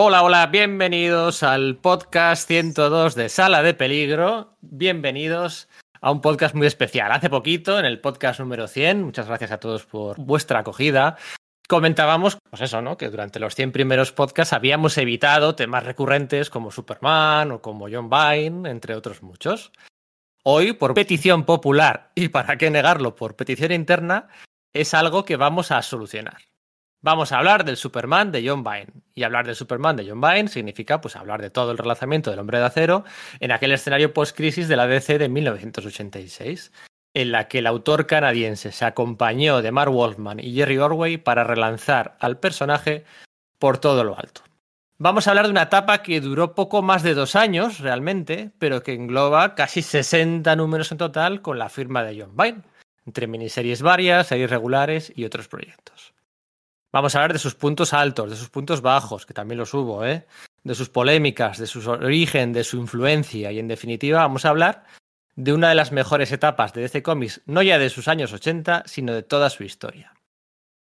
Hola, hola, bienvenidos al podcast 102 de Sala de Peligro. Bienvenidos a un podcast muy especial. Hace poquito, en el podcast número 100, muchas gracias a todos por vuestra acogida, comentábamos, pues eso, ¿no? Que durante los 100 primeros podcasts habíamos evitado temas recurrentes como Superman o como John Vine, entre otros muchos. Hoy, por petición popular y para qué negarlo, por petición interna, es algo que vamos a solucionar. Vamos a hablar del Superman de John Byrne. Y hablar del Superman de John Byrne significa pues hablar de todo el relanzamiento del Hombre de Acero en aquel escenario post-crisis de la DC de 1986, en la que el autor canadiense se acompañó de Mark Wolfman y Jerry Orway para relanzar al personaje por todo lo alto. Vamos a hablar de una etapa que duró poco más de dos años realmente, pero que engloba casi 60 números en total con la firma de John Byrne, entre miniseries varias, series regulares y otros proyectos. Vamos a hablar de sus puntos altos, de sus puntos bajos, que también los hubo, ¿eh? de sus polémicas, de su origen, de su influencia y en definitiva vamos a hablar de una de las mejores etapas de DC Comics, no ya de sus años 80, sino de toda su historia.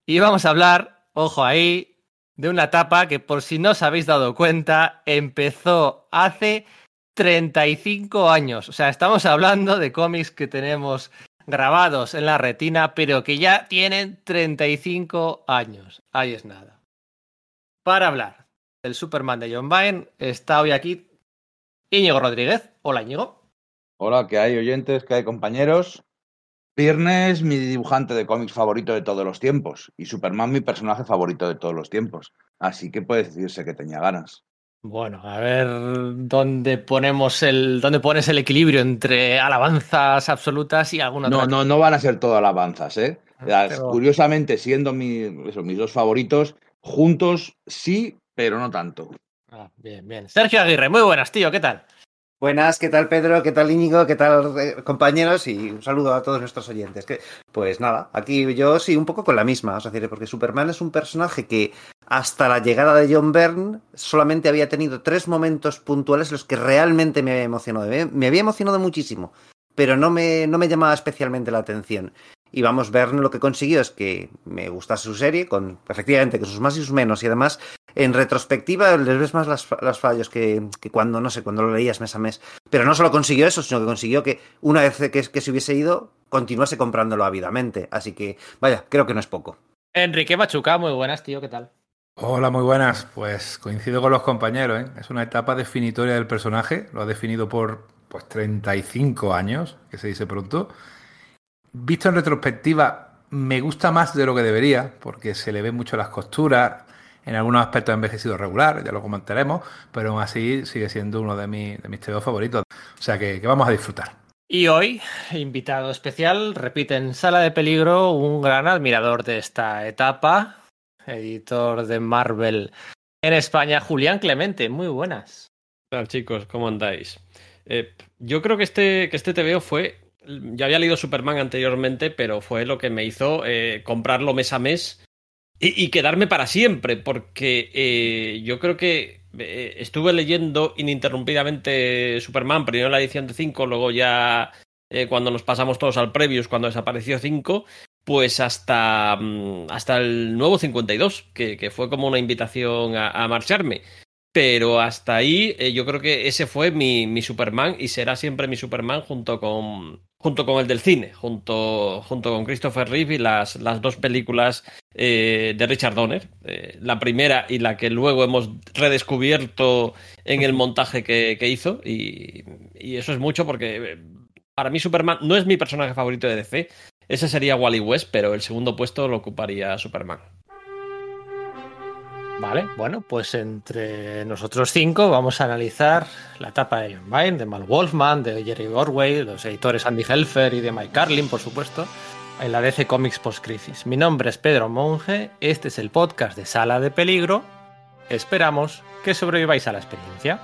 Y vamos a hablar, ojo ahí, de una etapa que por si no os habéis dado cuenta, empezó hace 35 años. O sea, estamos hablando de cómics que tenemos grabados en la retina, pero que ya tienen 35 años. Ahí es nada. Para hablar del Superman de John Byrne, está hoy aquí Íñigo Rodríguez. Hola, Íñigo. Hola, ¿qué hay oyentes? ¿Qué hay compañeros? Viernes es mi dibujante de cómics favorito de todos los tiempos y Superman mi personaje favorito de todos los tiempos. Así que puede decirse que tenía ganas. Bueno, a ver dónde ponemos el, dónde pones el equilibrio entre alabanzas absolutas y alguna No, no, no van a ser todo alabanzas, ¿eh? Ah, pero- Curiosamente, siendo mi- eso, mis dos favoritos, juntos sí, pero no tanto. Ah, bien, bien. Sergio Aguirre, muy buenas, tío, ¿qué tal? Buenas, ¿qué tal Pedro? ¿Qué tal Íñigo? ¿Qué tal eh, compañeros? Y un saludo a todos nuestros oyentes. Que, pues nada, aquí yo sí, un poco con la misma, es decir, porque Superman es un personaje que hasta la llegada de John Byrne solamente había tenido tres momentos puntuales los que realmente me había emocionado. Me, había emocionado muchísimo, pero no me, no me llamaba especialmente la atención. Y vamos, Byrne lo que consiguió es que me gustase su serie, con efectivamente con sus más y sus menos, y además en retrospectiva les ves más las, los fallos que, que cuando, no sé, cuando lo leías mes a mes. Pero no solo consiguió eso, sino que consiguió que una vez que, que se hubiese ido, continuase comprándolo ávidamente. Así que, vaya, creo que no es poco. Enrique Machuca, muy buenas, tío, ¿qué tal? Hola, muy buenas. Pues coincido con los compañeros, ¿eh? Es una etapa definitoria del personaje. Lo ha definido por pues 35 años, que se dice pronto. Visto en retrospectiva, me gusta más de lo que debería, porque se le ven mucho las costuras. En algunos aspectos ha envejecido regular, ya lo comentaremos, pero aún así sigue siendo uno de, mis de mis favoritos. O sea que, que vamos a disfrutar. Y hoy, invitado especial, repite en Sala de Peligro un gran admirador de esta etapa, editor de Marvel en España, Julián Clemente, muy buenas. ¿Qué tal, chicos? ¿Cómo andáis? Eh, yo creo que este, que este TVO fue. Ya había leído Superman anteriormente, pero fue lo que me hizo eh, comprarlo mes a mes y, quedarme para siempre, porque eh, yo creo que estuve leyendo ininterrumpidamente Superman, primero la edición de 5, luego ya cuando nos pasamos todos al Previous, cuando desapareció 5, pues hasta, mm, hasta el nuevo 52, que, que fue como una invitación a, a marcharme. Pero hasta ahí eh, yo creo que ese fue mi, mi, Superman y será siempre mi Superman junto con, junto con el del cine, junto, junto con Christopher Reeve y las, las dos películas eh, de Richard Donner. Eh, la primera y la que luego hemos redescubierto en el montaje que, que hizo. Y, y, eso es mucho porque para mí Superman no es mi personaje favorito de DC. Ese sería Wally West, pero el segundo puesto lo ocuparía Superman. Vale, bueno, pues entre nosotros cinco vamos a analizar la etapa de John Byrne, de Mal Wolfman, de Jerry Orway, los editores Andy Helfer y de Mike Carlin, por supuesto, en la DC Comics Post-Crisis. Mi nombre es Pedro Monge, este es el podcast de Sala de Peligro. Esperamos que sobreviváis a la experiencia.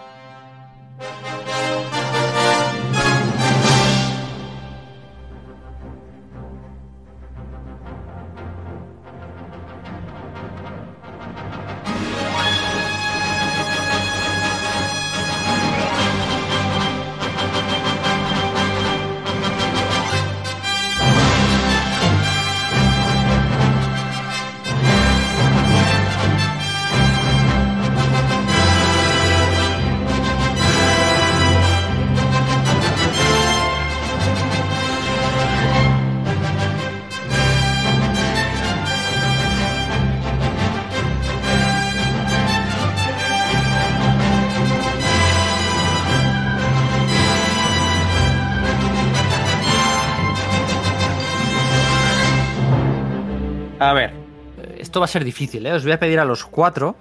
Ser difícil, ¿eh? Os voy a pedir a los cuatro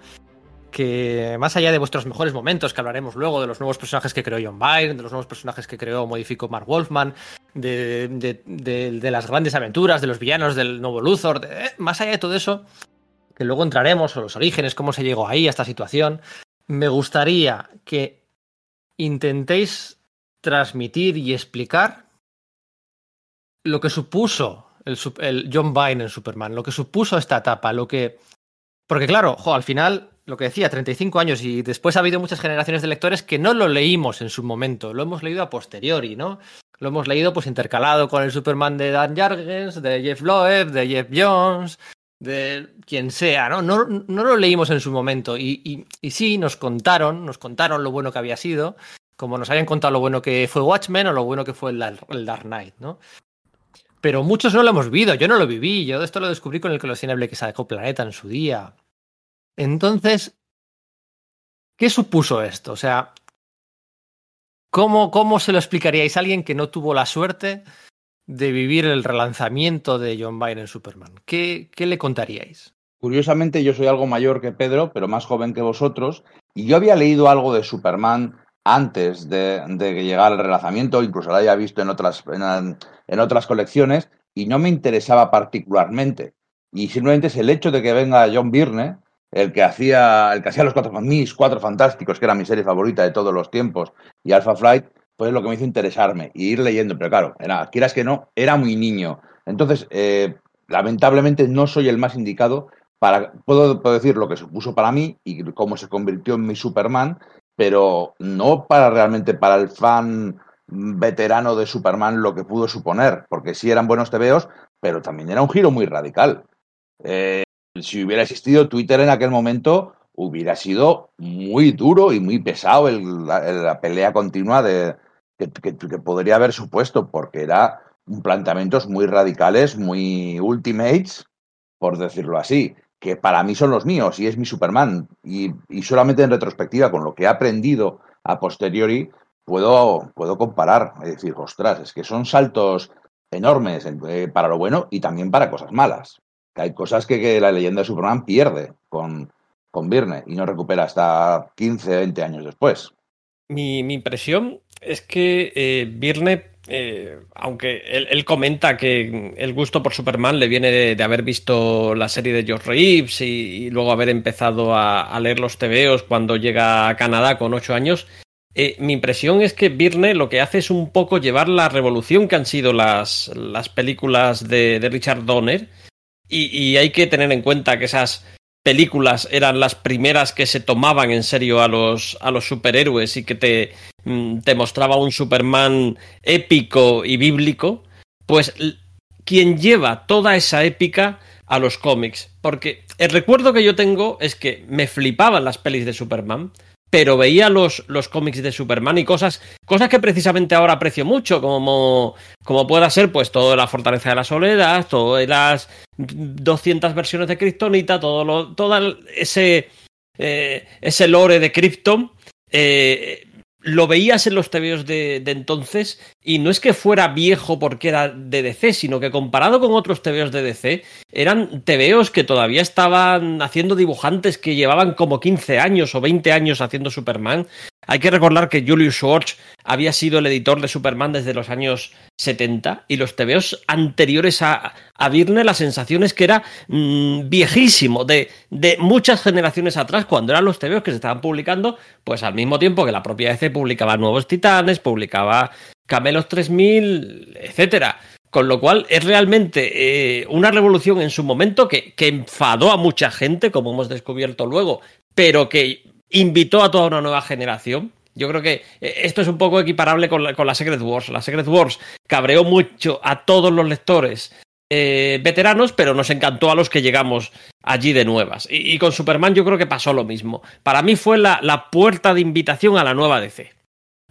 que, más allá de vuestros mejores momentos, que hablaremos luego de los nuevos personajes que creó John Byrne, de los nuevos personajes que creó, modificó Mark Wolfman, de, las grandes aventuras, de los villanos del nuevo Luthor, eh, más allá de todo eso, que luego entraremos, o los orígenes, cómo se llegó ahí a esta situación, me gustaría que intentéis transmitir y explicar lo que supuso el, John Byrne en Superman, lo que supuso esta etapa, lo que... Porque claro, al final, lo que decía, 35 años y después ha habido muchas generaciones de lectores que no lo leímos en su momento, lo hemos leído a posteriori, ¿no? Lo hemos leído pues intercalado con el Superman de Dan Jargens, de Jeff Loeb, de Jeff Jones, de quien sea, ¿no? No, no lo leímos en su momento y, sí, nos contaron, nos contaron lo bueno que había sido, como nos habían contado lo bueno que fue Watchmen o lo bueno que fue el, el Dark Knight, ¿no? Pero muchos no lo hemos vivido, yo no lo viví, yo esto lo descubrí con el coleccionable que sacó Planeta en su día. Entonces, ¿qué supuso esto? O sea, ¿cómo, ¿cómo se lo explicaríais a alguien que no tuvo la suerte de vivir el relanzamiento de John Byrne en Superman? ¿Qué, ¿Qué le contaríais? Curiosamente, yo soy algo mayor que Pedro, pero más joven que vosotros, y yo había leído algo de Superman antes de, de que llegara el relanzamiento, incluso lo haya visto en otras, en, otras colecciones, y no me interesaba particularmente. Y simplemente es el hecho de que venga John Byrne, el que hacía, el que hacía los cuatro, mis cuatro fantásticos, que era mi serie favorita de todos los tiempos, y Alpha Flight, pues lo que me hizo interesarme y ir leyendo. Pero claro, era, quieras que no, era muy niño. Entonces, eh, lamentablemente no soy el más indicado para, puedo, puedo decir lo que supuso para mí y cómo se convirtió en mi Superman, pero no para realmente para el fan veterano de Superman lo que pudo suponer, porque sí eran buenos tebeos, pero también era un giro muy radical. Eh, si hubiera existido Twitter en aquel momento, hubiera sido muy duro y muy pesado la, pelea continua de, que, podría haber supuesto, porque era planteamientos muy radicales, muy ultimates, por decirlo así, que para mí son los míos y es mi Superman. Y, y solamente en retrospectiva, con lo que he aprendido a posteriori, puedo, puedo comparar. Es decir, ostras, es que son saltos enormes eh, para lo bueno y también para cosas malas que hay cosas que, que, la leyenda de Superman pierde con, con Virne y no recupera hasta 15, 20 años después. Mi, mi impresión es que eh, Virne, eh, aunque él, comenta que el gusto por Superman le viene de, haber visto la serie de George Reeves y, luego haber empezado a, leer los TVOs cuando llega a Canadá con 8 años, eh, mi impresión es que Virne lo que hace es un poco llevar la revolución que han sido las, las películas de, Richard Donner y, hay que tener en cuenta que esas películas eran las primeras que se tomaban en serio a los, a los superhéroes y que te, mm, te mostraba un Superman épico y bíblico, pues quien lleva toda esa épica a los cómics. Porque el recuerdo que yo tengo es que me flipaban las pelis de Superman, pero veía los, los cómics de Superman y cosas, cosas que precisamente ahora aprecio mucho, como, como pueda ser pues todo la Fortaleza de la Soledad, todas las 200 versiones de Kryptonita, todo, lo, todo ese, eh, ese lore de Krypton. Eh, lo veías en los TVOs de, de, entonces y no es que fuera viejo porque era de DC, sino que comparado con otros TVOs de DC, eran TVOs que todavía estaban haciendo dibujantes que llevaban como 15 años o 20 años haciendo Superman. Hay que recordar que Julius Schwartz había sido el editor de Superman desde los años 70 y los TVOs anteriores a, a Virne la sensación es que era mmm, viejísimo, de, de, muchas generaciones atrás, cuando eran los TVOs que se estaban publicando, pues al mismo tiempo que la propia DC publicaba Nuevos Titanes, publicaba Camelos 3000, etcétera. Con lo cual es realmente eh, una revolución en su momento que, que enfadó a mucha gente, como hemos descubierto luego, pero que invitó a toda una nueva generación. Yo creo que eh, esto es un poco equiparable con la, con la Secret Wars. La Secret Wars cabreó mucho a todos los lectores eh, veteranos, pero nos encantó a los que llegamos allí de nuevas. Y, con Superman yo creo que pasó lo mismo. Para mí fue la, la puerta de invitación a la nueva DC.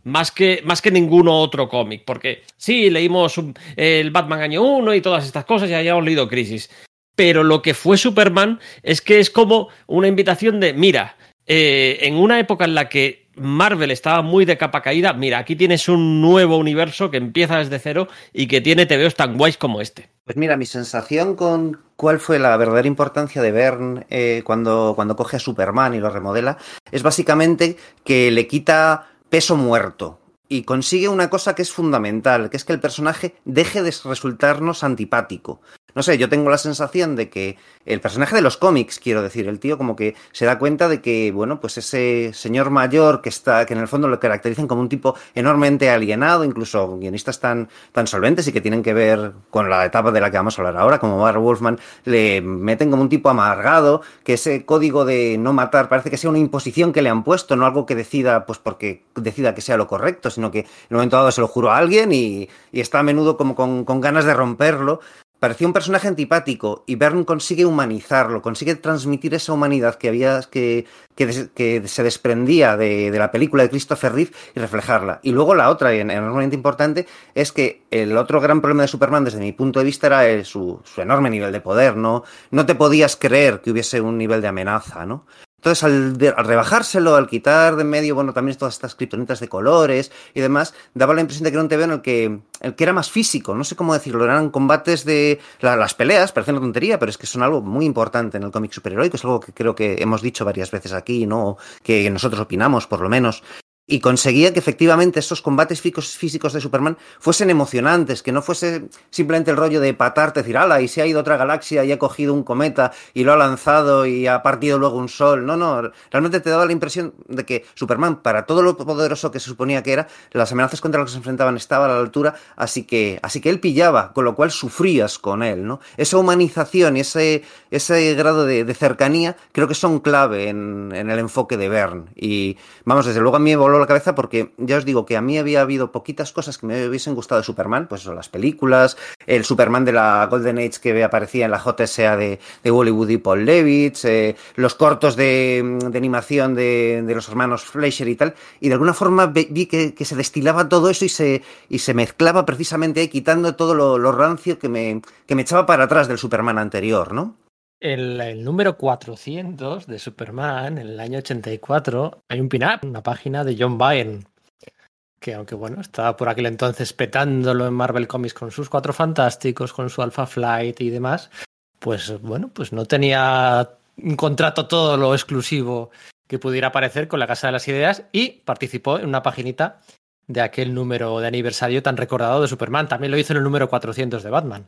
Más que, más que ninguno otro cómic, porque sí, leímos el Batman año 1 y todas estas cosas, y hayamos leído Crisis. Pero lo que fue Superman es que es como una invitación de, mira, eh, en una época en la que Marvel estaba muy de capa caída, mira, aquí tienes un nuevo universo que empieza desde cero y que tiene TVOs tan guays como este. Pues mira, mi sensación con cuál fue la verdadera importancia de Bern eh, cuando, cuando coge a Superman y lo remodela es básicamente que le quita peso muerto y consigue una cosa que es fundamental, que es que el personaje deje de resultarnos antipático. No sé, yo tengo la sensación de que el personaje de los cómics, quiero decir, el tío como que se da cuenta de que, bueno, pues ese señor mayor que está, que en el fondo lo caracterizan como un tipo enormemente alienado, incluso guionistas tan, tan solventes y que tienen que ver con la etapa de la que vamos a hablar ahora, como Bar Wolfman, le meten como un tipo amargado, que ese código de no matar parece que sea una imposición que le han puesto, no algo que decida, pues porque decida que sea lo correcto, sino que en un momento dado se lo juro a alguien y, y está a menudo como con, con ganas de romperlo parecía un personaje antipático y Bern consigue humanizarlo, consigue transmitir esa humanidad que había que, que, que se desprendía de, de, la película de Christopher Reeve y reflejarla. Y luego la otra, enormemente importante, es que el otro gran problema de Superman, desde mi punto de vista, era su, su, enorme nivel de poder, ¿no? No te podías creer que hubiese un nivel de amenaza, ¿no? Entonces, al, de, al, rebajárselo, al quitar de medio, bueno, también todas estas criptonitas de colores y demás, daba la impresión de que era un TV en el que, el que era más físico, no sé cómo decirlo, eran combates de la, las peleas, parece una tontería, pero es que son algo muy importante en el cómic superheroico, es algo que creo que hemos dicho varias veces aquí, ¿no? Que nosotros opinamos, por lo menos y conseguía que efectivamente esos combates físicos de Superman fuesen emocionantes, que no fuese simplemente el rollo de patarte, decir, ala, y se ha ido a otra galaxia y ha cogido un cometa y lo ha lanzado y ha partido luego un sol. No, no, realmente te daba la impresión de que Superman, para todo lo poderoso que se suponía que era, las amenazas contra las que se enfrentaban estaba a la altura, así que, así que él pillaba, con lo cual sufrías con él, ¿no? Esa humanización y ese, ese grado de, cercanía creo que son clave en, en el enfoque de Bern. Y vamos, desde luego a mí me la cabeza porque ya os digo que a mí había habido poquitas cosas que me hubiesen gustado de Superman, pues las películas, el Superman de la Golden Age que aparecía en la JSA de, de Hollywood y Paul Levitz, eh, los cortos de, animación de, de, los hermanos Fleischer y tal, y de alguna forma vi que, que, se destilaba todo eso y se, y se mezclaba precisamente ahí, quitando todo lo, lo rancio que me, que me echaba para atrás del Superman anterior, ¿no? El, el, número 400 de Superman, en el año 84, hay un pin-up, una página de John Byrne, que aunque bueno, estaba por aquel entonces petándolo en Marvel Comics con sus cuatro fantásticos, con su Alpha Flight y demás, pues bueno, pues no tenía un contrato todo lo exclusivo que pudiera aparecer con la Casa de las Ideas y participó en una paginita de aquel número de aniversario tan recordado de Superman. También lo hizo en el número 400 de Batman.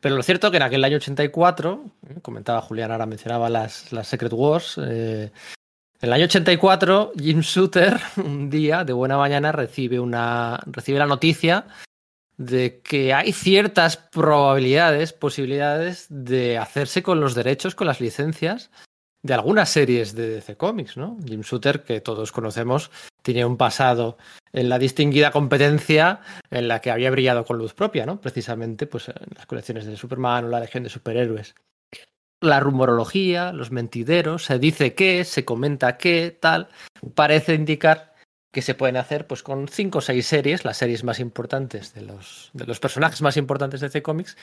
Pero lo cierto es que en aquel año 84, comentaba Julián, ahora mencionaba las, las Secret Wars, eh, en el año 84, Jim Shooter, un día de buena mañana, recibe, una, recibe la noticia de que hay ciertas probabilidades, posibilidades de hacerse con los derechos, con las licencias de algunas series de DC Comics, ¿no? Jim Shooter, que todos conocemos, tenía un pasado en la distinguida competencia en la que había brillado con luz propia, ¿no? Precisamente pues, en las colecciones de Superman o la Legión de Superhéroes. La rumorología, los mentideros, se dice que, se comenta que, tal, parece indicar que se pueden hacer pues con cinco o seis series, las series más importantes de los, de los personajes más importantes de DC Comics,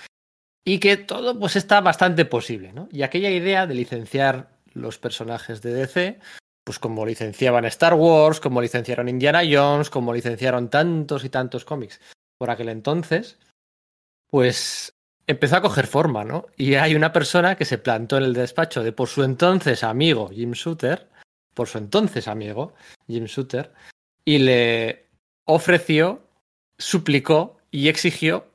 y que todo pues está bastante posible, ¿no? Y aquella idea de licenciar los personajes de DC, pues como licenciaban Star Wars, como licenciaron Indiana Jones, como licenciaron tantos y tantos cómics por aquel entonces, pues empezó a coger forma, ¿no? Y hay una persona que se plantó en el despacho de por su entonces amigo Jim Shooter, por su entonces amigo Jim Shooter, y le ofreció, suplicó y exigió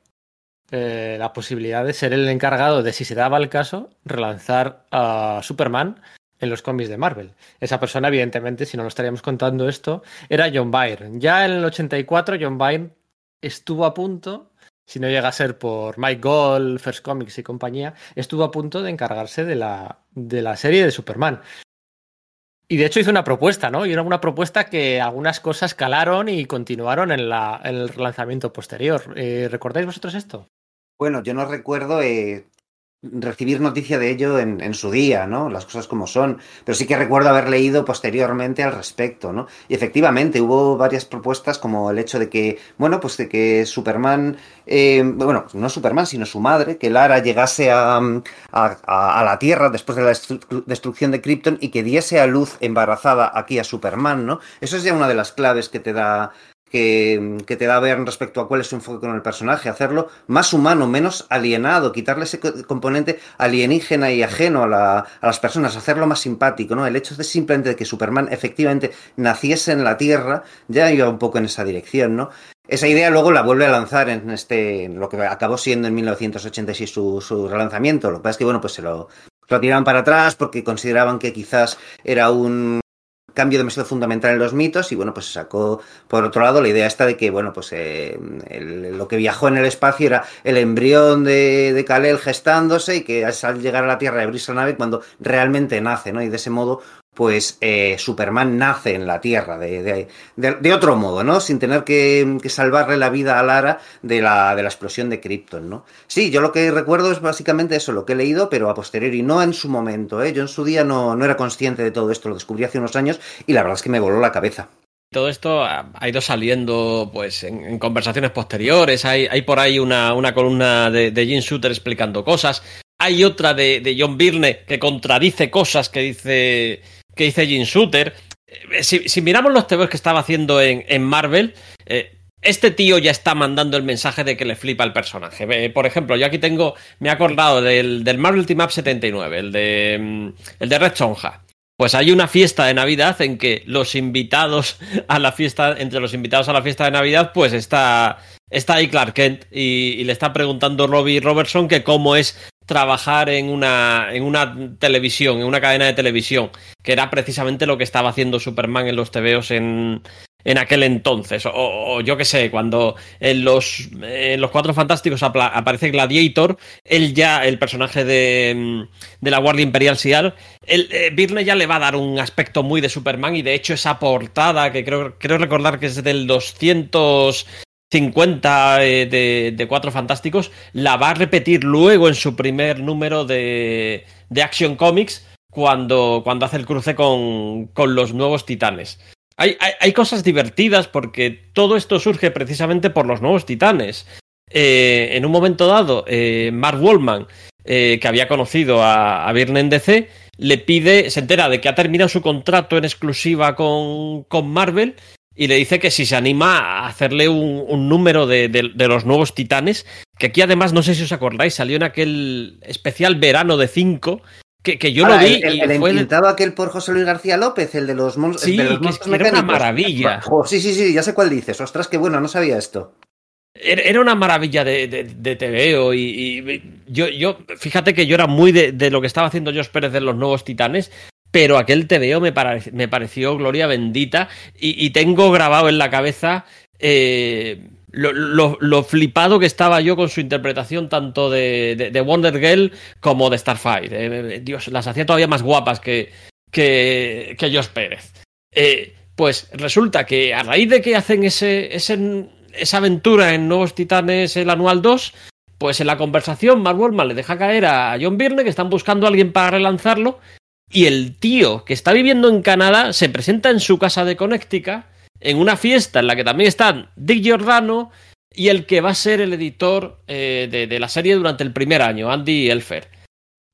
eh, la posibilidad de ser el encargado de, si se daba el caso, relanzar a Superman en los cómics de Marvel. Esa persona, evidentemente, si no nos estaríamos contando esto, era John Byrne. Ya en el 84, John Byrne estuvo a punto, si no llega a ser por Mike Gold, First Comics y compañía, estuvo a punto de encargarse de la, de la serie de Superman. Y de hecho hizo una propuesta, ¿no? Y era una propuesta que algunas cosas calaron y continuaron en, la, el relanzamiento posterior. Eh, ¿Recordáis vosotros esto? Bueno, yo no recuerdo eh, recibir noticia de ello en, en, su día, ¿no? Las cosas como son. Pero sí que recuerdo haber leído posteriormente al respecto, ¿no? Y efectivamente hubo varias propuestas como el hecho de que, bueno, pues de que Superman, eh, bueno, no Superman, sino su madre, que Lara llegase a, a la Tierra después de la destru destrucción de Krypton y que diese a luz embarazada aquí a Superman, ¿no? Eso es ya una de las claves que te da que, que, te da a ver respecto a cuál es su enfoque con el personaje, hacerlo más humano, menos alienado, quitarle ese componente alienígena y ajeno a, la, a, las personas, hacerlo más simpático, ¿no? El hecho de simplemente que Superman efectivamente naciese en la Tierra ya iba un poco en esa dirección, ¿no? Esa idea luego la vuelve a lanzar en este, lo que acabó siendo en 1986 su, su relanzamiento. Lo que pasa es que, bueno, pues se lo, lo tiraban para atrás porque consideraban que quizás era un cambio demasiado fundamental en los mitos y bueno, pues se sacó por otro lado la idea esta de que, bueno, pues eh, el, lo que viajó en el espacio era el embrión de, de Kal-El gestándose y que al llegar a la Tierra abrirse la nave cuando realmente nace, ¿no? Y de ese modo pues eh, Superman nace en la Tierra de, de, otro modo, ¿no? Sin tener que, salvarle la vida a Lara de la, de la explosión de Krypton, ¿no? Sí, yo lo que recuerdo es básicamente eso, lo que he leído, pero a posteriori, no en su momento, ¿eh? Yo en su día no, no era consciente de todo esto, lo descubrí hace unos años y la verdad es que me voló la cabeza. Todo esto ha ido saliendo pues en, conversaciones posteriores. Hay, hay, por ahí una, una columna de, de Jim Shooter explicando cosas. Hay otra de, de John Byrne que contradice cosas que dice que dice Jim Shooter. Si, si, miramos los TVs que estaba haciendo en, en Marvel, eh, este tío ya está mandando el mensaje de que le flipa el personaje. Eh, por ejemplo, yo aquí tengo, me he acordado del, del Marvel Team Up 79, el de, el de Red Sonja. Pues hay una fiesta de Navidad en que los invitados a la fiesta, entre los invitados a la fiesta de Navidad, pues está, está ahí Clark Kent y, y le está preguntando Robbie Robertson que cómo es trabajar en una, en una televisión, en una cadena de televisión, que era precisamente lo que estaba haciendo Superman en los TVOs en, en aquel entonces. O, o yo qué sé, cuando en los, en los Cuatro Fantásticos aparece Gladiator, él ya, el personaje de, de la Guardia Imperial Seattle, el, eh, ya le va a dar un aspecto muy de Superman y de hecho esa portada, que creo, creo recordar que es del 200... 50 eh, de, de, Cuatro Fantásticos, la va a repetir luego en su primer número de, de Action Comics cuando, cuando hace el cruce con, con los nuevos titanes. Hay, hay, cosas divertidas porque todo esto surge precisamente por los nuevos titanes. Eh, en un momento dado, eh, Mark Wallman, que había conocido a, a en DC, le pide, se entera de que ha terminado su contrato en exclusiva con, con Marvel y le dice que si se anima a hacerle un, un número de, de, de, los nuevos titanes, que aquí además, no sé si os acordáis, salió en aquel especial verano de 5. Que, que, yo Ahora, lo vi. El, el, el fue el... aquel por José Luis García López, el de los, mon sí, el de los monstruos que era una maravilla. Oh, sí, sí, sí, ya sé cuál dices. Ostras, qué bueno, no sabía esto. Era una maravilla de, de, de TVO y, y, yo, yo, fíjate que yo era muy de, de, lo que estaba haciendo Josh Pérez de los nuevos titanes pero aquel TVO me, me pareció gloria bendita y, tengo grabado en la cabeza eh, lo, flipado que estaba yo con su interpretación tanto de, de, de Wonder Girl como de Starfire. Eh, Dios, las hacía todavía más guapas que, que, que Josh Pérez. Eh, pues resulta que a raíz de que hacen ese, ese, esa aventura en Nuevos Titanes el anual 2, pues en la conversación Mark Wallman le deja caer a John Byrne que están buscando a alguien para relanzarlo y el tío que está viviendo en Canadá se presenta en su casa de Connecticut en una fiesta en la que también están Dick Giordano y el que va a ser el editor eh, de, la serie durante el primer año, Andy Elfer.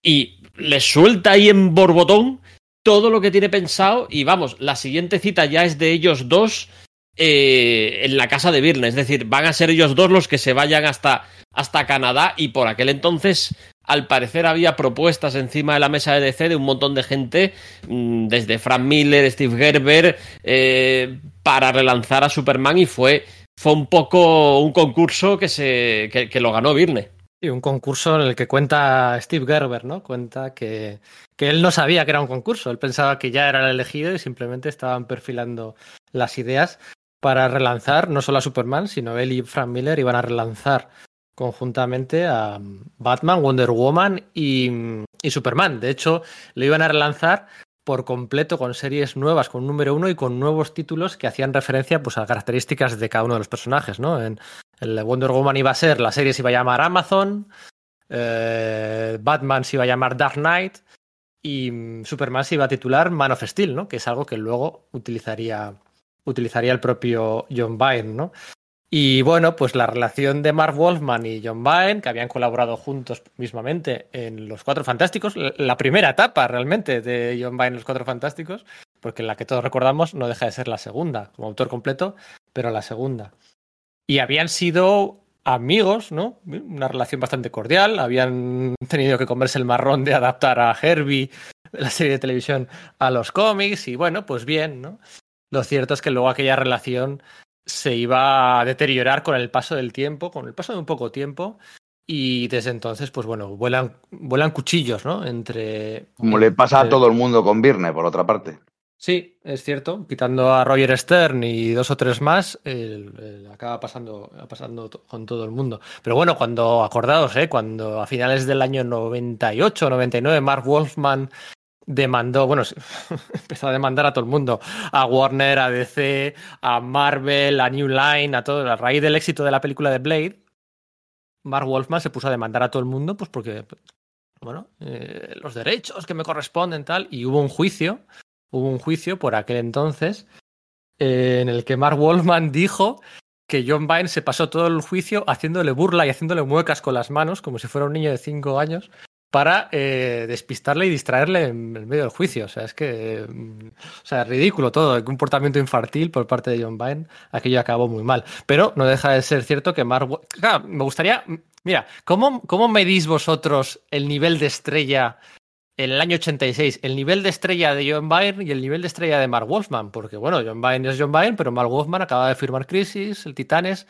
Y le suelta ahí en borbotón todo lo que tiene pensado y vamos, la siguiente cita ya es de ellos dos eh, en la casa de Virne, es decir, van a ser ellos dos los que se vayan hasta, hasta Canadá y por aquel entonces al parecer había propuestas encima de la mesa de DC de un montón de gente, mm, desde Frank Miller, Steve Gerber, eh, para relanzar a Superman y fue, fue un poco un concurso que, se, que, lo ganó Virne. Sí, un concurso en el que cuenta Steve Gerber, ¿no? Cuenta que, que él no sabía que era un concurso, él pensaba que ya era el elegido y simplemente estaban perfilando las ideas para relanzar no solo a Superman, sino él y Frank Miller iban a relanzar conjuntamente a Batman, Wonder Woman y, Superman. De hecho, lo iban a relanzar por completo con series nuevas, con número uno y con nuevos títulos que hacían referencia pues, a características de cada uno de los personajes. ¿no? En el Wonder Woman iba a ser, la serie se iba a llamar Amazon, eh, Batman se iba a llamar Dark Knight y mm, Superman se iba a titular Man of Steel, ¿no? Que es algo que luego utilizaría, utilizaría el propio John Byrne, ¿no? Y bueno, pues la relación de Mark Wolfman y John Byrne, que habían colaborado juntos mismamente en Los Cuatro Fantásticos, la primera etapa realmente de John Byrne en Los Cuatro Fantásticos, porque la que todos recordamos no deja de ser la segunda, como autor completo, pero la segunda. Y habían sido amigos, ¿no? Una relación bastante cordial, habían tenido que comerse el marrón de adaptar a Herbie, la serie de televisión, a los cómics, y bueno, pues bien, ¿no? Lo cierto es que luego aquella relación se iba a deteriorar con el paso del tiempo, con el paso de un poco tiempo, y desde entonces, pues bueno, vuelan, vuelan cuchillos, ¿no? Entre. Como le pasa a todo el mundo con Virne, por otra parte. Sí, es cierto. Quitando a Roger Stern y dos o tres más, el acaba pasando, pasando con todo el mundo. Pero bueno, cuando, acordaos, ¿eh? cuando a finales del año 98, 99, Mark Wolfman demandó, bueno, empezó a demandar a todo el mundo, a Warner, a DC, a Marvel, a New Line, a todo, a raíz del éxito de la película de Blade, Mark Wolfman se puso a demandar a todo el mundo, pues porque, bueno, eh, los derechos que me corresponden, tal, y hubo un juicio hubo un juicio por aquel entonces eh, en el que Mark Wolfman dijo que John Byrne se pasó todo el juicio haciéndole burla y haciéndole muecas con las manos, como si fuera un niño de 5 años, para eh, despistarle y distraerle en el medio del juicio. O sea, es que. Mm, o sea, ridículo todo. El comportamiento infantil por parte de John Byrne, aquello acabó muy mal. Pero no deja de ser cierto que Mark. Claro, me gustaría. Mira, ¿cómo, ¿cómo medís vosotros el nivel de estrella en el año 86 el nivel de estrella de John Byrne y el nivel de estrella de Mark Wolfman, porque bueno, John Byrne es John Byrne, pero Mark Wolfman acaba de firmar Crisis, el Titanes.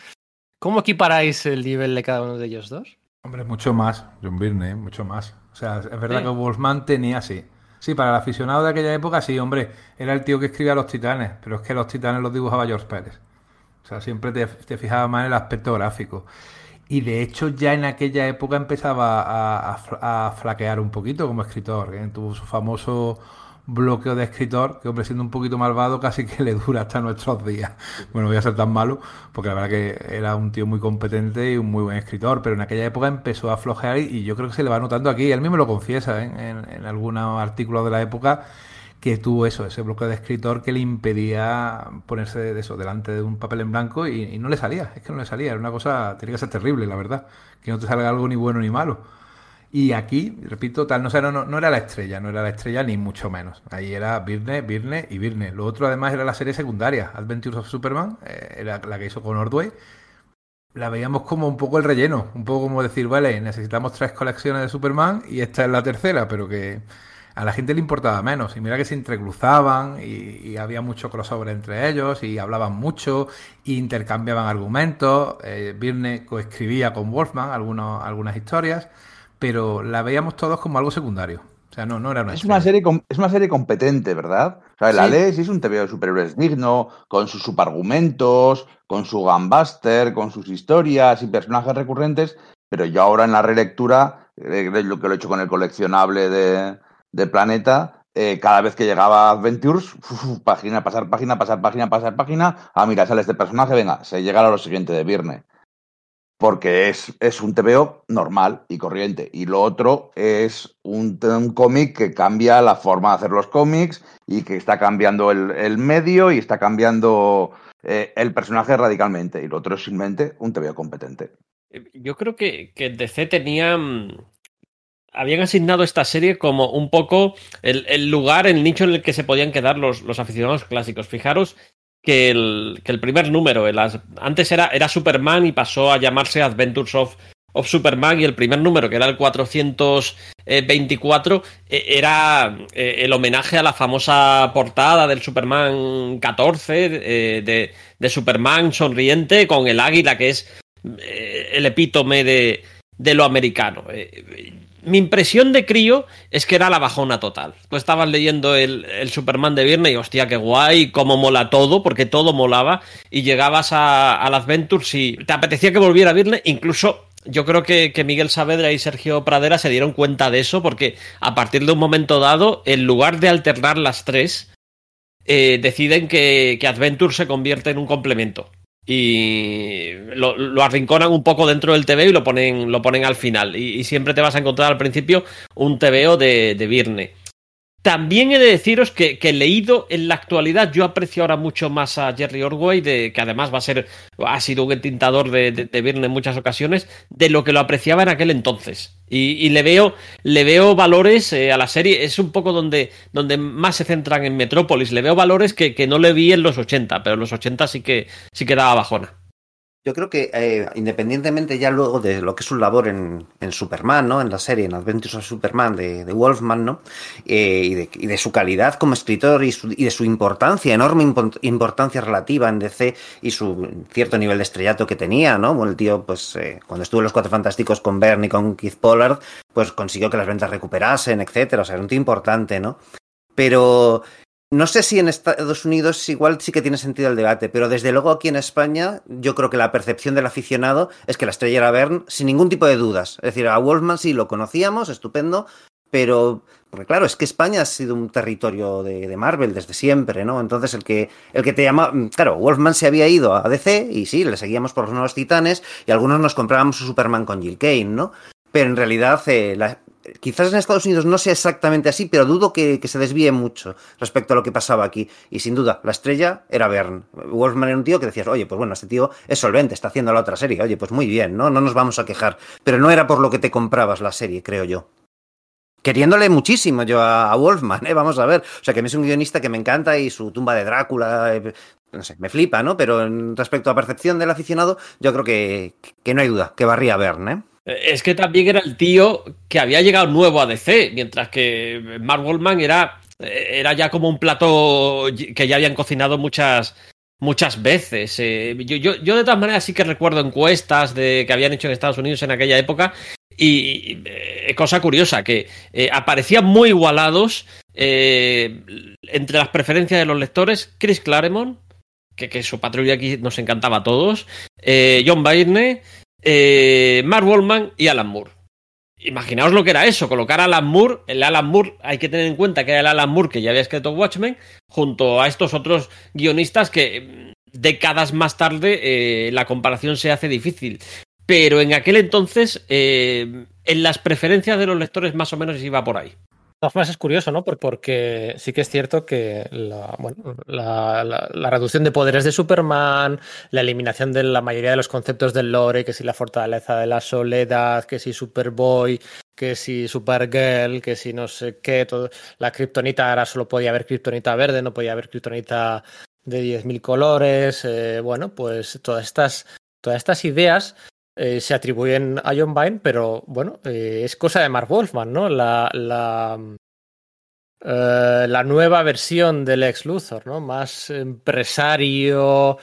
¿Cómo equiparáis el nivel de cada uno de ellos dos? Hombre, mucho más, John Byrne, ¿eh? mucho más. O sea, es verdad sí. que Wolfman tenía, sí. Sí, para el aficionado de aquella época, sí, hombre, era el tío que escribía Los Titanes, pero es que Los Titanes los dibujaba George Pérez. O sea, siempre te, te fijaba más en el aspecto gráfico. Y de hecho ya en aquella época empezaba a, a, a flaquear un poquito como escritor. ¿eh? Tuvo su famoso bloqueo de escritor, que hombre siendo un poquito malvado casi que le dura hasta nuestros días. Bueno, voy a ser tan malo, porque la verdad que era un tío muy competente y un muy buen escritor, pero en aquella época empezó a flojear y yo creo que se le va notando aquí, él mismo lo confiesa ¿eh? en, en algunos artículos de la época, que tuvo eso, ese bloqueo de escritor que le impedía ponerse de eso delante de un papel en blanco y, y, no le salía, es que no le salía, era una cosa, tenía que ser terrible, la verdad, que no te salga algo ni bueno ni malo. Y aquí, repito, tal, no, no, no, no era la estrella, no era la estrella ni mucho menos. Ahí era Virne, Virne y Virne. Lo otro además era la serie secundaria, Adventures of Superman, eh, era la que hizo con Ordway. La veíamos como un poco el relleno, un poco como decir, vale, necesitamos tres colecciones de Superman y esta es la tercera, pero que a la gente le importaba menos. Y mira que se entrecruzaban y, y había mucho crossover entre ellos y hablaban mucho e intercambiaban argumentos. Eh, Virne coescribía con Wolfman algunos, algunas historias, pero la veíamos todos como algo secundario. O sea, no, no era una es una, serie, es una serie competente, ¿verdad? O sea, la sí. lees y es un TV de superhéroes digno, con sus subargumentos, con su gambuster, con sus historias y personajes recurrentes, pero yo ahora en la relectura, eh, lo que lo he hecho con el coleccionable de, de Planeta, eh, cada vez que llegaba Adventures, uf, página, pasar página, pasar página, pasar página, ah, mira, sale este personaje, venga, se llega a lo siguiente de Virne. Porque es, es un TVO normal y corriente. Y lo otro es un, un cómic que cambia la forma de hacer los cómics y que está cambiando el, el medio y está cambiando eh, el personaje radicalmente. Y lo otro es simplemente un TVO competente. Yo creo que, que DC tenía habían asignado esta serie como un poco el, el, lugar, el nicho en el que se podían quedar los, los aficionados clásicos. Fijaros que el, que el primer número, antes era, era, Superman y pasó a llamarse Adventures of, of, Superman y el primer número, que era el 424, era eh, el homenaje a la famosa portada del Superman 14, eh, de, de Superman sonriente con el águila, que es eh, el epítome de, de lo americano mi impresión de crío es que era la bajona total. Tú estabas leyendo el, Superman de viernes y hostia, qué guay, cómo mola todo, porque todo molaba, y llegabas a, a las Adventures y te apetecía que volviera viernes, incluso yo creo que, que, Miguel Saavedra y Sergio Pradera se dieron cuenta de eso, porque a partir de un momento dado, en lugar de alternar las tres, eh, deciden que, que Adventure se convierte en un complemento. Y lo, lo, arrinconan un poco dentro del TVO y lo ponen, lo ponen al final. Y, siempre te vas a encontrar al principio un TVO de, de Virne. También he de deciros que, que, leído en la actualidad, yo aprecio ahora mucho más a Jerry Orway, de, que además va a ser, ha sido un entintador de, de, de en muchas ocasiones, de lo que lo apreciaba en aquel entonces. Y, y le veo, le veo valores eh, a la serie, es un poco donde, donde más se centran en Metrópolis, le veo valores que, que no le vi en los 80, pero en los 80 sí que, sí que daba bajona. Yo creo que eh, independientemente ya luego de lo que es su labor en, en, Superman, ¿no? En la serie, en Adventures of Superman de, de Wolfman, ¿no? Eh, y, de, y, de, su calidad como escritor y, su, y, de su importancia, enorme imp importancia relativa en DC y su cierto nivel de estrellato que tenía, ¿no? Bueno, el tío, pues, eh, cuando estuvo en Los Cuatro Fantásticos con Bernie, con Keith Pollard, pues consiguió que las ventas recuperasen, etcétera. O sea, era un tío importante, ¿no? Pero no sé si en Estados Unidos igual sí que tiene sentido el debate, pero desde luego aquí en España yo creo que la percepción del aficionado es que la estrella era Bern sin ningún tipo de dudas. Es decir, a Wolfman sí lo conocíamos, estupendo, pero porque claro, es que España ha sido un territorio de, de, Marvel desde siempre, ¿no? Entonces el que, el que te llama, claro, Wolfman se había ido a DC y sí, le seguíamos por los nuevos titanes y algunos nos comprábamos su Superman con Jill Kane, ¿no? Pero en realidad eh, la, quizás en Estados Unidos no sea exactamente así, pero dudo que, se desvíe mucho respecto a lo que pasaba aquí. Y sin duda, la estrella era Bern. Wolfman era un tío que decías, oye, pues bueno, este tío es solvente, está haciendo la otra serie. Oye, pues muy bien, ¿no? No nos vamos a quejar. Pero no era por lo que te comprabas la serie, creo yo. Queriéndole muchísimo yo a, Wolfman, ¿eh? Vamos a ver. O sea, que me es un guionista que me encanta y su tumba de Drácula, eh, no sé, me flipa, ¿no? Pero en respecto a percepción del aficionado, yo creo que, que no hay duda, que barría Bern, ¿eh? Es que también era el tío que había llegado nuevo a DC, mientras que Mark Wallman era, era ya como un plato que ya habían cocinado muchas, muchas veces. Eh, yo, yo, yo, de todas maneras sí que recuerdo encuestas de, que habían hecho en Estados Unidos en aquella época y, eh, cosa curiosa, que eh, aparecían muy igualados entre las preferencias de los lectores Chris Claremont, que, que su patrulla aquí nos encantaba a todos, John Byrne, eh, Mark Wallman y Alan Moore. Imaginaos lo que era eso, colocar a Alan Moore, el Alan Moore, hay que tener en cuenta que era el Alan Moore que ya había escrito Watchmen, junto a estos otros guionistas que décadas más tarde eh, la comparación se hace difícil. Pero en aquel entonces, eh, en las preferencias de los lectores más o menos iba por ahí. Todas es curioso, ¿no? Porque sí que es cierto que la, reducción de poderes de Superman, la eliminación de la mayoría de los conceptos del lore, que si la fortaleza de la soledad, que si Superboy, que si Supergirl, que si no sé qué, la kriptonita ahora solo podía haber kriptonita verde, no podía haber kriptonita de 10.000 colores, eh, bueno, pues todas estas, todas estas ideas eh, se atribuyen a John Byrne, pero bueno, eh, es cosa de Mark Wolfman, ¿no? La, la, eh, la nueva versión del ex Luthor, ¿no? Más empresario,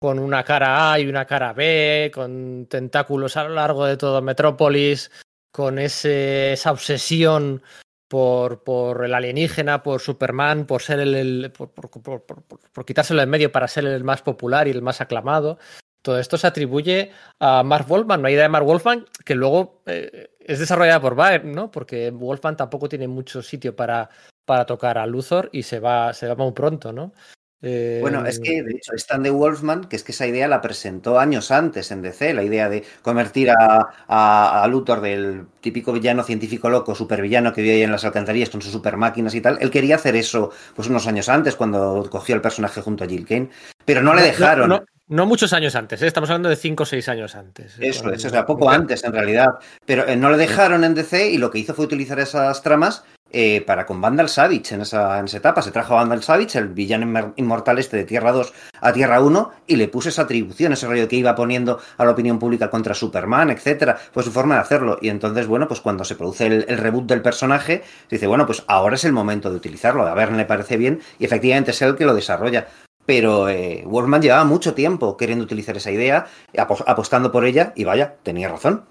con una cara A y una cara B, con tentáculos a lo largo de todo Metrópolis, con ese, esa obsesión por, por, el alienígena, por Superman, por ser el, el por, por, por, quitárselo en medio para ser el más popular y el más aclamado todo esto se atribuye a Mark Wolfman, una idea de Mark Wolfman que luego eh, es desarrollada por Baer, ¿no? Porque Wolfman tampoco tiene mucho sitio para, para tocar a Luthor y se va, se va muy pronto, ¿no? Eh... Bueno, es que de hecho Stan de Wolfman, que es que esa idea la presentó años antes en DC, la idea de convertir a, a, a Luthor del típico villano científico loco, supervillano que vive ahí en las alcantarillas con sus super máquinas y tal. Él quería hacer eso pues unos años antes, cuando cogió el personaje junto a Jill Kane, pero no le dejaron. No, no, no muchos años antes, ¿eh? estamos hablando de 5 o 6 años antes. Eso es, o sea, poco antes en realidad. Pero eh, no le dejaron en DC y lo que hizo fue utilizar esas tramas eh, para con Vandal Savage en esa, en esa etapa. Se trajo a Vandal Savage, el villano inmortal este de Tierra 2 a Tierra 1, y le puso esa atribución, ese rollo que iba poniendo a la opinión pública contra Superman, etcétera. Fue su forma de hacerlo. Y entonces, bueno, pues cuando se produce el, el reboot del personaje, se dice, bueno, pues ahora es el momento de utilizarlo. A ver, le parece bien, y efectivamente es él que lo desarrolla pero eh, Wolfman llevaba mucho tiempo queriendo utilizar esa idea, apostando por ella, y vaya, tenía razón.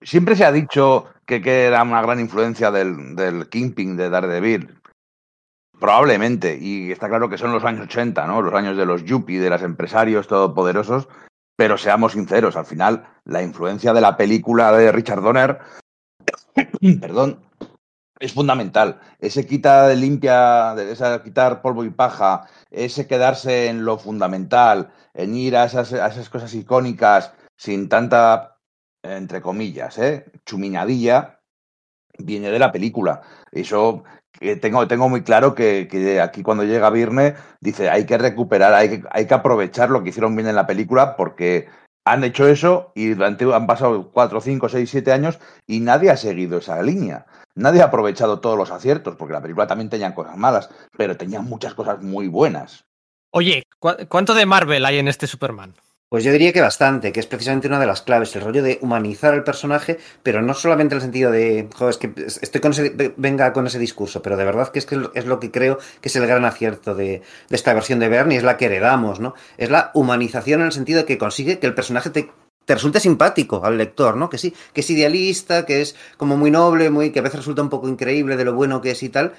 Siempre se ha dicho que, que era una gran influencia del, del Kingpin de Daredevil. Probablemente, y está claro que son los años 80, ¿no? Los años de los yuppies, de los empresarios todopoderosos, pero seamos sinceros, al final la influencia de la película de Richard Donner, perdón, es fundamental. Ese quita, limpia, ese quitar polvo y paja, ese quedarse en lo fundamental, en ir a esas, a esas cosas icónicas sin tanta, entre comillas, ¿eh? chuminadilla, viene de la película. Eso que tengo, tengo muy claro que, que, aquí cuando llega Virne dice hay que recuperar, hay que, hay que aprovechar lo que hicieron bien en la película porque han hecho eso y durante, han pasado 4, 5, 6, 7 años y nadie ha seguido esa línea. Nadie ha aprovechado todos los aciertos, porque la película también tenía cosas malas, pero tenía muchas cosas muy buenas. Oye, ¿cuánto de Marvel hay en este Superman? Pues yo diría que bastante, que es precisamente una de las claves, el rollo de humanizar al personaje, pero no solamente en el sentido de, joder, es que estoy con ese, venga con ese discurso, pero de verdad que es que es lo que creo que es el gran acierto de, de esta versión de Bernie, es la que heredamos, ¿no? Es la humanización en el sentido de que consigue que el personaje te, te resulte simpático al lector, ¿no? Que sí, que es idealista, que es como muy noble, muy, que a veces resulta un poco increíble de lo bueno que es y tal,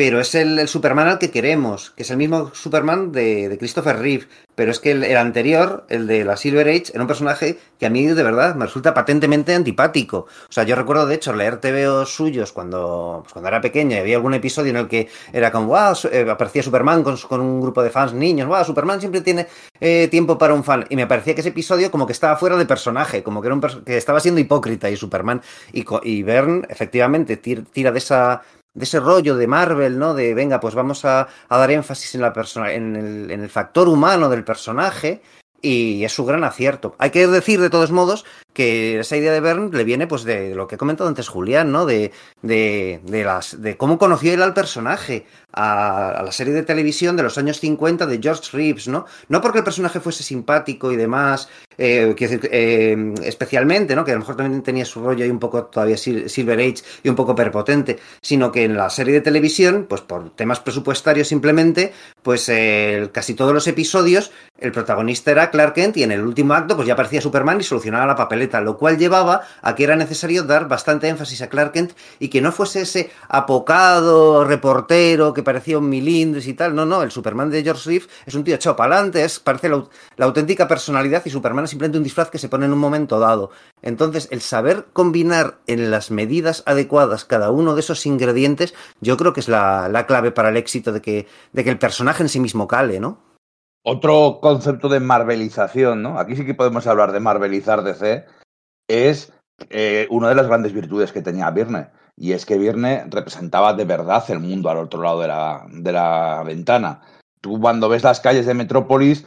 pero es el, Superman al que queremos, que es el mismo Superman de, Christopher Reeve, pero es que el, el, anterior, el de la Silver Age, era un personaje que a mí de verdad me resulta patentemente antipático. O sea, yo recuerdo de hecho leer TVOs suyos cuando, pues cuando era pequeña y había algún episodio en el que era como, wow, eh, aparecía Superman con, con, un grupo de fans niños, wow, Superman siempre tiene eh, tiempo para un fan. Y me parecía que ese episodio como que estaba fuera de personaje, como que, era un que estaba siendo hipócrita y Superman. Y, y Bern efectivamente tira de esa de ese rollo de Marvel, ¿no? De venga, pues vamos a, a dar énfasis en la persona, en el, en el factor humano del personaje y es su gran acierto. Hay que decir, de todos modos, que esa idea de Bern le viene pues de lo que he comentado antes Julián, ¿no? De, de, de, las, de cómo conoció él al personaje, a, a, la serie de televisión de los años 50 de George Reeves, ¿no? No porque el personaje fuese simpático y demás, eh, decir, eh, especialmente, ¿no? Que a lo mejor también tenía su rollo y un poco todavía Silver Age y un poco perpotente, sino que en la serie de televisión, pues por temas presupuestarios simplemente, pues eh, casi todos los episodios el protagonista era Clark Kent y en el último acto pues ya aparecía Superman y solucionaba la papeleta, lo cual llevaba a que era necesario dar bastante énfasis a Clark Kent y que no fuese ese apocado reportero que parecía un milindres y tal, no, no, el Superman de George Reeves es un tío echado para adelante, parece la, la auténtica personalidad y Superman es simplemente un disfraz que se pone en un momento dado. Entonces, el saber combinar en las medidas adecuadas cada uno de esos ingredientes, yo creo que es la, la clave para el éxito de que, de que el personaje en sí mismo cale, ¿no? Otro concepto de marvelización, ¿no? Aquí sí que podemos hablar de marvelizar DC, es eh, una de las grandes virtudes que tenía Virne. Y es que Virne representaba de verdad el mundo al otro lado de la, de la ventana. Tú cuando ves las calles de Metrópolis,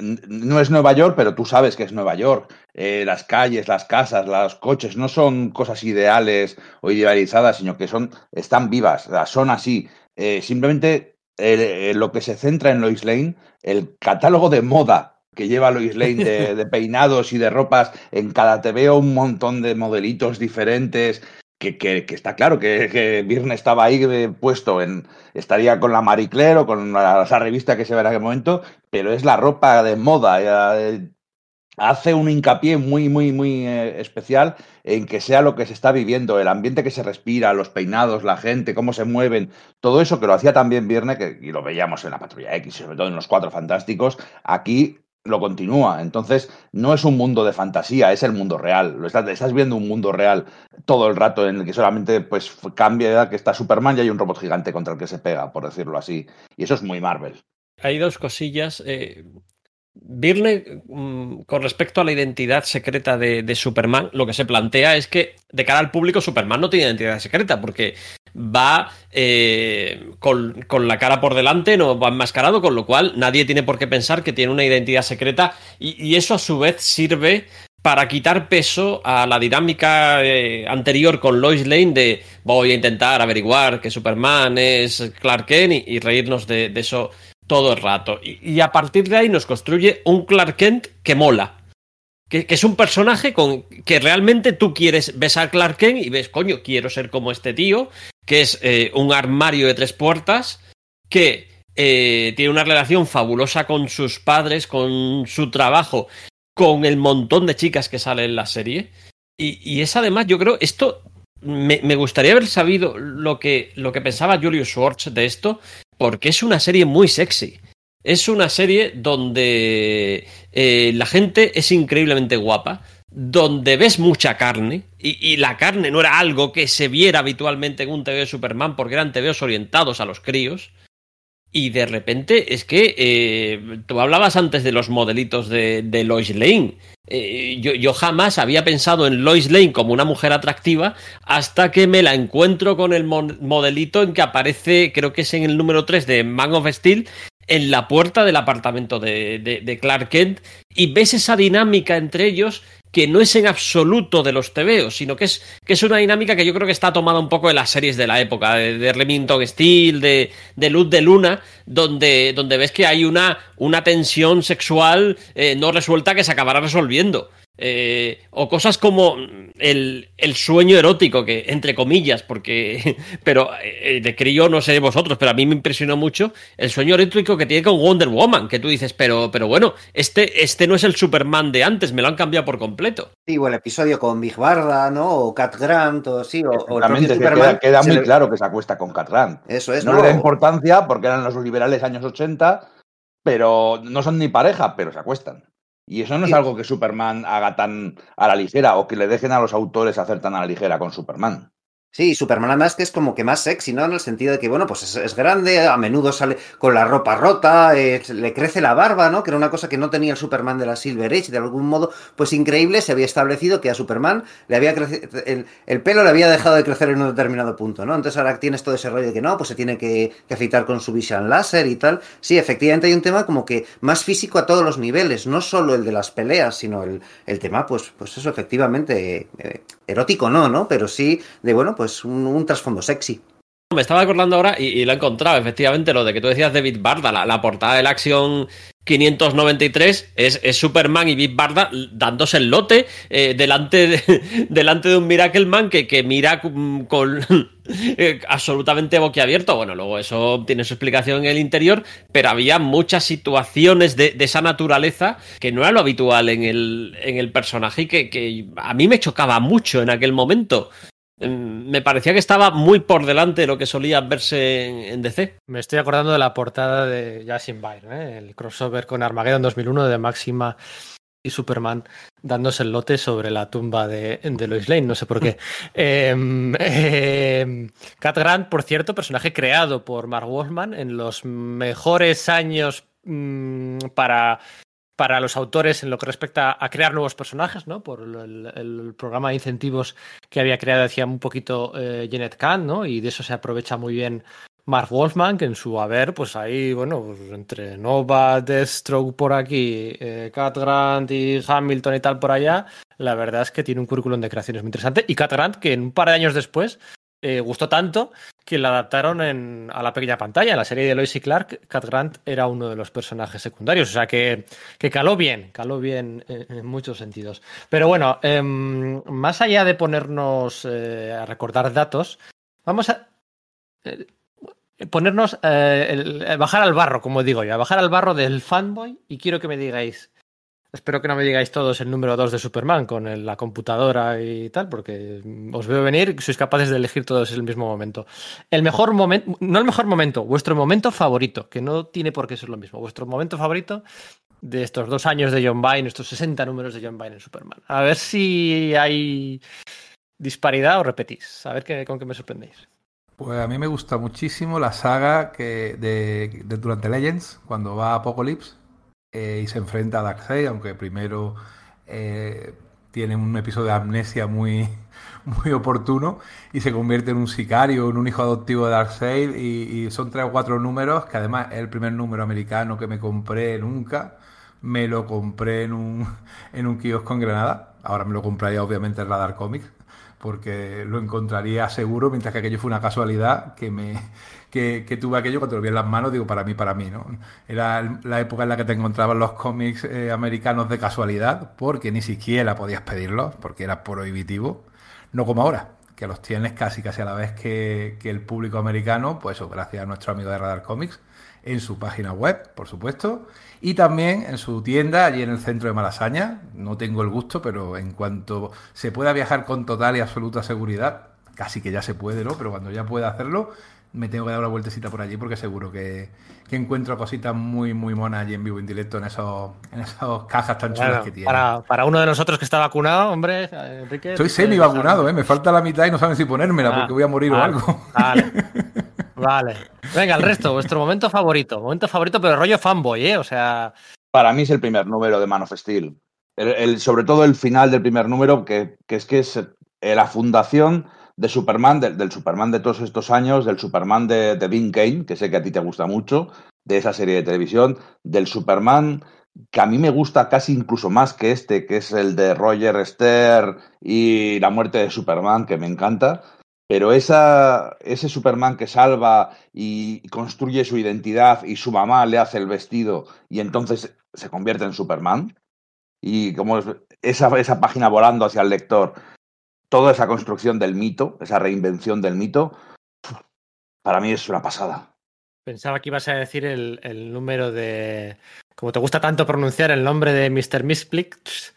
no es Nueva York, pero tú sabes que es Nueva York. Eh, las calles, las casas, los coches no son cosas ideales o idealizadas, sino que son, están vivas, son así. Eh, simplemente lo que se centra en Lois Lane, el catálogo de moda que lleva Lois Lane de, de peinados y de ropas, en cada te veo un montón de modelitos diferentes, que, que, que, está claro que, que Virne estaba ahí de, puesto en. Estaría con la Marie Claire o con la, esa revista que se ve en aquel momento, pero es la ropa de moda. Eh, hace un hincapié muy, muy, muy eh, especial en que sea lo que se está viviendo, el ambiente que se respira, los peinados, la gente, cómo se mueven, todo eso que lo hacía también Virne, que, y lo veíamos en la Patrulla X, sobre todo en los Cuatro Fantásticos, aquí lo continúa. Entonces, no es un mundo de fantasía, es el mundo real. Lo estás, estás, viendo un mundo real todo el rato en el que solamente pues cambia que está Superman y hay un robot gigante contra el que se pega, por decirlo así. Y eso es muy Marvel. Hay dos cosillas. Eh, Virne, mm, con respecto a la identidad secreta de, Superman, lo que se plantea es que de cara al público Superman no tiene identidad secreta porque va eh, con, con, la cara por delante, no va enmascarado, con lo cual nadie tiene por qué pensar que tiene una identidad secreta y, eso a su vez sirve para quitar peso a la dinámica eh, anterior con Lois Lane de voy a intentar averiguar que Superman es Clark Kent y, reírnos de eso todo el rato. Y, a partir de ahí nos construye un Clark Kent que mola. Que, es un personaje con que realmente tú quieres, ves a Clark Kent y ves, coño, quiero ser como este tío, que es eh, un armario de tres puertas, que eh, tiene una relación fabulosa con sus padres, con su trabajo, con el montón de chicas que sale en la serie. Y es además, yo creo, esto me, gustaría haber sabido lo que, lo que pensaba Julius Schwartz de esto, porque es una serie muy sexy. Es una serie donde eh, la gente es increíblemente guapa, donde ves mucha carne, y, la carne no era algo que se viera habitualmente en un TV de Superman porque eran TVs orientados a los críos. Y de repente es que eh, tú hablabas antes de los modelitos de, Lois Lane. Eh, yo, yo, jamás había pensado en Lois Lane como una mujer atractiva hasta que me la encuentro con el modelito en que aparece, creo que es en el número 3 de Man of Steel, en la puerta del apartamento de, de Clark Kent y ves esa dinámica entre ellos que no es en absoluto de los tebeos, sino que es, que es una dinámica que yo creo que está tomada un poco de las series de la época, de, Remington Steel, de, de, Luz de Luna, donde, donde ves que hay una, una tensión sexual eh, no resuelta que se acabará resolviendo. Eh, o cosas como el, el, sueño erótico, que entre comillas, porque. Pero eh, de crío no sé vosotros, pero a mí me impresionó mucho el sueño erótico que tiene con Wonder Woman, que tú dices, pero, pero bueno, este, este no es el Superman de antes, me lo han cambiado por completo. Sí, o el episodio con Big Barda, ¿no? O Cat Grant, o sí, o, o Superman. Queda, muy claro que se acuesta con Cat Grant. Eso es, no, le da importancia porque eran los liberales años 80, pero no son ni pareja, pero se acuestan. Y eso no es algo que Superman haga tan a la ligera o que le dejen a los autores hacer tan a la ligera con Superman. Sí, Superman además que es como que más sexy, ¿no? En el sentido de que, bueno, pues es, grande, a menudo sale con la ropa rota, eh, le crece la barba, ¿no? Que era una cosa que no tenía el Superman de la Silver Age, de algún modo, pues increíble, se había establecido que a Superman le había crecido, el, pelo le había dejado de crecer en un determinado punto, ¿no? Entonces ahora tienes todo ese rollo de que no, pues se tiene que, que afeitar con su Vision Láser y tal. Sí, efectivamente hay un tema como que más físico a todos los niveles, no solo el de las peleas, sino el, el tema, pues, pues eso, efectivamente, eh, erótico no, ¿no? Pero sí de, bueno, pues un, trasfondo sexy. Me estaba acordando ahora y, lo he encontrado, efectivamente, lo de que tú decías de Big Barda, la, portada de la acción 593 es, es, Superman y Big Barda dándose el lote eh, delante, de, delante de un Miracle Man que, que mira con, eh, absolutamente boquiabierto. Bueno, luego eso tiene su explicación en el interior, pero había muchas situaciones de, esa naturaleza que no era lo habitual en el, en el personaje y que, que a mí me chocaba mucho en aquel momento. Em, me parecía que estaba muy por delante de lo que solía verse en, DC. Me estoy acordando de la portada de Jason Byrne, ¿eh? el crossover con Armageddon 2001 de Máxima y Superman dándose el lote sobre la tumba de, de Lois Lane, no sé por qué. Em, em, Cat Grant, por cierto, personaje creado por Mark Wolfman en los mejores años mm, para para los autores en lo que respecta a crear nuevos personajes, ¿no? Por el, programa de incentivos que había creado hacía un poquito eh, Janet Kahn, ¿no? Y de eso se aprovecha muy bien Mark Wolfman, que en su haber, pues ahí, bueno, pues entre Nova, Deathstroke por aquí, eh, Cat Grant y Hamilton y tal por allá, la verdad es que tiene un currículum de creaciones muy interesante. Y Cat Grant, que en un par de años después eh, gustó tanto que la adaptaron a la pequeña pantalla. En la serie de Lois y Clark, Cat Grant era uno de los personajes secundarios. O sea que, que caló bien, caló bien en, muchos sentidos. Pero bueno, em, más allá de ponernos eh, a recordar datos, vamos a eh, ponernos, bajar al barro, como digo yo, a bajar al barro del fanboy y quiero que me digáis Espero que no me digáis todos el número 2 de Superman con la computadora y tal, porque os veo venir y sois capaces de elegir todos el mismo momento. El mejor momento, no el mejor momento, vuestro momento favorito, que no tiene por qué ser lo mismo. Vuestro momento favorito de estos dos años de John Byrne, estos 60 números de John Byrne en Superman. A ver si hay disparidad o repetís. A ver con qué me sorprendéis. Pues a mí me gusta muchísimo la saga de durante Legends, cuando va a Apocalypse eh, y se enfrenta a Darkseid, aunque primero eh, tiene un episodio de amnesia muy, muy oportuno y se convierte en un sicario, en un hijo adoptivo de Darkseid y, son tres o cuatro números, que además es el primer número americano que me compré nunca. Me lo compré en un, en un kiosco en Granada. Ahora me lo compraría obviamente en Radar Comics porque lo encontraría seguro, mientras que aquello fue una casualidad que me, que, tuve aquello cuando lo vi en las manos, digo, para mí, para mí, ¿no? Era la época en la que te encontraban los cómics eh, americanos de casualidad, porque ni siquiera podías pedirlos, porque era prohibitivo, no como ahora, que los tienes casi casi a la vez que, el público americano, pues eso, gracias a nuestro amigo de Radar Comics, en su página web, por supuesto, y también en su tienda allí en el centro de Malasaña. No tengo el gusto, pero en cuanto se pueda viajar con total y absoluta seguridad, casi que ya se puede, ¿no? Pero cuando ya pueda hacerlo, me tengo que dar una vueltecita por allí porque seguro que, que encuentro cositas muy, muy monas allí en vivo, en directo, en esos, en esas cajas tan chulas que tiene. para, para uno de nosotros que está vacunado, hombre, Enrique. Estoy tú semi puedes- vacunado, ¿eh? me falta la mitad y no saben si ponérmela Ah, porque voy a morir o algo. Vale. Vale. Venga, el resto, vuestro momento favorito. Momento favorito, pero rollo fanboy, ¿eh? O sea, Para mí es el primer número de Man of Steel. El- el- sobre todo el final del primer número, que, que es que es eh, la fundación de Superman, del, Superman de todos estos años, del Superman de, de Kane, que sé que a ti te gusta mucho, de esa serie de televisión, del Superman que a mí me gusta casi incluso más que este, que es el de Roger Stern y la muerte de Superman, que me encanta. Pero esa, ese Superman que salva y construye su identidad y su mamá le hace el vestido y entonces se convierte en Superman. Y como es- esa, esa página volando hacia el lector, toda esa construcción del mito, esa reinvención del mito, para mí es una pasada. pensaba que ibas a decir el, el número de. Como te gusta tanto pronunciar el nombre de Mr. Misplix.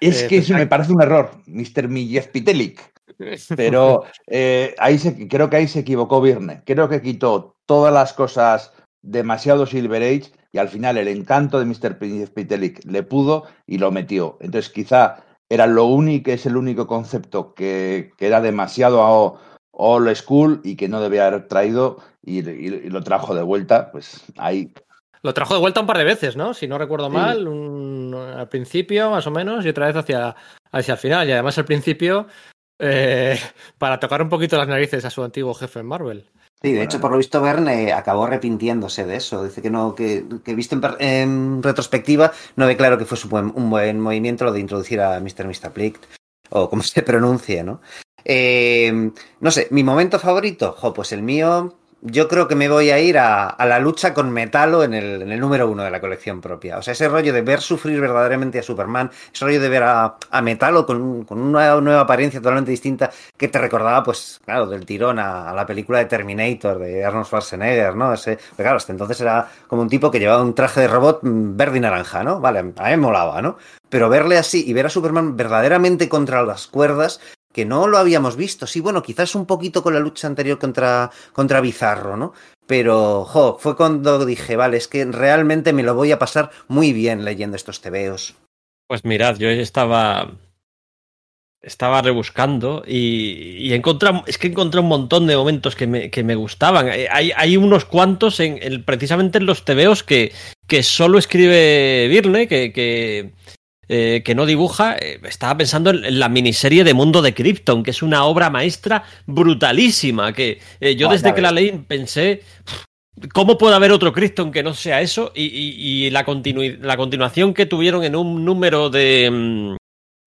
Es Eh, que eso pensaba- me parece un error, Mr. Millespitelic. Pero eh, ahí se, creo que ahí se equivocó Virne. Creo que quitó todas las cosas demasiado Silver Age y al final el encanto de Mr. Pitelic le pudo y lo metió. Entonces quizá era lo único, es el único concepto que, que era demasiado a- old school y que no debía haber traído y, y- y lo trajo de vuelta. Pues ahí Lo trajo de vuelta un par de veces, ¿no? Si no recuerdo Sí. mal, un- al principio más o menos y otra vez hacia, hacia el final. Y además al principio, eh, para tocar un poquito las narices a su antiguo jefe en Marvel. Sí, de Bueno, hecho, por lo visto, Verne acabó arrepintiéndose de eso. Dice que no, que, que visto en, en retrospectiva, no ve claro que fue buen- un buen movimiento lo de introducir a Mr. Mr. Plicht, o como se pronuncie, ¿no? Eh, no sé, mi momento favorito, jo, pues el mío, yo creo que me voy a ir a, la lucha con Metalo en el, número uno de la colección propia. O sea, ese rollo de ver sufrir verdaderamente a Superman, ese rollo de ver a, a Metalo con, con una nueva apariencia totalmente distinta que te recordaba, pues, claro, del tirón a, la película de Terminator de Arnold Schwarzenegger, ¿no? Ese, claro, hasta entonces era como un tipo que llevaba un traje de robot mm, verde y naranja, ¿no? Vale, a mí me molaba, ¿no? Pero verle así y ver a Superman verdaderamente contra las cuerdas, que no lo habíamos visto. Sí, bueno, quizás un poquito con la lucha anterior contra, contra Bizarro, ¿no? Pero, jo, fue cuando dije, vale, es que realmente me lo voy a pasar muy bien leyendo estos tebeos. Pues mirad, yo estaba. Estaba rebuscando y, y encontré, es que encontré un montón de momentos que me, que me gustaban. Eh, Hay, hay unos cuantos en, precisamente en los tebeos que, que solo escribe Virne, que, que, eh, que no dibuja. Eh, Estaba pensando en, en la miniserie de Mundo de Krypton, que es una obra maestra brutalísima. Que eh, yo desde que la leí pensé. ¿Cómo puede haber otro Krypton que no sea eso? Y, y- y la, continui- la continuación que tuvieron en un número de mm,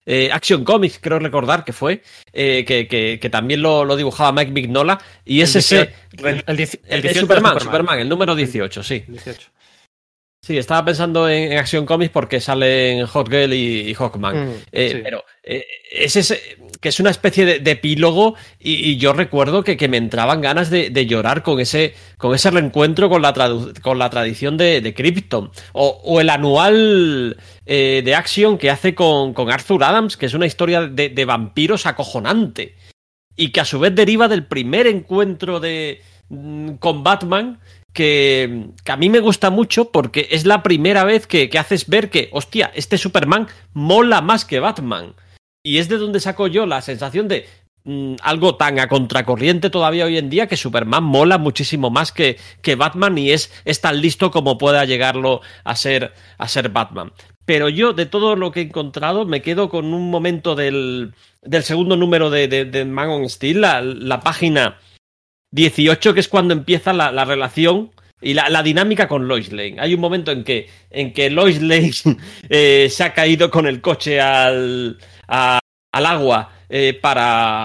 eh, Action Comics, creo recordar que fue, eh, que, que- que también lo, lo dibujaba Mike Mignola, y ese... 18, el, el dieci- el el 18 de Superman, Superman, el número 18, sí. 18. Sí, estaba pensando en, en Action Comics porque salen Hot Girl y, y Hawkman. Mm, Eh, sí. Pero eh, es ese, que es una especie de, de epílogo y, y yo recuerdo que, que me entraban ganas de, de llorar con ese, con ese reencuentro con la, con la tradición de, de Krypton. O, o el anual eh, de Action que hace con, con Arthur Adams, que es una historia de, de vampiros acojonante. Y que a su vez deriva del primer encuentro de, mm, con Batman que, a mí me gusta mucho porque es la primera vez que, que haces ver que, hostia, este Superman mola más que Batman. Y es de donde saco yo la sensación de mm, algo tan a contracorriente todavía hoy en día que Superman mola muchísimo más que, que Batman y es, tan listo como pueda llegarlo a ser, a ser Batman. Pero yo, de todo lo que he encontrado, me quedo con un momento del, del segundo número de, de, de Man on Steel, la, la página 18, que es cuando empieza la, la relación y la, la, dinámica con Lois Lane. Hay un momento en que, en que Lois Lane eh, se ha caído con el coche al, a, al agua eh, para,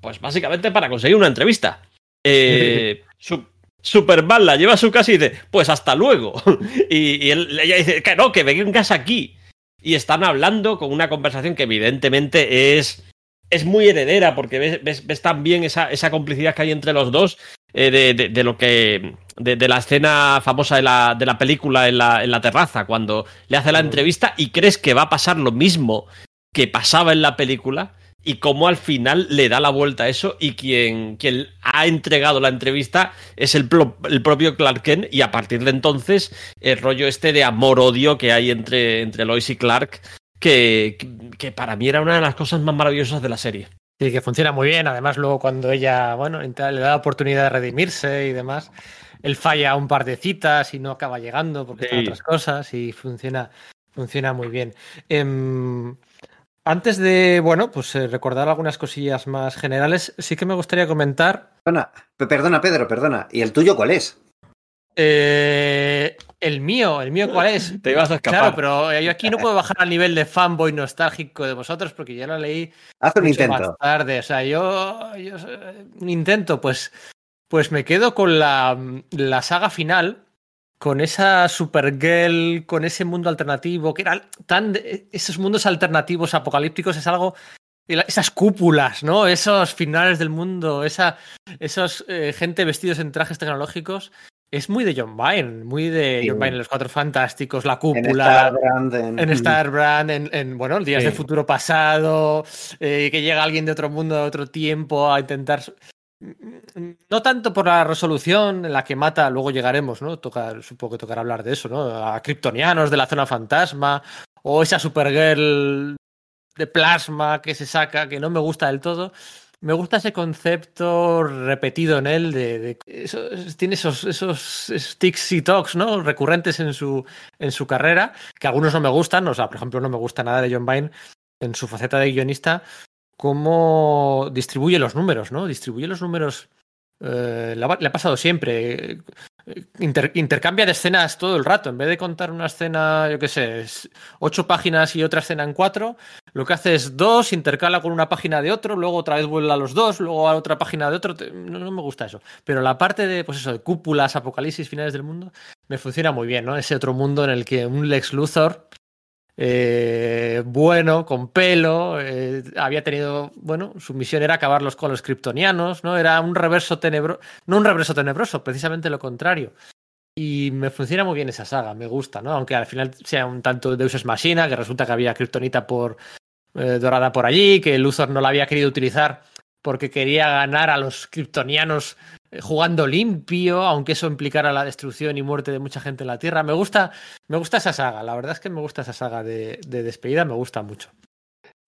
pues básicamente para conseguir una entrevista. Eh, su, Superman la lleva a su casa y dice, pues hasta luego. y, y él, ella dice, que no, que vengas aquí. Y están hablando con una conversación que evidentemente es, es muy heredera, porque ves, ves, ves también esa, esa, complicidad que hay entre los dos, eh, de, de, de, lo que. De, de, la escena famosa de la, de la película en la, en la, terraza, cuando le hace la entrevista y crees que va a pasar lo mismo que pasaba en la película. y cómo al final le da la vuelta a eso y quien, quien ha entregado la entrevista es el, el, propio Clark Kent y a partir de entonces el rollo este de amor-odio que hay entre, entre Lois y Clark que, que para mí era una de las cosas más maravillosas de la serie. Sí, que funciona muy bien. Además, luego cuando ella, bueno, le da la oportunidad de redimirse y demás, él falla un par de citas y no acaba llegando porque sí. están otras cosas y funciona, funciona muy bien. Eh, antes de, bueno, pues eh, recordar algunas cosillas más generales, sí que me gustaría comentar. Perdona, perdona, Pedro, perdona. ¿Y el tuyo cuál es? Eh, el mío, el mío cuál es. Te ibas a escapar. Claro, pero yo aquí no puedo bajar al nivel de fanboy nostálgico de vosotros porque ya lo leí Haz un intento. más tarde. O sea, yo, yo un intento, pues, pues me quedo con la, la saga final, con esa Supergirl, con ese mundo alternativo, que era tan. Esos mundos alternativos apocalípticos es algo. Esas cúpulas, ¿no? Esos finales del mundo, esa, esos eh, gente vestidos en trajes tecnológicos. Es muy de John Byrne, muy de Sí. John Byrne, Los Cuatro Fantásticos, La En Cúpula, Starbrand, en, en Starbrand, en, en, bueno, Días Sí. del Futuro Pasado, eh, que llega alguien de otro mundo, de otro tiempo, a intentar. No tanto por la resolución en la que mata, luego llegaremos, ¿no? Toca, supongo que tocará hablar de eso, ¿no? A kryptonianos de la zona fantasma, o esa Supergirl de plasma que se saca, que no me gusta del todo. Me gusta ese concepto repetido en él de, tiene esos, esos, tics y talks, ¿no? Recurrentes en su, en su carrera, que algunos no me gustan, o sea, por ejemplo, no me gusta nada de John Byrne en su faceta de guionista, cómo distribuye los números, ¿no? Distribuye los números. Eh, le, ha, pasado siempre. Inter, intercambia de escenas todo el rato. En vez de contar una escena, yo qué sé, ocho páginas y otra escena en cuatro, lo que hace es dos, intercala con una página de otro, luego otra vez vuelve a los dos, luego a otra página de otro. No, no me gusta eso. Pero la parte de, pues eso, de cúpulas, apocalipsis, finales del mundo, me funciona muy bien, ¿no? Ese otro mundo en el que un Lex Luthor eh, bueno, con pelo, eh, había tenido, bueno, su misión era acabarlos con los kryptonianos, ¿no? Era un reverso tenebroso, no un reverso tenebroso, precisamente lo contrario. Y me funciona muy bien esa saga, me gusta, ¿no? Aunque al final sea un tanto Deus Ex Machina, que resulta que había kryptonita por, eh, dorada por allí, que Luthor no la había querido utilizar porque quería ganar a los kryptonianos jugando limpio, aunque eso implicara la destrucción y muerte de mucha gente en la Tierra. Me gusta, me gusta esa saga, la verdad es que me gusta esa saga de, de despedida, me gusta mucho.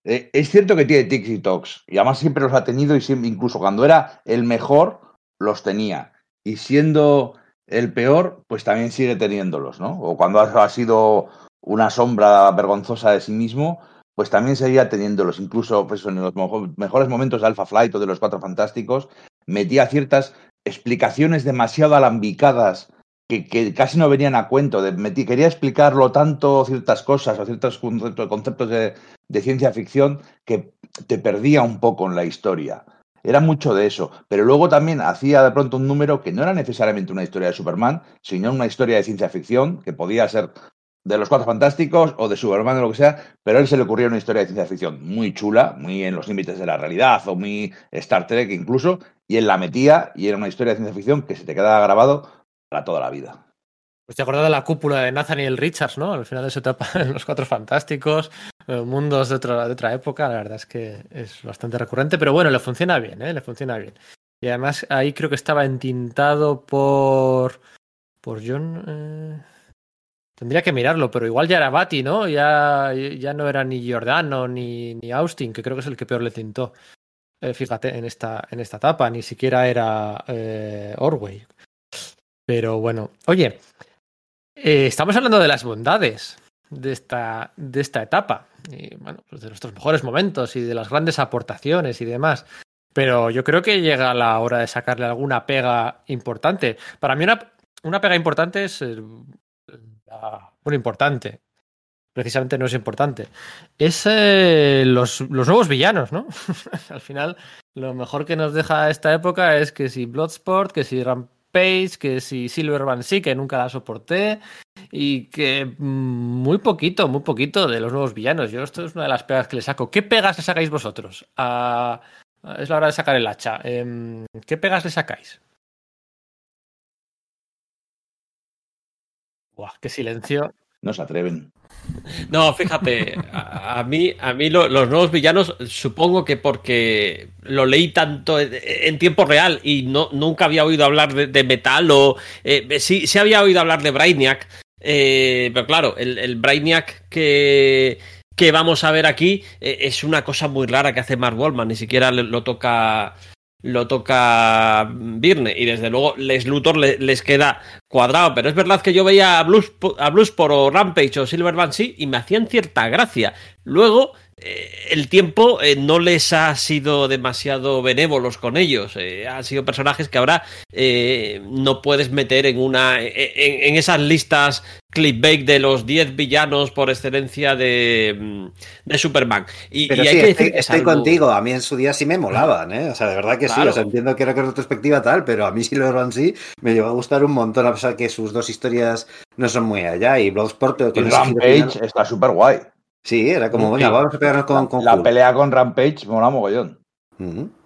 Eh, es cierto que tiene tics y tocs, y además siempre los ha tenido, y incluso cuando era el mejor, los tenía. Y siendo el peor, pues también sigue teniéndolos, ¿no? O cuando ha sido una sombra vergonzosa de sí mismo, pues también seguía teniéndolos. Incluso pues, en los mejores momentos de Alpha Flight o de los Cuatro Fantásticos, metía ciertas explicaciones demasiado alambicadas que, que, casi no venían a cuento. De, quería explicarlo tanto ciertas cosas o ciertos conceptos, de, ciencia ficción que te perdía un poco en la historia. Era mucho de eso. Pero luego también hacía de pronto un número que no era necesariamente una historia de Superman, sino una historia de ciencia ficción, que podía ser de los Cuatro Fantásticos o de Superman o lo que sea, pero a él se le ocurrió una historia de ciencia ficción muy chula, muy en los límites de la realidad o muy Star Trek incluso, y él la metía y era una historia de ciencia ficción que se te quedaba grabado para toda la vida. Pues te acuerdas de la cúpula de Nathaniel Richards, ¿no? Al final de su etapa en Los Cuatro Fantásticos, eh, mundos de otra, de otra época, la verdad es que es bastante recurrente, pero bueno, le funciona bien, ¿eh? Le funciona bien. Y además ahí creo que estaba entintado por... por John... Eh... Tendría que mirarlo, pero igual ya era Batty, ¿no? Ya, ya no era ni Giordano ni, ni Austin, que creo que es el que peor le tintó. Eh, fíjate, en esta, en esta etapa, ni siquiera era eh, Orway. Pero bueno, oye, eh, estamos hablando de las bondades de esta, de esta etapa, y bueno, pues de nuestros mejores momentos y de las grandes aportaciones y demás. Pero yo creo que llega la hora de sacarle alguna pega importante. Para mí, una, una pega importante es bueno, importante. Precisamente no es importante. Es eh, los, los, nuevos villanos, ¿no? Al final, lo mejor que nos deja esta época es que si Bloodsport, que si Rampage, que si Silverman sí, que nunca la soporté, y que muy poquito, muy poquito de los nuevos villanos. Yo, esto es una de las pegas que le saco. ¿Qué pegas le sacáis vosotros? A... Es la hora de sacar el hacha. Eh, ¿Qué pegas le sacáis? Buah, qué silencio. No se atreven. No, fíjate, a, a mí, a mí lo- los nuevos villanos, supongo que porque lo leí tanto en, en tiempo real y no, nunca había oído hablar de, de Metal o eh, sí, sí había oído hablar de Brainiac, eh, pero claro, el, el Brainiac que, que vamos a ver aquí eh, es una cosa muy rara que hace Mark Wallman, ni siquiera lo toca lo toca Virne y desde luego Les Luthor le- les queda cuadrado, pero es verdad que yo veía a Blues, a Bluesport o Rampage o Silverman sí y me hacían cierta gracia. Luego el tiempo eh, no les ha sido demasiado benévolos con ellos. Eh, han sido personajes que ahora eh, no puedes meter en una en, en esas listas clickbait de los 10 villanos por excelencia de, mm, de Superman. Y, Pero y hay sí, que estoy, decir que estoy salvo- contigo. A mí en su día sí me molaban, ¿eh? O sea, de verdad que sí. Claro. O sea, entiendo que era que retrospectiva tal, pero a mí Silverman sí me llegó a gustar un montón, a pesar que sus dos historias no son muy allá. Y Bloodsport Y con giro Rampage final- está súper guay. Sí, era como, Sí. venga, vamos a pegarnos con, con La pelea con Rampage mola mogollón.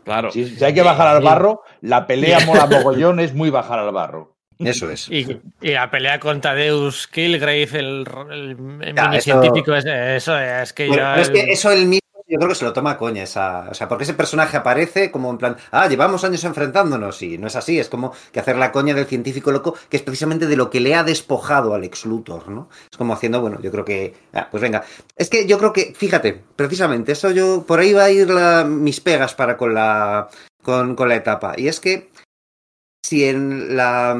Claro. Si, si hay que bajar al barro, la pelea mola mogollón es muy bajar al barro. Eso es. Y, y la pelea contra Deus Killgrave, el, el, el Ya, mini eso- científico, es, eso es que ya. pero es que eso él mismo yo creo que se lo toma a coña esa, o sea, porque ese personaje aparece como en plan, ah, llevamos años enfrentándonos y no es así, es como que hacer la coña del científico loco, que es precisamente de lo que le ha despojado al ex Luthor, ¿no? Es como haciendo, bueno, yo creo que, ah, pues venga, es que yo creo que, fíjate, precisamente eso yo, por ahí va a ir mis pegas para con la, con, con la etapa, y es que si en la,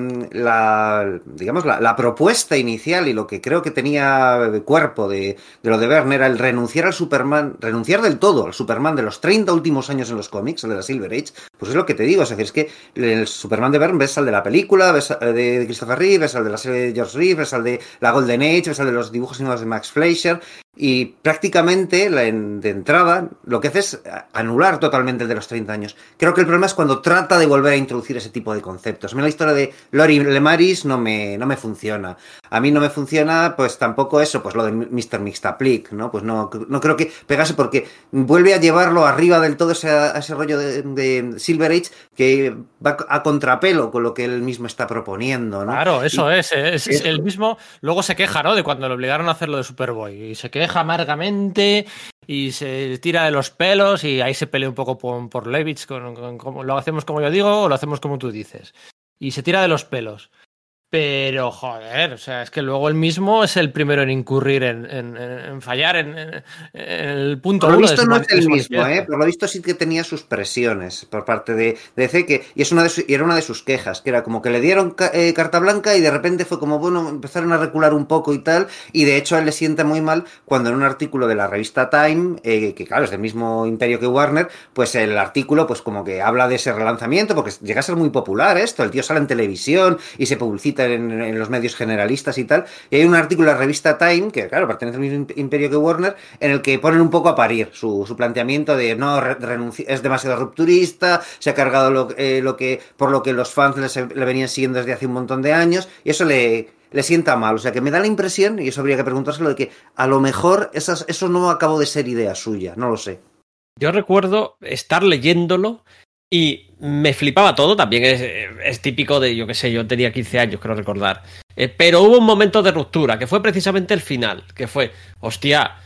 digamos, la, propuesta inicial y lo que creo que tenía de cuerpo de, de lo de Verne era el renunciar al Superman, renunciar del todo al Superman de los 30 últimos años en los cómics, el de la Silver Age, pues es lo que te digo, es decir, es que el Superman de Verne ves al de la película, ves al de Christopher Reeve, ves al de la serie de George Reeves, ves al de la Golden Age, ves al de los dibujos animados de Max Fleischer, y prácticamente de entrada lo que hace es anular totalmente el de los 30 años. Creo que el problema es cuando trata de volver a introducir ese tipo de conceptos. A mí la historia de Lori Lemaris no me, no me funciona. A mí no me funciona, pues tampoco eso, pues lo de Mr. Mixtaplic, ¿no? Pues no, no creo que pegase porque vuelve a llevarlo arriba del todo ese, ese rollo de, de Silver Age que va a contrapelo con lo que él mismo está proponiendo, ¿no? Claro, eso Y- es, es, es el mismo. Luego se queja, ¿no? De cuando le obligaron a hacer lo de Superboy. Y se queja amargamente y se tira de los pelos y ahí se pelea un poco por, por Levitz. Con, ¿Lo hacemos como yo digo o lo hacemos como tú dices? Y se tira de los pelos. Pero, joder, o sea, es que luego él mismo es el primero en incurrir en, en- en- fallar en, en- el punto Por lo visto no es el mismo. ¿eh? Por lo visto sí que tenía sus presiones por parte de, de y, es una de su- y era una de sus quejas, que era como que le dieron ca- eh, carta blanca y de repente fue como, bueno, empezaron a recular un poco y tal, y de hecho a él le sienta muy mal cuando en un artículo de la revista Time, eh, que claro, es del mismo imperio que Warner, pues el artículo pues como que habla de ese relanzamiento, porque llega a ser muy popular esto, el tío sale en televisión y se publicita en, en los medios generalistas y tal, y hay un artículo de la revista Time, que claro, pertenece al mismo imperio que Warner, en el que ponen un poco a parir su, su planteamiento de no, re- renunci- es demasiado rupturista, se ha cargado lo, eh, lo que, por lo que los fans le venían siguiendo desde hace un montón de años, y eso le, le sienta mal. O sea que me da la impresión, y eso habría que preguntárselo, de que a lo mejor esas, eso no acabó de ser idea suya, no lo sé. Yo recuerdo estar leyéndolo y me flipaba todo. También es, típico de, yo qué sé, yo tenía 15 años, creo recordar. Eh, pero hubo un momento de ruptura, que fue precisamente el final, que fue, hostia,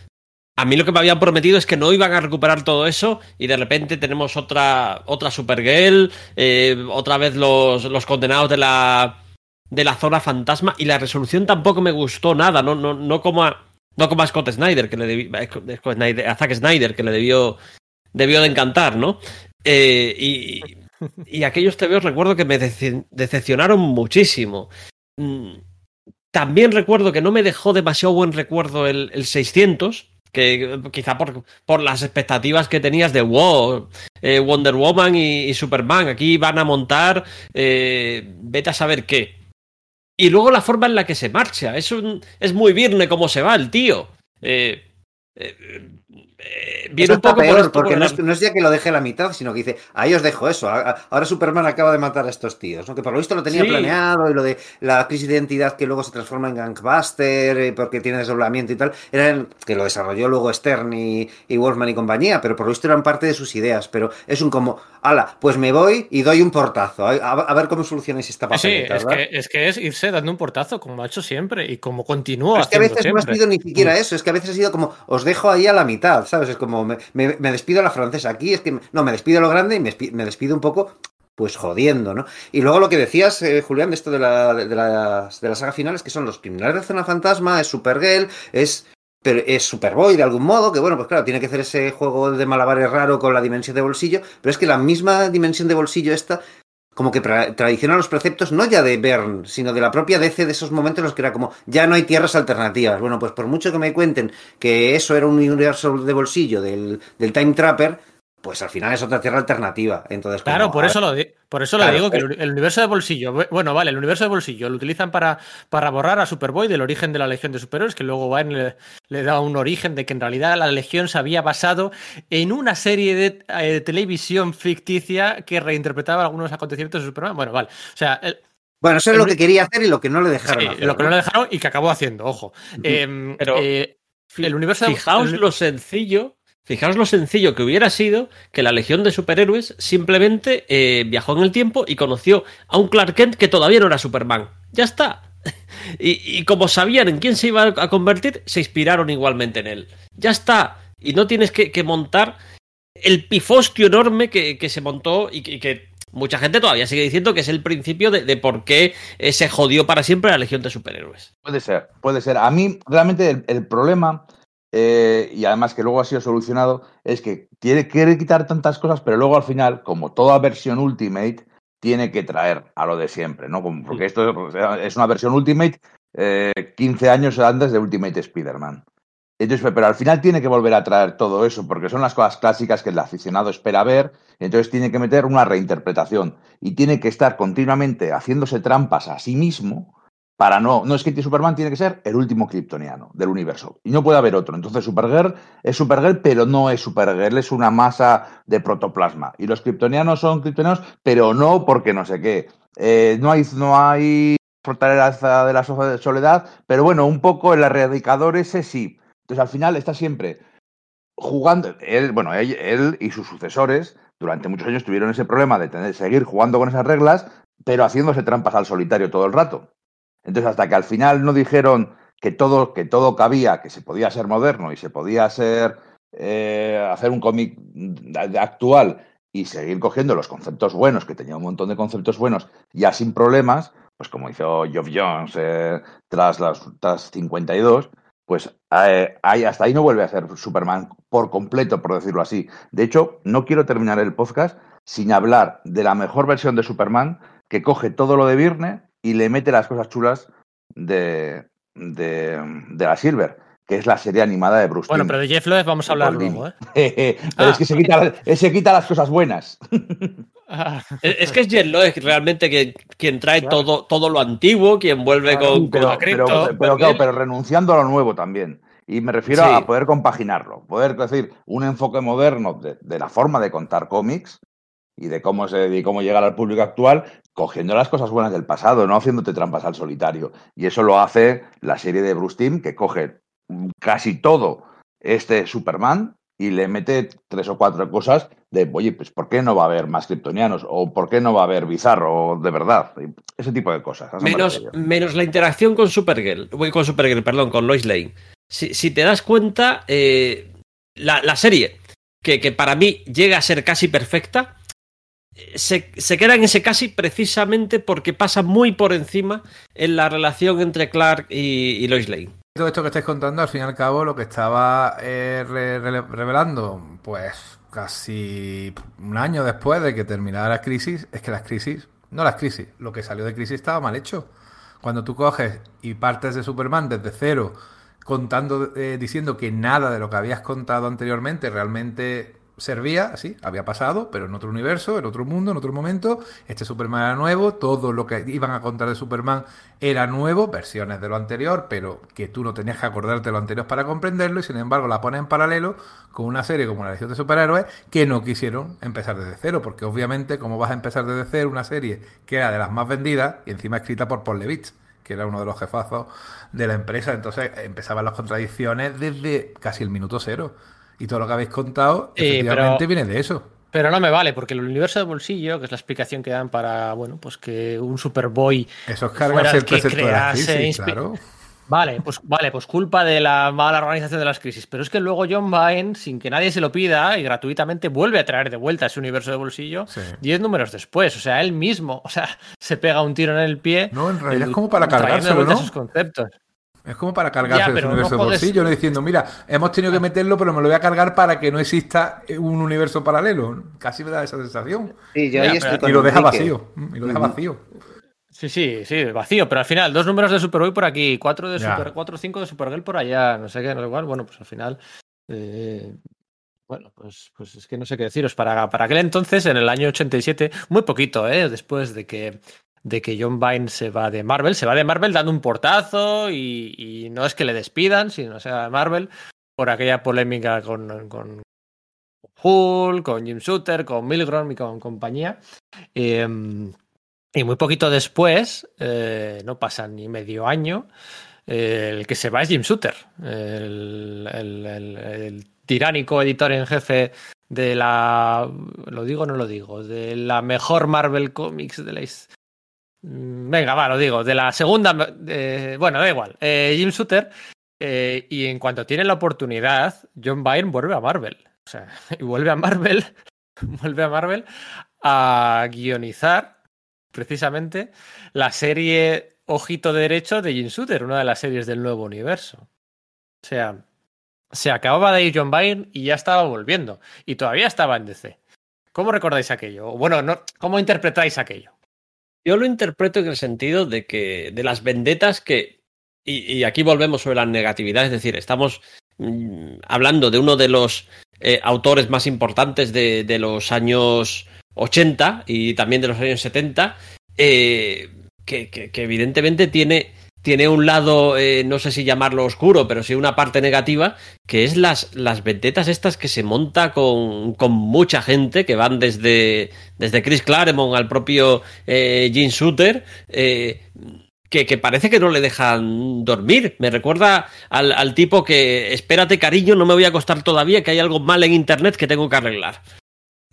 a mí lo que me habían prometido es que no iban a recuperar todo eso y de repente tenemos otra, otra Supergirl, eh, otra vez los, los condenados de la, de la zona fantasma y la resolución tampoco me gustó nada, no, no, no como a, no como a Scott Snyder, que le debi- a Scott Snyder- a Zack Snyder, que le debió, debió de encantar, ¿no? Eh, y, y aquellos TVOs recuerdo que me dece- decepcionaron muchísimo. Mm, También recuerdo que no me dejó demasiado buen recuerdo el, el 600, que eh, quizá por, las expectativas que tenías de wow, eh, Wonder Woman y, Superman, aquí van a montar, eh, vete a saber qué. Y luego la forma en la que se marcha, es, muy virne cómo se va el tío. Eh, Eh, viene un poco peor, porque no es, no es, ya que lo deje a la mitad, sino que dice, ahí os dejo eso. Ahora Superman acaba de matar a estos tíos, ¿no? que por lo visto lo tenía planeado y lo de la crisis de identidad que luego se transforma en Gangbuster eh, porque tiene desdoblamiento y tal, eran que lo desarrolló luego Stern y, Wolfman y compañía, pero por lo visto eran parte de sus ideas. Pero es un como, ala, pues me voy y doy un portazo, a, ver cómo solucionáis esta papeleta. Sí, es que, es que, es irse dando un portazo, como ha hecho siempre y como continúa. Es que a veces no ha sido ni siquiera mm. eso, es que a veces ha sido como, os dejo ahí a la mitad, ¿sabes? Es como, me, despido a la francesa. Aquí es que, no, me despido a lo grande y me, despido un poco pues jodiendo, ¿no? Y luego lo que decías, eh, Julián, de esto de la, de, la, de la saga final es que son los criminales de Zona Fantasma, es Supergirl, es pero es Superboy de algún modo, que bueno, pues claro, tiene que hacer ese juego de malabares raro con la dimensión de bolsillo, pero es que la misma dimensión de bolsillo esta como que tradiciona los preceptos no ya de Bern, sino de la propia DC de esos momentos en los que era como, ya no hay tierras alternativas. Bueno, pues por mucho que me cuenten que eso era un universo de bolsillo del, del Time Trapper, pues al final es otra tierra alternativa. Entonces, claro, por, eso lo por eso lo digo, que el, universo de bolsillo, bueno, vale, el universo de bolsillo lo utilizan para, para borrar a Superboy del origen de la Legión de Superhéroes, que luego va le, le, da un origen de que en realidad la Legión se había basado en una serie de eh, televisión ficticia que reinterpretaba algunos acontecimientos de Superman. Bueno, vale. O sea, bueno, eso es lo que quería hacer y lo que no le dejaron. lo que no le dejaron y que acabó haciendo, ojo. Em, Pero eh, el universo fijaos lo sencillo Fijaos lo sencillo que hubiera sido que la Legión de Superhéroes simplemente eh, viajó en el tiempo y conoció a un Clark Kent que todavía no era Superman. Ya está. Y, como sabían en quién se iba a convertir, se inspiraron igualmente en él. Ya está. Y no tienes que, montar el pifostio enorme que, se montó y que, mucha gente todavía sigue diciendo que es el principio de, por qué eh, se jodió para siempre la Legión de Superhéroes. Puede ser, puede ser. A mí realmente el problema eh, y además que luego ha sido solucionado, es que tiene, quiere quitar tantas cosas, pero luego al final, como toda versión Ultimate, tiene que traer a lo de siempre, ¿no? porque esto es una versión Ultimate 15 eh, años antes de Ultimate Spider-Man. Entonces, pero al final tiene que volver a traer todo eso, porque son las cosas clásicas que el aficionado espera ver, entonces tiene que meter una reinterpretación y tiene que estar continuamente haciéndose trampas a sí mismo para no, no es que Superman tiene que ser el último kryptoniano del universo y no puede haber otro. Entonces Supergirl es Supergirl, pero no es Supergirl, es una masa de protoplasma. Y los kryptonianos son kryptonianos, pero no porque no sé qué. Eh, no hay, no hay fortaleza de la soledad, pero bueno, un poco el erradicador ese sí. Entonces al final está siempre jugando, él, bueno, él, y sus sucesores durante muchos años tuvieron ese problema de tener, seguir jugando con esas reglas, pero haciéndose trampas al solitario todo el rato. Entonces, hasta que al final no dijeron que todo, que todo cabía, que se podía ser moderno y se podía ser eh, hacer un cómic actual y seguir cogiendo los conceptos buenos, que tenía un montón de conceptos buenos, ya sin problemas, pues como hizo Geoff Jones eh, tras las tras 52, pues eh, hasta ahí no vuelve a ser Superman por completo, por decirlo así. De hecho, no quiero terminar el podcast sin hablar de la mejor versión de Superman que coge todo lo de Virne, y le mete las cosas chulas de, de, la Silver, que es la serie animada de Bruce Bueno, pero de Jeff Loeb vamos a hablar luego, ¿eh? pero es que se quita, se quita las cosas buenas. es que es Jeff Loeb realmente que, quien trae todo, todo lo antiguo, quien vuelve con, pero, pero, pero, renunciando a lo nuevo también. Y me refiero a poder compaginarlo, poder decir un enfoque moderno de, de, la forma de contar cómics y de cómo, se, de cómo llegar al público actual cogiendo las cosas buenas del pasado, no haciéndote trampas al solitario. Y eso lo hace la serie de Bruce Timm, que coge casi todo este Superman y le mete tres o cuatro cosas de, oye, pues ¿por qué no va a haber más kryptonianos? ¿O por qué no va a haber Bizarro de verdad? Ese tipo de cosas. Menos, menos, la interacción con Supergirl, con Supergirl, perdón, con Lois Lane. Si, te das cuenta, eh, la, serie, que, que para mí llega a ser casi perfecta, se, queda en ese casi precisamente porque pasa muy por encima en la relación entre Clark y, Lois Lane. Todo esto que estáis contando, al fin y al cabo, lo que estaba eh, revelando, pues casi un año después de que terminara la crisis, es que las crisis, no las crisis, lo que salió de crisis estaba mal hecho. Cuando tú coges y partes de Superman desde cero, contando, eh, diciendo que nada de lo que habías contado anteriormente realmente servía así, había pasado, pero en otro universo, en otro mundo, en otro momento. Este Superman era nuevo, todo lo que iban a contar de Superman era nuevo, versiones de lo anterior, pero que tú no tenías que acordarte de lo anterior para comprenderlo, y sin embargo la pones en paralelo con una serie como la Legión de Superhéroes que no quisieron empezar desde cero, porque obviamente, ¿cómo vas a empezar desde cero una serie que era de las más vendidas y encima escrita por Paul Levitz? que era uno de los jefazos de la empresa, entonces empezaban las contradicciones desde casi el minuto cero. Y todo lo que habéis contado, Sí, efectivamente, pero- viene de eso. Pero no me vale, porque el universo de bolsillo, que es la explicación que dan para, bueno, pues que un Superboy Eso es fuera el que crease, crisis, claro. Vale, pues vale, pues culpa de la mala organización de las crisis. Pero es que luego John Byrne, sin que nadie se lo pida y gratuitamente, vuelve a traer de vuelta ese universo de bolsillo Sí. 10 números después. O sea, él mismo, o sea, se pega un tiro en el pie. No, en realidad es como para cargárselo, ¿no? esos conceptos. Es como para cargarse Ya, universo no bolsillo, no diciendo, mira, hemos tenido que meterlo, pero me lo voy a cargar para que no exista un universo paralelo. Casi me da esa sensación. Sí, yo Ya, ahí pero- estoy con Y lo deja vacío. Y lo deja vacío. Sí, sí, sí, vacío, pero al final, dos números de Superboy por aquí, cuatro de Ya. Super, cuatro o cinco de Supergirl por allá, no sé qué, no sé cuál. Bueno, pues al final. eh, bueno, pues, pues es que no sé qué deciros. Para, para aquel entonces, en el año 87, muy poquito, ¿eh? Después de que, de que John Byrne se va de Marvel, se va de Marvel dando un portazo y, no es que le despidan, sino se va de Marvel por aquella polémica con, con Hulk, con Jim Shooter, con Milgrom y con compañía. Em, y muy poquito después, eh, no pasa ni medio año, eh, el que se va es Jim Shooter, el- el tiránico editor en jefe de la. ¿Lo digo o no lo digo? De la mejor Marvel Comics de la. Mm, Venga, va, lo digo. De la segunda. eh, bueno, da igual. Eh, Jim Shooter. eh, y en cuanto tiene la oportunidad, John Byrne vuelve a Marvel. O sea, y vuelve a Marvel. vuelve a Marvel a guionizar precisamente la serie Ojito Derecho de Jim Shooter, una de las series del nuevo universo. O sea, se acababa de ir John Byrne y ya estaba volviendo. Y todavía estaba en DC. ¿Cómo recordáis aquello? Bueno, no, ¿cómo interpretáis aquello? Yo lo interpreto en el sentido de que de las vendetas que y, aquí volvemos sobre la negatividad, es decir, estamos mm, hablando de uno de los eh, autores más importantes de, de los años 80 y también de los años 70, eh, que- que evidentemente tiene, tiene un lado, eh, no sé si llamarlo oscuro, pero sí una parte negativa, que es las, las vendetas estas que se monta con, con mucha gente, que van desde, desde Chris Claremont al propio eh, Gene Shooter, eh, que, que parece que no le dejan dormir. Me recuerda al, al tipo que, espérate cariño, no me voy a acostar todavía, que hay algo mal en Internet que tengo que arreglar.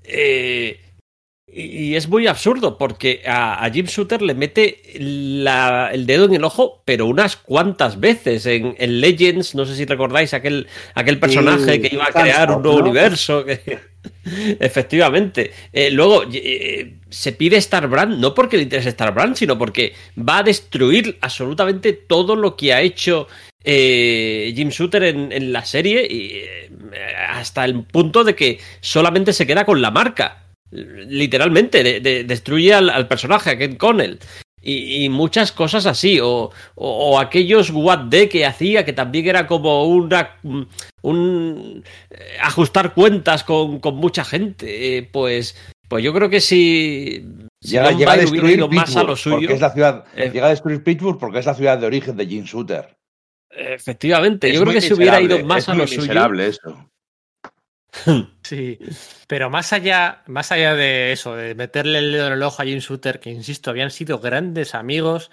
Eh, y es muy absurdo porque a, a Jim Shooter le mete la- el dedo en el ojo, pero unas cuantas veces. En, en Legends, no sé si recordáis aquel, aquel personaje Sí, que iba a crear un nuevo ¿no? universo. que- Efectivamente. Eh, luego eh, se pide Starbrand, no porque le interese Starbrand, sino porque va a destruir absolutamente todo lo que ha hecho eh, Jim Shooter en, en la serie y eh, hasta el punto de que solamente se queda con la marca. Literalmente, de- de- destruye al, al personaje, a Ken Connell. Y, y muchas cosas así, o, o- o aquellos What D que hacía, que también era como una, un eh, ajustar cuentas con, con mucha gente. eh, pues, pues yo creo que si, Llega, llega a destruir ido más a Pittsburgh, lo suyo. porque es la ciudad, eh, llega a destruir Pittsburgh porque es la ciudad de origen de Jim Shooter. Efectivamente, Es yo creo que si hubiera ido más es a lo suyo. eso. Sí, pero más allá, más allá de eso, de meterle el dedo en el ojo a Jim Shooter, que insisto, habían sido grandes amigos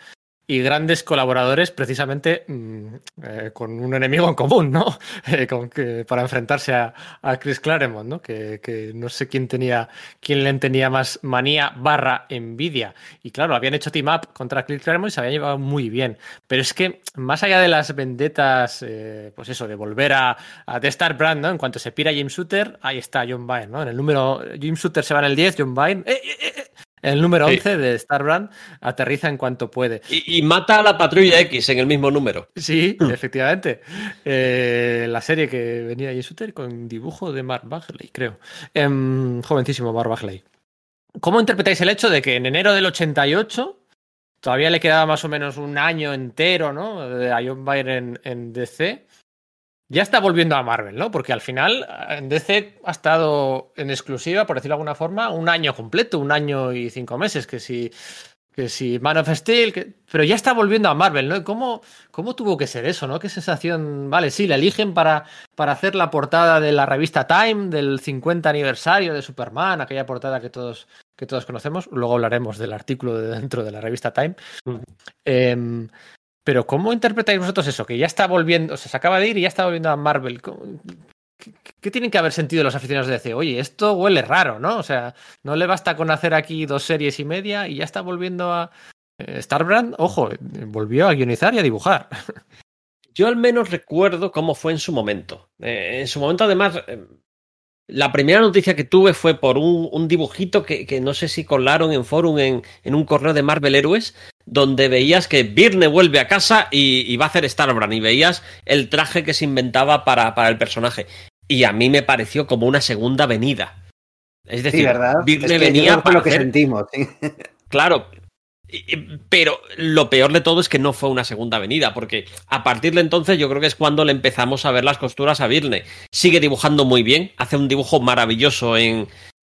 y grandes colaboradores precisamente mm, eh, con un enemigo en común, ¿no? Eh, para enfrentarse a, Chris Claremont, ¿no? Que, no sé quién tenía, quién le tenía más manía barra envidia. Y claro, habían hecho team up contra Chris Claremont y se habían llevado muy bien. Pero es que más allá de las vendetas, eh, pues eso, de volver a, a The Star Brand, ¿no? En cuanto se pira Jim Shooter, ahí está John Byrne, ¿no? En el número, Jim Shooter se va en el 10, John Byrne, ¡eh, eh, eh, eh! El número Sí. 11 de Star Brand aterriza en cuanto puede. Y, y mata a la patrulla X en el mismo número. Sí, efectivamente. Eh, la serie que venía Shooter con dibujo de Mark Bagley, creo. Em, jovencísimo Mark Bagley. ¿Cómo interpretáis el hecho de que en enero del 88 todavía le quedaba más o menos un año entero, ¿no? De John Byrne en, en DC. Ya está volviendo a Marvel, ¿no? Porque al final en DC ha estado en exclusiva, por decirlo de alguna forma, un año completo, un año y cinco meses, que si, que si Man of Steel, que... pero ya está volviendo a Marvel, ¿no? ¿Cómo, ¿Cómo tuvo que ser eso, no? Qué sensación, vale, sí, la eligen para, para hacer la portada de la revista Time del 50 aniversario de Superman, aquella portada que todos, que todos conocemos, luego hablaremos del artículo de dentro de la revista Time. Eh, pero ¿cómo interpretáis vosotros eso? Que ya está volviendo, o sea, se acaba de ir y ya está volviendo a Marvel. ¿Qué, tienen que haber sentido los aficionados de DC? Oye, esto huele raro, ¿no? O sea, no le basta con hacer aquí dos series y media y ya está volviendo a... Eh, Starbrand, ojo, volvió a guionizar y a dibujar. Yo al menos recuerdo cómo fue en su momento. Eh, en su momento, además, eh, la primera noticia que tuve fue por un, dibujito que, no sé si colaron en forum en, un correo de Marvel Héroes, donde veías que Birne vuelve a casa y, y, va a hacer Starbrand y veías el traje que se inventaba para, para el personaje. Y a mí me pareció como una segunda venida. Es decir, sí, es que venía para lo que hacer... sentimos. ¿sí? Claro, pero lo peor de todo es que no fue una segunda venida, porque a partir de entonces yo creo que es cuando le empezamos a ver las costuras a Birne. Sigue dibujando muy bien, hace un dibujo maravilloso en,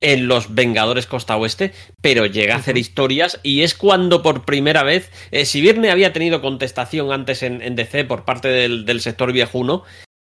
en Los Vengadores Costa Oeste, pero llega a hacer historias y es cuando por primera vez, eh, si Birne había tenido contestación antes en, en DC por parte del, del sector viejuno,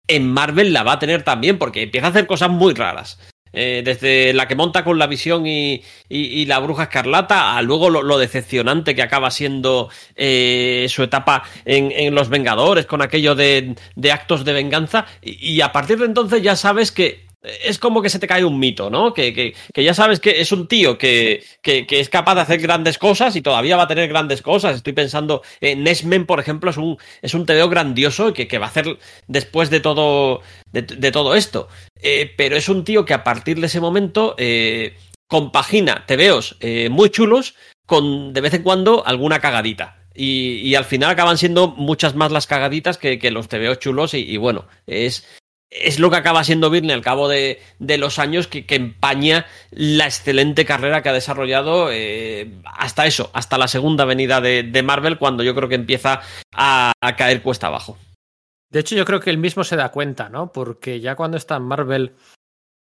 en Marvel la va a tener también, porque empieza a hacer cosas muy raras. Eh, desde la que monta con la visión y, y, y la bruja escarlata a luego lo, lo decepcionante que acaba siendo eh, su etapa en, en, Los Vengadores con aquello de, de actos de venganza y, y, a partir de entonces ya sabes que es como que se te cae un mito, ¿no? Que, que, que ya sabes que es un tío que, que, es capaz de hacer grandes cosas y todavía va a tener grandes cosas. Estoy pensando, en Nesmen, por ejemplo, es un, es un TVO grandioso que, que va a hacer después de todo, de, de todo esto. Eh, pero es un tío que a partir de ese momento eh, compagina TVOs eh, muy chulos con de vez en cuando alguna cagadita. Y, y, al final acaban siendo muchas más las cagaditas que, que los TVOs chulos y bueno, es, es lo que acaba siendo Birne al cabo de, los años que, empaña la excelente carrera que ha desarrollado eh, hasta eso, hasta la segunda venida de, Marvel, cuando yo creo que empieza a, a, caer cuesta abajo. De hecho, yo creo que él mismo se da cuenta, ¿no? Porque ya cuando está en Marvel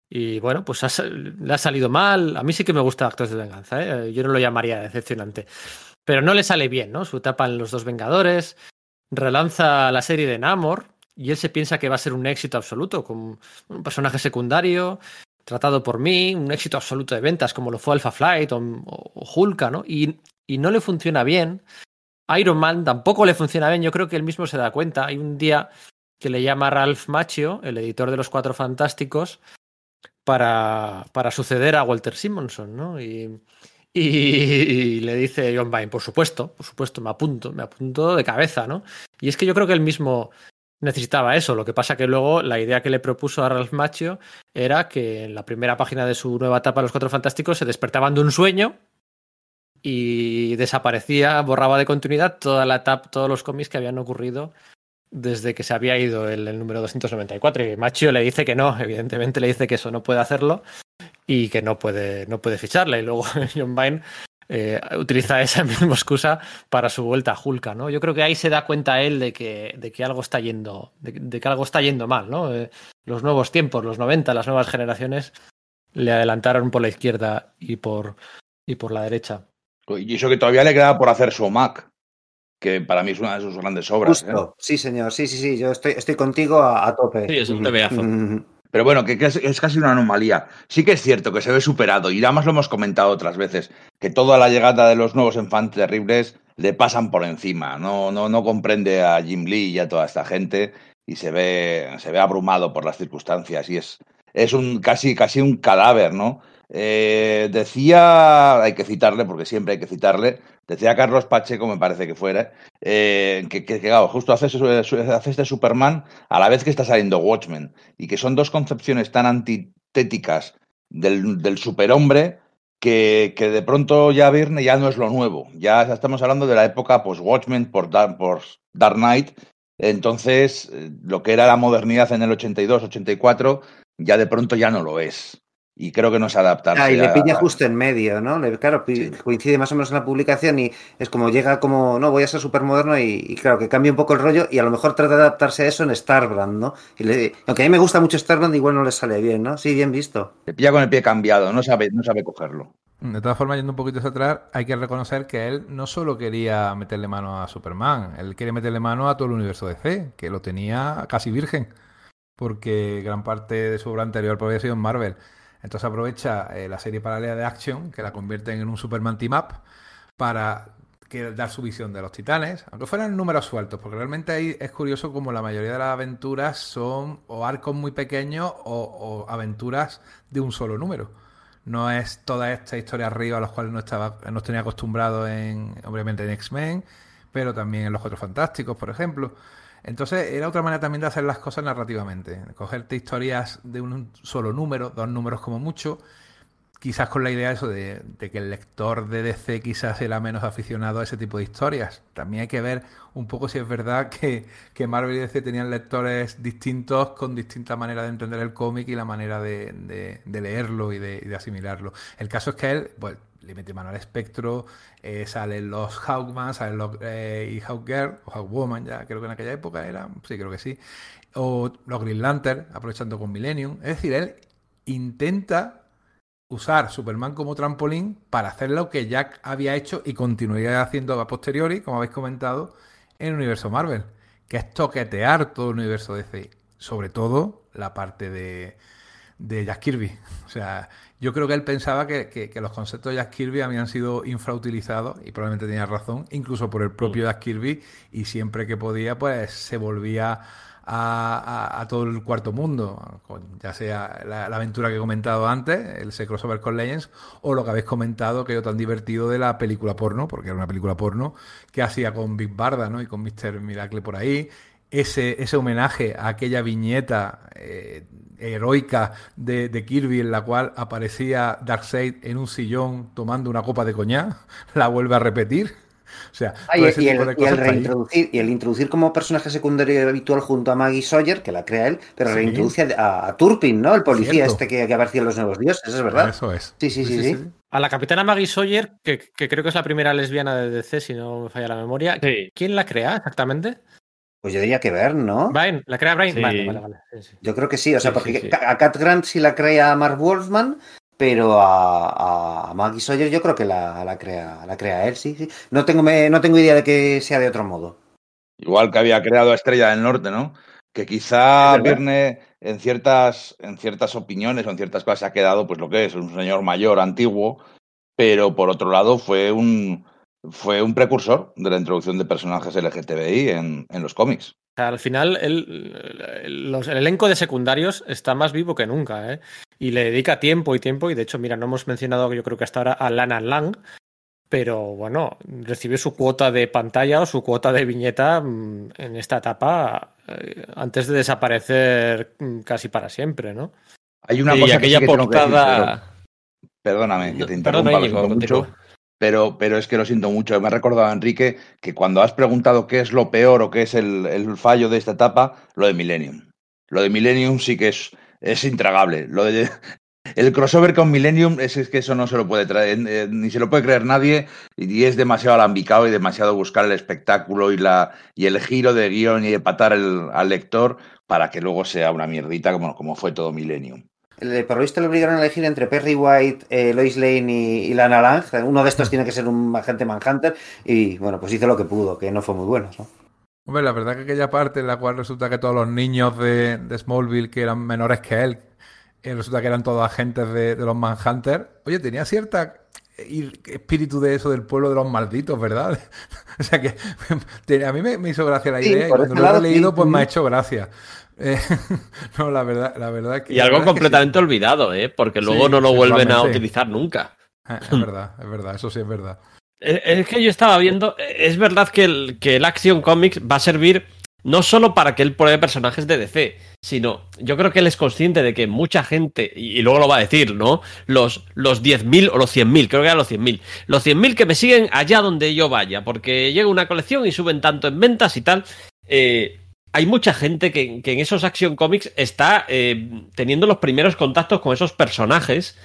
y bueno, pues ha, le ha salido mal. A mí sí que me gusta Actos de Venganza, ¿eh? yo no lo llamaría decepcionante. Pero no le sale bien, ¿no? Su etapa en Los Dos Vengadores, relanza la serie de Namor, y él se piensa que va a ser un éxito absoluto, con un personaje secundario, tratado por mí, un éxito absoluto de ventas, como lo fue Alpha Flight o, o Hulka, ¿no? Y, y, no le funciona bien. Iron Man tampoco le funciona bien, yo creo que él mismo se da cuenta. Hay un día que le llama Ralph Macchio, el editor de los Cuatro Fantásticos, para, para suceder a Walter Simonson, ¿no? Y, y, le dice John Vine, por supuesto, por supuesto, me apunto, me apunto de cabeza, ¿no? Y es que yo creo que él mismo necesitaba eso. Lo que pasa que luego la idea que le propuso a Ralph Macchio era que en la primera página de su nueva etapa Los Cuatro Fantásticos se despertaban de un sueño y desaparecía, borraba de continuidad toda la etapa, todos los cómics que habían ocurrido desde que se había ido el, número 294 y Macchio le dice que no, evidentemente le dice que eso no puede hacerlo y que no puede, no puede ficharle. Y luego John Vine eh, utiliza esa misma excusa para su vuelta a Hulka, ¿no? Yo creo que ahí se da cuenta él de que, de que algo está yendo, de, de que algo está yendo mal, ¿no? Eh, los nuevos tiempos, los 90, las nuevas generaciones le adelantaron por la izquierda y por, y por la derecha. Y eso que todavía le queda por hacer su Mac, que para mí es una de sus grandes obras. Justo. ¿eh? Sí, señor, sí, sí, sí, yo estoy, estoy contigo a, a tope. Sí, es un tebeazo. Pero bueno, que, es, casi una anomalía. Sí que es cierto que se ve superado, y además lo hemos comentado otras veces, que toda la llegada de los nuevos infantes terribles le pasan por encima. No, no, no comprende a Jim Lee y a toda esta gente y se ve, se ve abrumado por las circunstancias. Y es, es un, casi, casi un cadáver, ¿no? Eh, decía, hay que citarle, porque siempre hay que citarle, decía Carlos Pacheco, me parece que fuera, eh, que, que, que justo hace, hace, este Superman a la vez que está saliendo Watchmen, y que son dos concepciones tan antitéticas del, del superhombre que, que, de pronto ya Virne ya no es lo nuevo, ya estamos hablando de la época pues Watchmen por, Dark, por Dark Knight, entonces lo que era la modernidad en el 82, 84, ya de pronto ya no lo es. Y creo que no se adaptarse. Ah, y le a- pilla justo en medio, ¿no? Claro, Sí. coincide más o menos en la publicación y es como llega como, no, voy a ser súper moderno y, y claro, que cambia un poco el rollo y a lo mejor trata de adaptarse a eso en Starbrand, ¿no? Y le- aunque a mí me gusta mucho Starbrand, igual no le sale bien, ¿no? Sí, bien visto. Le pilla con el pie cambiado, no sabe, no sabe cogerlo. De todas formas, yendo un poquito hacia atrás, hay que reconocer que él no solo quería meterle mano a Superman, él quería meterle mano a todo el universo DC, que lo tenía casi virgen, porque gran parte de su obra anterior había sido en Marvel. Entonces aprovecha eh, la serie paralela de Action, que la convierten en un Superman Team Up, para dar su visión de los titanes, aunque fueran números sueltos, porque realmente ahí es curioso como la mayoría de las aventuras son o arcos muy pequeños o, o aventuras de un solo número. No es toda esta historia arriba a los cuales no estaba, nos tenía acostumbrado en, obviamente en X-Men, pero también en Los Cuatro Fantásticos, por ejemplo. Entonces era otra manera también de hacer las cosas narrativamente. Cogerte historias de un solo número, dos números como mucho, quizás con la idea eso de, que el lector de DC quizás era menos aficionado a ese tipo de historias. También hay que ver un poco si es verdad que, que Marvel y DC tenían lectores distintos con distinta manera de entender el cómic y la manera de, leerlo y de, y de asimilarlo. El caso es que él pues, le mete mano al espectro, eh, salen los Hawkman, salen los eh, y Hawkgirl, o Hawkwoman ya creo que en aquella época era, sí creo que sí, o los Green Lantern, aprovechando con Millennium. Es decir, él intenta usar Superman como trampolín para hacer lo que Jack había hecho y continuaría haciendo a posteriori, como habéis comentado, en el universo Marvel, que es toquetear todo el universo DC, sobre todo la parte de, de Jack Kirby. O sea, yo creo que él pensaba que, que- que los conceptos de Jack Kirby habían sido infrautilizados y probablemente tenía razón, incluso por el propio Jack Kirby, y siempre que podía, pues se volvía a, a- a todo el cuarto mundo, con- ya sea la, la aventura que he comentado antes, el ese crossover con Legends, o lo que habéis comentado, que yo tan divertido de la película porno, porque era una película porno que hacía con Big Barda ¿no? y con Mr. Miracle por ahí. Ese, ese homenaje a aquella viñeta eh, heroica de, de Kirby en la cual aparecía Darkseid en un sillón tomando una copa de coñac, la vuelve a repetir. O sea, Ah, y, el, y el reintroducir, y el introducir como personaje secundario habitual junto a Maggie Sawyer, que la crea él, pero Sí. reintroduce a, a Turpin, ¿no? El policía Cierto. este que, que apareció en Los Nuevos Dioses, es verdad. Eso es. Sí, sí, sí, sí. A la capitana Maggie Sawyer, que, que creo que es la primera lesbiana de DC, si no me falla la memoria. Sí. ¿Quién la crea exactamente? Pues yo diría que ver, ¿no? Brian, ¿la crea Brian? Sí. Vale, vale, vale. Sí, sí. Yo creo que sí, o sea, Sí, porque sí, sí. a Cat Grant sí la crea Mark Wolfman, pero a, a Maggie Sawyer yo creo que la, la crea, la crea él, sí, sí. No tengo, me- no tengo idea de que sea de otro modo. Igual que había creado a Estrella del Norte, ¿no? Que quizá. Verne en ciertas, en ciertas opiniones o en ciertas cosas se ha quedado, pues lo que es, un señor mayor, antiguo, pero por otro lado fue un, fue un precursor de la introducción de personajes LGTBI en, en los cómics. Al final el, los- el elenco de secundarios está más vivo que nunca, ¿eh? Y le dedica tiempo y tiempo. Y de hecho, mira, no hemos mencionado yo creo que hasta ahora a Lana Lang, pero bueno, recibió su cuota de pantalla o su cuota de viñeta mm, en esta etapa eh, antes de desaparecer mm, casi para siempre, ¿no? Hay una y cosa aquella que sí que tengo que decir, portada. Perdóname que te Perdona, interrumpa, Íñigo, continúa. mucho, pero, pero es que lo siento mucho. Me ha recordado Enrique que cuando has preguntado qué es lo peor o qué es el, fallo de esta etapa, lo de Millennium. Lo de Millennium sí que es, es intragable. Lo de, el crossover con Millennium es, es que eso no se lo puede traer, eh, ni se lo puede creer nadie, y es demasiado alambicado y demasiado buscar el espectáculo y, la, y el giro de guion y de patar el- al lector para que luego sea una mierdita como, como fue todo Millennium. Lo visto le obligaron a elegir entre Perry White, eh, Lois Lane y, y Lana Lang. Uno de estos tiene que ser un agente Manhunter. Y bueno, pues hizo lo que pudo, que no fue muy bueno. ¿no? Hombre, la verdad que aquella parte en la cual resulta que todos los niños de, de Smallville que eran menores que él, eh, resulta que eran todos agentes de, de los Manhunter, oye, tenía cierta ir- espíritu de eso del pueblo de los malditos, ¿verdad? o sea que a mí me, me hizo gracia la Sí, idea y por cuando lo he leído sí. pues me ha hecho gracia. Eh, no, la verdad, la verdad que... Y algo completamente olvidado, ¿eh? Porque Sí, luego no lo vuelven a utilizar nunca. Eh, Es verdad, es verdad, eso sí es verdad. Es que yo estaba viendo, es verdad que el, que el Action Comics va a servir no solo para que él pruebe personajes de DC, sino yo creo que él es consciente de que mucha gente, y, y luego lo va a decir, ¿no? Los, los 10.000 o los 100.000, creo que eran los 100.000. Los 100.000 que me siguen allá donde yo vaya, porque llega una colección y suben tanto en ventas y tal. Eh, hay mucha gente que, en esos Action Comics está eh, teniendo los primeros contactos con esos personajes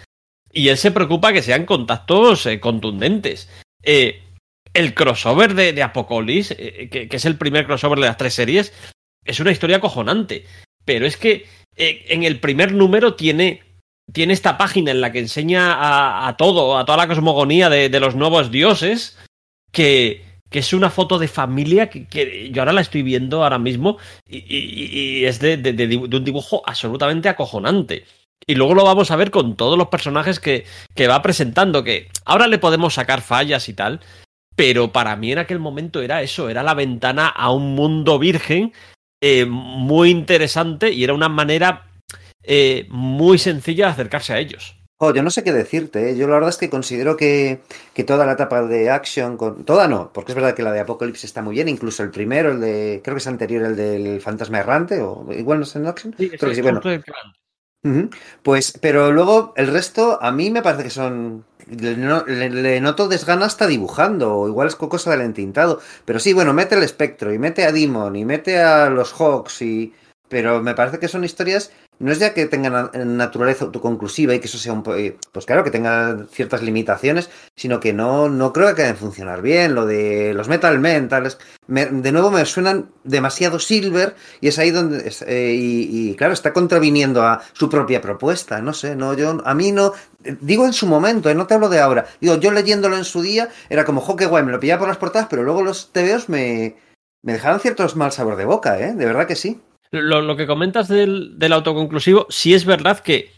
y él se preocupa que sean contactos eh, contundentes. Eh, el crossover de, de que, es el primer crossover de las tres series, es una historia acojonante. Pero es que en el primer número tiene, tiene esta página en la que enseña a, todo, a toda la cosmogonía de los nuevos dioses, que, que, es una foto de familia que, yo ahora la estoy viendo ahora mismo y, es de, un dibujo absolutamente acojonante. Y luego lo vamos a ver con todos los personajes que, que va presentando, que ahora le podemos sacar fallas y tal, pero para mí en aquel momento era eso, era la ventana a un mundo virgen eh, muy interesante y era una manera eh, muy sencilla de acercarse a ellos. Oh, yo no sé qué decirte, ¿eh? yo la verdad es que considero que, que, toda la etapa de Action, con... toda no, porque es verdad que la de Apocalypse está muy bien, incluso el primero, el de, creo que es anterior, el del Fantasma Errante, o igual no es en Action. Sí, creo que sí, bueno. Uh -huh. Pues, pero luego el resto a mí me parece que son. Le, le, le, noto desgana hasta dibujando, o igual es cosa del entintado. Pero sí, bueno, mete el espectro, y mete a Demon, y mete a los Hawks, y. Pero me parece que son historias no es ya que tengan naturaleza autoconclusiva y que eso sea un pues claro que tenga ciertas limitaciones sino que no no creo que deben funcionar bien. Lo de los metal mentales me, de nuevo me suenan demasiado silver y es ahí donde eh, y, claro está contraviniendo a su propia propuesta. No sé no yo a mí no digo en su momento eh, no te hablo de ahora. Digo yo leyéndolo en su día era como jo que guay me lo pillaba por las portadas pero luego los TVOs me me dejaron ciertos mal sabor de boca eh de verdad que sí lo, que comentas del, del, autoconclusivo, sí es verdad que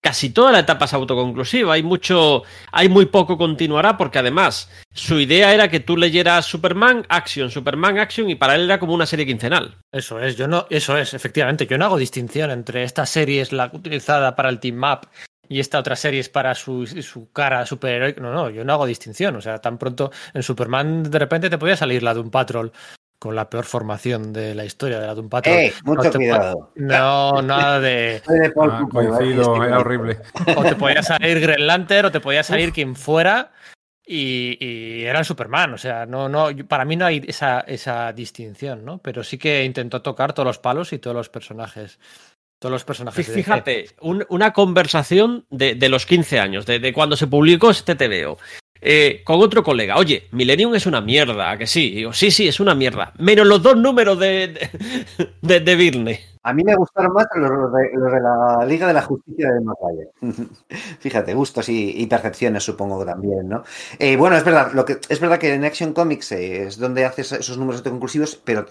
casi toda la etapa es autoconclusiva. Hay mucho, hay muy poco continuará, porque además su idea era que tú leyeras Superman, Action, Superman, Action, y para él era como una serie quincenal. Eso es, yo no, eso es, efectivamente, yo no hago distinción entre esta serie es la utilizada para el team map y esta otra serie es para su, su cara superheroica. No, no, yo no hago distinción. O sea, tan pronto en Superman de repente te podía salir la de un patrol con la peor formación de la historia de la Doom Patrol. Eh, mucho no te, cuidado. No, nada de. ah, coincido, era horrible. O te podía salir Green Lantern o te podía salir Uf. quien fuera y, y, era el Superman. O sea, no, no, para mí no hay esa, esa distinción, ¿no? Pero sí que intentó tocar todos los palos y todos los personajes. Todos los personajes. Fíjate, un, una conversación de, de, los 15 años, de, de cuando se publicó este TVO. Eh, con otro colega, oye, Millennium es una mierda, que sí? Digo, sí, sí, es una mierda. Menos los dos números de, de, de, de Virne. A mí me gustaron más los de, los de la Liga de la Justicia de Macalle. Fíjate, gustos y, percepciones supongo también, ¿no? Eh, bueno, es verdad, lo que, es verdad que en Action Comics es donde hace esos números autoconclusivos, pero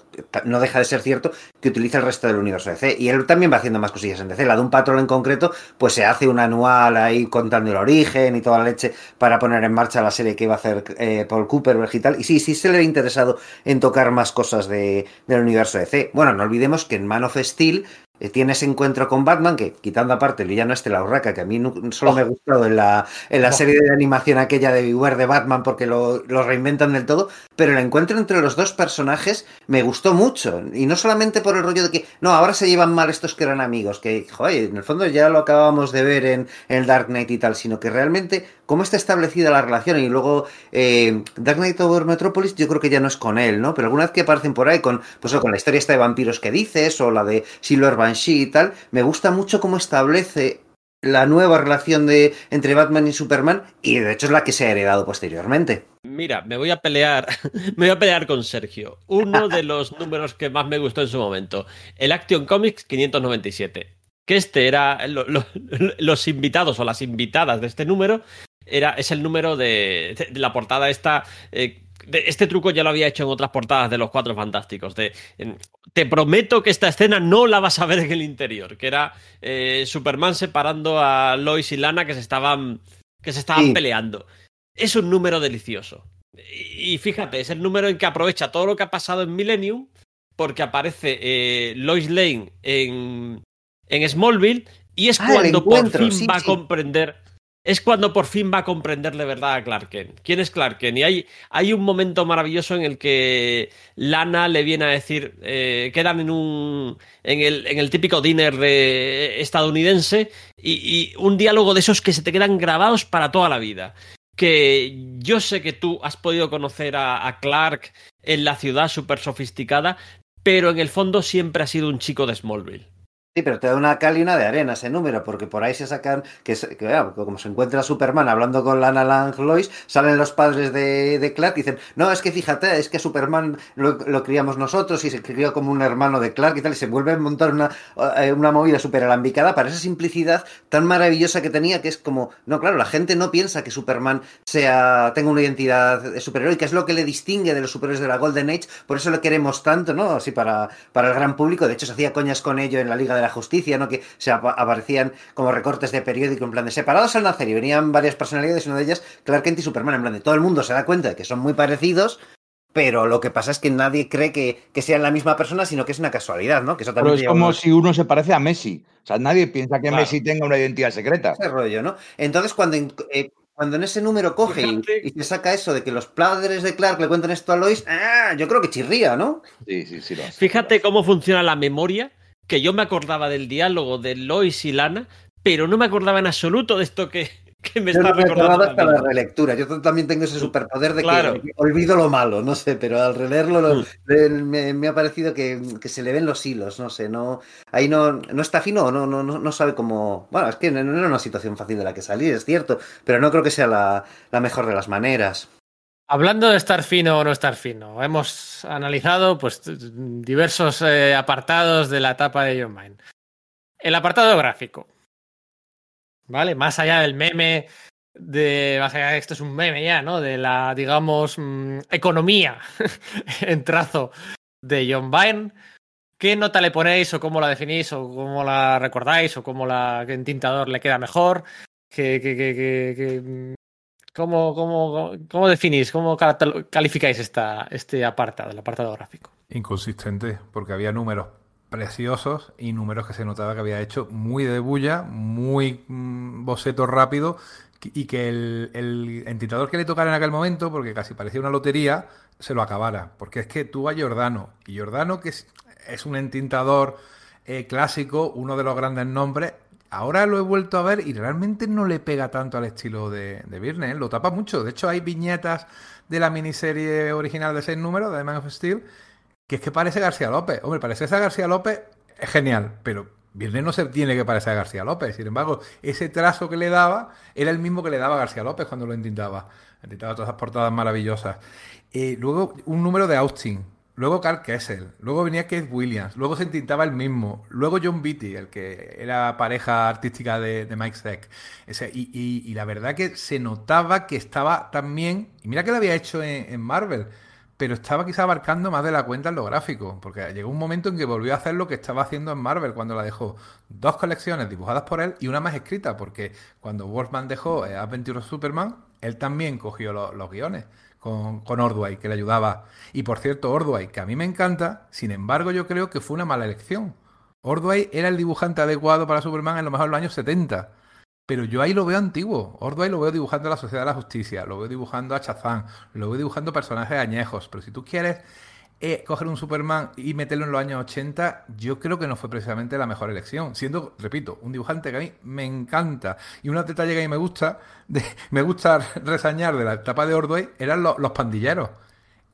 no deja de ser cierto que utiliza el resto del universo de DC. Y él también va haciendo más cosillas en DC. La de un patrón en concreto, pues se hace un anual ahí contando el origen y toda la leche para poner en marcha la serie que iba a hacer eh, Paul Cooper y tal. Y sí, sí se le ha interesado en tocar más cosas de, del universo DC. Bueno, no olvidemos que en Man of Steel eh, tiene ese encuentro con Batman, que quitando aparte el villano este, la urraca, que a mí no, solo oh. me ha gustado en la, en la oh. serie de animación aquella de Beware de Batman porque lo, lo, reinventan del todo, pero el encuentro entre los dos personajes me gustó mucho. Y no solamente por el rollo de que, no, ahora se llevan mal estos que eran amigos, que, joder, en el fondo ya lo acabamos de ver en, en el Dark Knight y tal, sino que realmente cómo está establecida la relación y luego eh, Dark Knight Over Metropolis yo creo que ya no es con él, ¿no? Pero alguna vez que aparecen por ahí con, pues, con la historia esta de vampiros que dices o la de Silver Banshee y tal, me gusta mucho cómo establece la nueva relación de entre Batman y Superman y de hecho es la que se ha heredado posteriormente. Mira, me voy a pelear, me voy a pelear con Sergio. Uno de los números que más me gustó en su momento, el Action Comics 597 que este era lo, lo, los invitados o las invitadas de este número era es el número de, de la portada esta eh, este truco ya lo había hecho en otras portadas de los Cuatro Fantásticos de te prometo que esta escena no la vas a ver en el interior que era eh, Superman separando a Lois y Lana que se estaban que se estaban sí. peleando es un número delicioso y fíjate es el número en que aprovecha todo lo que ha pasado en Millennium porque aparece eh, Lois Lane en en Smallville y es ah, cuando por fin sí, va sí. a comprender es cuando por fin va a comprender de verdad a Clark Kent. ¿Quién es Clark Kent? Y hay, hay un momento maravilloso en el que Lana le viene a decir, eh, quedan en un en el, en el típico dinner de estadounidense y, y, un diálogo de esos que se te quedan grabados para toda la vida. Que yo sé que tú has podido conocer a, a Clark en la ciudad súper sofisticada, pero en el fondo siempre ha sido un chico de Smallville. Sí, pero te da una cal y una de arena ese número, porque por ahí se sacan, que, que, como se encuentra Superman hablando con Lana Lang Lois, salen los padres de, Clark y dicen, no, es que fíjate, es que Superman lo, lo criamos nosotros y se crió como un hermano de Clark y tal, y se vuelve a montar una, eh, una movida súper alambicada para esa simplicidad tan maravillosa que tenía, que es como, no, claro, la gente no piensa que Superman sea, tenga una identidad de superhéroe, que es lo que le distingue de los superhéroes de la Golden Age, por eso lo queremos tanto, ¿no? Así para, para el gran público, de hecho se hacía coñas con ello en la Liga de la Justicia, ¿no? Que se apa- aparecían como recortes de periódico en plan de separados al nacer y venían varias personalidades, una de ellas Clark Kent y Superman, en plan de todo el mundo se da cuenta de que son muy parecidos, pero lo que pasa es que nadie cree que, que sean la misma persona, sino que es una casualidad, ¿no? Que eso Pero también es lleva como unos- si uno se parece a Messi. O sea, nadie piensa que Claro. Messi tenga una identidad secreta. ese rollo, ¿no? Entonces, cuando, en- eh, cuando en ese número coge y, Fíjate- y se saca eso de que los padres de Clark le cuentan esto a Lois, ¡ah! yo creo que chirría, ¿no? Sí, sí, sí. Lo hace. Fíjate cómo funciona la memoria, que yo me acordaba del diálogo de Lois y Lana, pero no me acordaba en absoluto de esto que, que me Yo está no recordaba recordando. hasta la relectura. Yo también tengo ese superpoder de que, Claro. que olvido lo malo, no sé, pero al releerlo lo- Mm. me, me ha parecido que, que se le ven los hilos, no sé, no ahí no, no está fino, no, no, no, no sabe cómo. Bueno, es que no, no era una situación fácil de la que salir, es cierto, pero no creo que sea la, la mejor de las maneras. Hablando de estar fino o no estar fino, hemos analizado pues, diversos eh, apartados de la etapa de John Main. El apartado gráfico. ¿Vale? Más allá del meme, de. Más allá de esto es un meme ya, ¿no? De la, digamos, mm, economía en trazo de John Byrne. ¿Qué nota le ponéis o cómo la definís o cómo la recordáis o cómo la en tintador le queda mejor? ¿Qué, qué, qué, ¿Cómo, cómo, cómo definís, cómo cal- calificáis esta, este apartado, el apartado gráfico? Inconsistente, porque había números preciosos y números que se notaba que había hecho muy de bulla, muy mm, boceto rápido y que el, el entintador que le tocara en aquel momento, porque casi parecía una lotería, se lo acabara. Porque es que tú a Giordano, y Giordano que es, es un entintador eh, clásico, uno de los grandes nombres, ahora lo he vuelto a ver y realmente no le pega tanto al estilo de, de Virne, ¿eh? lo tapa mucho. De hecho hay viñetas de la miniserie original de seis números, de Man of Steel, que es que parece García López. Hombre, parecerse a García López es genial, pero Viernes no se tiene que parecer a García López. Sin embargo, ese trazo que le daba era el mismo que le daba a García López cuando lo entintaba. Entintaba todas esas portadas maravillosas. Eh, luego, un número de Austin. Luego Carl Kessel. Luego venía Keith Williams. Luego se entintaba el mismo. Luego John Beatty, el que era pareja artística de, Mike Zeck. Y, la verdad que se notaba que estaba también. Y mira que lo había hecho en, Marvel pero estaba quizá abarcando más de la cuenta en lo gráfico, porque llegó un momento en que volvió a hacer lo que estaba haciendo en Marvel cuando la dejó. Dos colecciones dibujadas por él y una más escrita, porque cuando Wolfman dejó eh, Adventure Superman, él también cogió lo- los guiones con, con Ordway, que le ayudaba. Y por cierto, Ordway, que a mí me encanta, sin embargo yo creo que fue una mala elección. Ordway era el dibujante adecuado para Superman en lo mejor en los años 70. Pero yo ahí lo veo antiguo. Ordway lo veo dibujando a la Sociedad de la Justicia, lo veo dibujando a Chazán, lo veo dibujando personajes añejos. Pero si tú quieres eh, coger un Superman y meterlo en los años 80, yo creo que no fue precisamente la mejor elección. Siendo, repito, un dibujante que a mí me encanta y un detalle que a mí me gusta, de- me gusta resañar de la etapa de Ordway, eran lo- los pandilleros.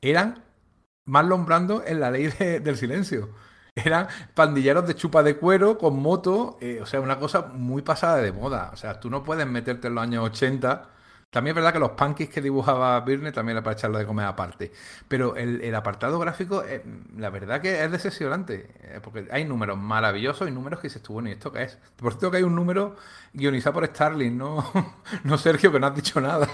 Eran Marlon Brando en la ley de- del silencio. Eran pandilleros de chupa de cuero con moto, eh, o sea, una cosa muy pasada de moda. O sea, tú no puedes meterte en los años 80. También es verdad que los punkies que dibujaba Birne también era para echarlo de comer aparte. Pero el, el apartado gráfico, eh, la verdad que es decepcionante. eh, porque hay números maravillosos y números que dices tú, bueno, ¿y esto qué es? Por cierto que hay un número guionizado por Starling, no, no Sergio, que no has dicho nada.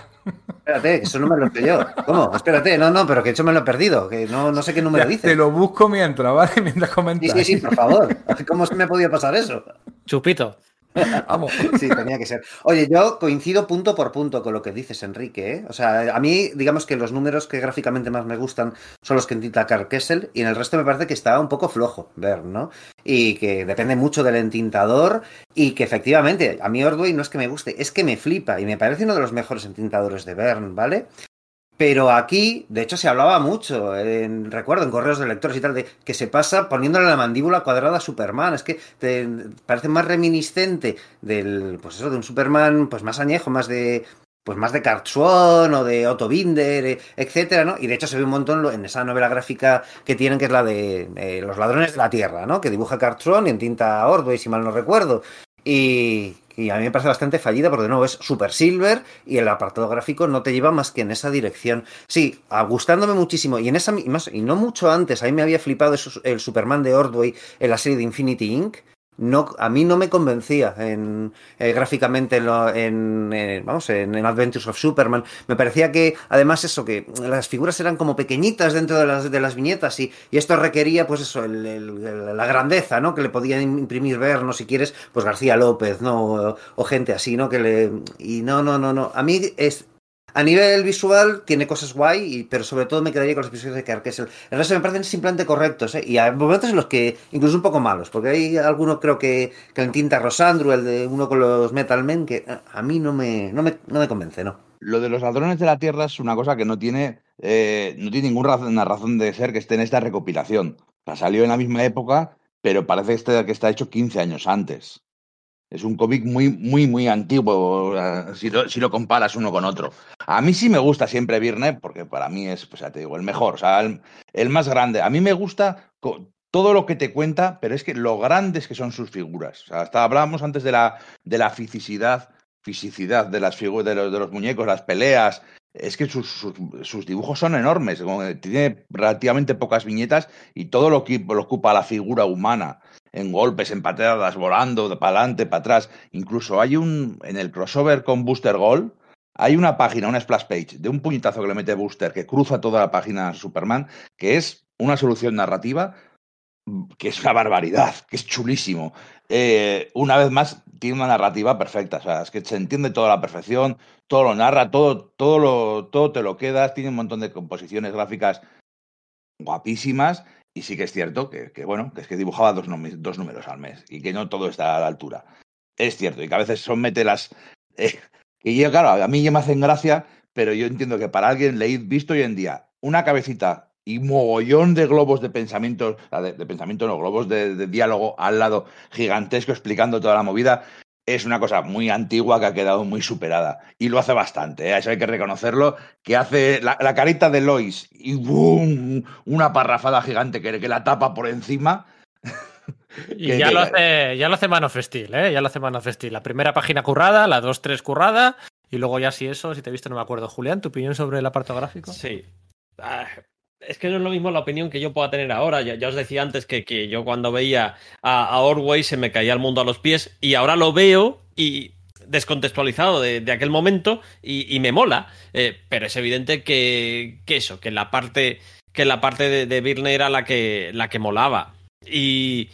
Espérate, eso no me lo sé yo. ¿Cómo? Espérate, no, no, pero que eso me lo he perdido, que no, no sé qué número Ya, dice. Te lo busco mientras, ¿vale? Mientras Sí, comentas. sí, sí, por favor. ¿Cómo se me ha podido pasar eso? Chupito. Vamos. Sí, tenía que ser. Oye, yo coincido punto por punto con lo que dices, Enrique. ¿eh? O sea, a mí, digamos que los números que gráficamente más me gustan son los que entita Carl Kessel y en el resto me parece que está un poco flojo ver, ¿no? Y que depende mucho del entintador y que efectivamente, a mí Ordway no es que me guste, es que me flipa y me parece uno de los mejores entintadores de Bern, ¿vale? Pero aquí, de hecho, se hablaba mucho, en, recuerdo, en correos de lectores y tal, de que se pasa poniéndole la mandíbula cuadrada a Superman. Es que te parece más reminiscente del, pues eso, de un Superman, pues más añejo, más de, pues más de Cartsuon o de Otto Binder, eh, etcétera, ¿no? Y de hecho se ve un montón en esa novela gráfica que tienen, que es la de eh, Los ladrones de la tierra, ¿no? Que dibuja y en tinta Ordway, si mal no recuerdo. Y, a mí me parece bastante fallida porque de nuevo es Super Silver y el apartado gráfico no te lleva más que en esa dirección. Sí, gustándome muchísimo y en esa y, y no mucho antes, a mí me había flipado el Superman de Ordway en la serie de Infinity Inc no, a mí no me convencía en, eh, gráficamente en, en, eh, vamos, en, Adventures of Superman. Me parecía que, además, eso, que las figuras eran como pequeñitas dentro de las, de las viñetas y, y esto requería, pues eso, el, el, la grandeza, ¿no? Que le podía imprimir ver, no si quieres, pues García López, ¿no? O, o, gente así, ¿no? Que le... Y no, no, no, no. A mí es, a nivel visual tiene cosas guay, pero sobre todo me quedaría con los episodios de Carquesel. El resto me parecen simplemente correctos, ¿eh? y hay momentos en los que incluso un poco malos, porque hay alguno creo que, que en tinta Rosandru, el de uno con los Metal Men, que a mí no me, no me, no me convence, ¿no. Lo de los ladrones de la tierra es una cosa que no tiene, eh, no tiene ninguna razón, razón, de ser que esté en esta recopilación. Sea, salió en la misma época, pero parece que está hecho 15 años antes. Es un cómic muy, muy, muy antiguo si lo, si comparas uno con otro. A mí sí me gusta siempre Virne, porque para mí es, pues ya te digo, el mejor, o sea, el, más grande. A mí me gusta todo lo que te cuenta, pero es que lo grandes que son sus figuras. O sea, hasta hablábamos antes de la, de la fisicidad, fisicidad de las figuras, de los, de los muñecos, las peleas. Es que sus, sus, sus, dibujos son enormes, tiene relativamente pocas viñetas y todo lo que lo ocupa la figura humana en golpes, en patadas, volando de para adelante, para atrás. Incluso hay un, en el crossover con Booster Gold, hay una página, una splash page, de un puñetazo que le mete Booster, que cruza toda la página Superman, que es una solución narrativa que es una barbaridad, que es chulísimo. Eh, una vez más, tiene una narrativa perfecta, o sea, es que se entiende toda la perfección, todo lo narra, todo, todo, lo, todo te lo quedas, tiene un montón de composiciones gráficas guapísimas y sí que es cierto que, bueno, que es que dibujaba dos, números al mes y que no todo está a la altura. Es cierto, y que a veces son mete las. Eh, que yo, claro, a mí ya me hacen gracia, pero yo entiendo que para alguien leído visto hoy en día una cabecita y mogollón de globos de pensamiento, de, de pensamiento no, globos de, diálogo al lado gigantesco explicando toda la movida, es una cosa muy antigua que ha quedado muy superada. Y lo hace bastante, ¿eh? eso hay que reconocerlo, que hace la, la carita de Lois y ¡boom! una parrafada gigante que, que la tapa por encima. Y ya, lo hace, ya lo hace Man of Steel, ¿eh? Ya lo hace Man of Steel. La primera página currada, la 2-3 currada, y luego ya si eso, si te he visto no me acuerdo. Julián, ¿tu opinión sobre el apartado gráfico? Sí. Ah, es que no es lo mismo la opinión que yo pueda tener ahora. Ya, os decía antes que, que, yo cuando veía a, a, Orway se me caía el mundo a los pies y ahora lo veo y descontextualizado de, de aquel momento y, y me mola. Eh, pero es evidente que, que, eso, que la parte, que la parte de, de Birne era la que, la que molaba. Y,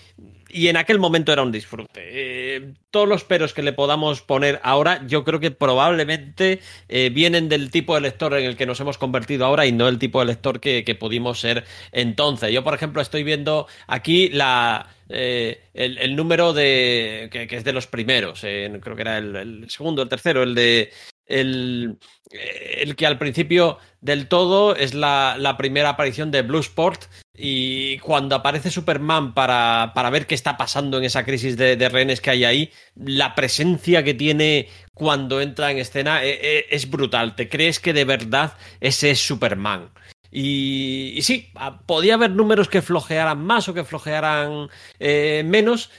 y en aquel momento era un disfrute. Eh, todos los peros que le podamos poner ahora, yo creo que probablemente eh, vienen del tipo de lector en el que nos hemos convertido ahora y no el tipo de lector que, que pudimos ser entonces. Yo, por ejemplo, estoy viendo aquí la, eh, el, el, número de que, que, es de los primeros, creo que era el, segundo, el tercero, el de el, el que al principio del todo es la, la primera aparición de Blue Sport y cuando aparece Superman para, para, ver qué está pasando en esa crisis de, rehenes que hay ahí, la presencia que tiene cuando entra en escena es, e, es brutal. Te crees que de verdad ese es Superman. Y, y, sí, podía haber números que flojearan más o que flojearan eh, menos,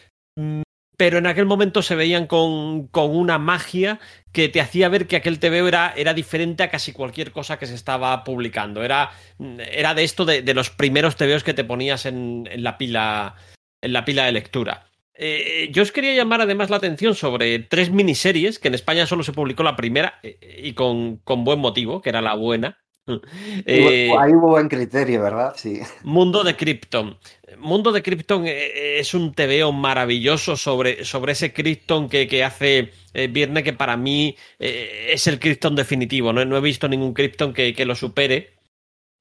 pero en aquel momento se veían con, con, una magia que te hacía ver que aquel TVO era, era diferente a casi cualquier cosa que se estaba publicando. Era, era de esto de, de los primeros TVOs que te ponías en, en, la, pila, en la pila de lectura. Eh, yo os quería llamar además la atención sobre tres miniseries, que en España solo se publicó la primera eh, y con, con buen motivo, que era la buena. Eh, Ahí hubo buen criterio, ¿verdad? Sí. Mundo de Krypton. Mundo de Krypton eh, es un TVO maravilloso sobre, sobre ese Krypton que, que hace eh, Viernes, que para mí eh, es el Krypton definitivo. No, no he visto ningún Krypton que, que lo supere.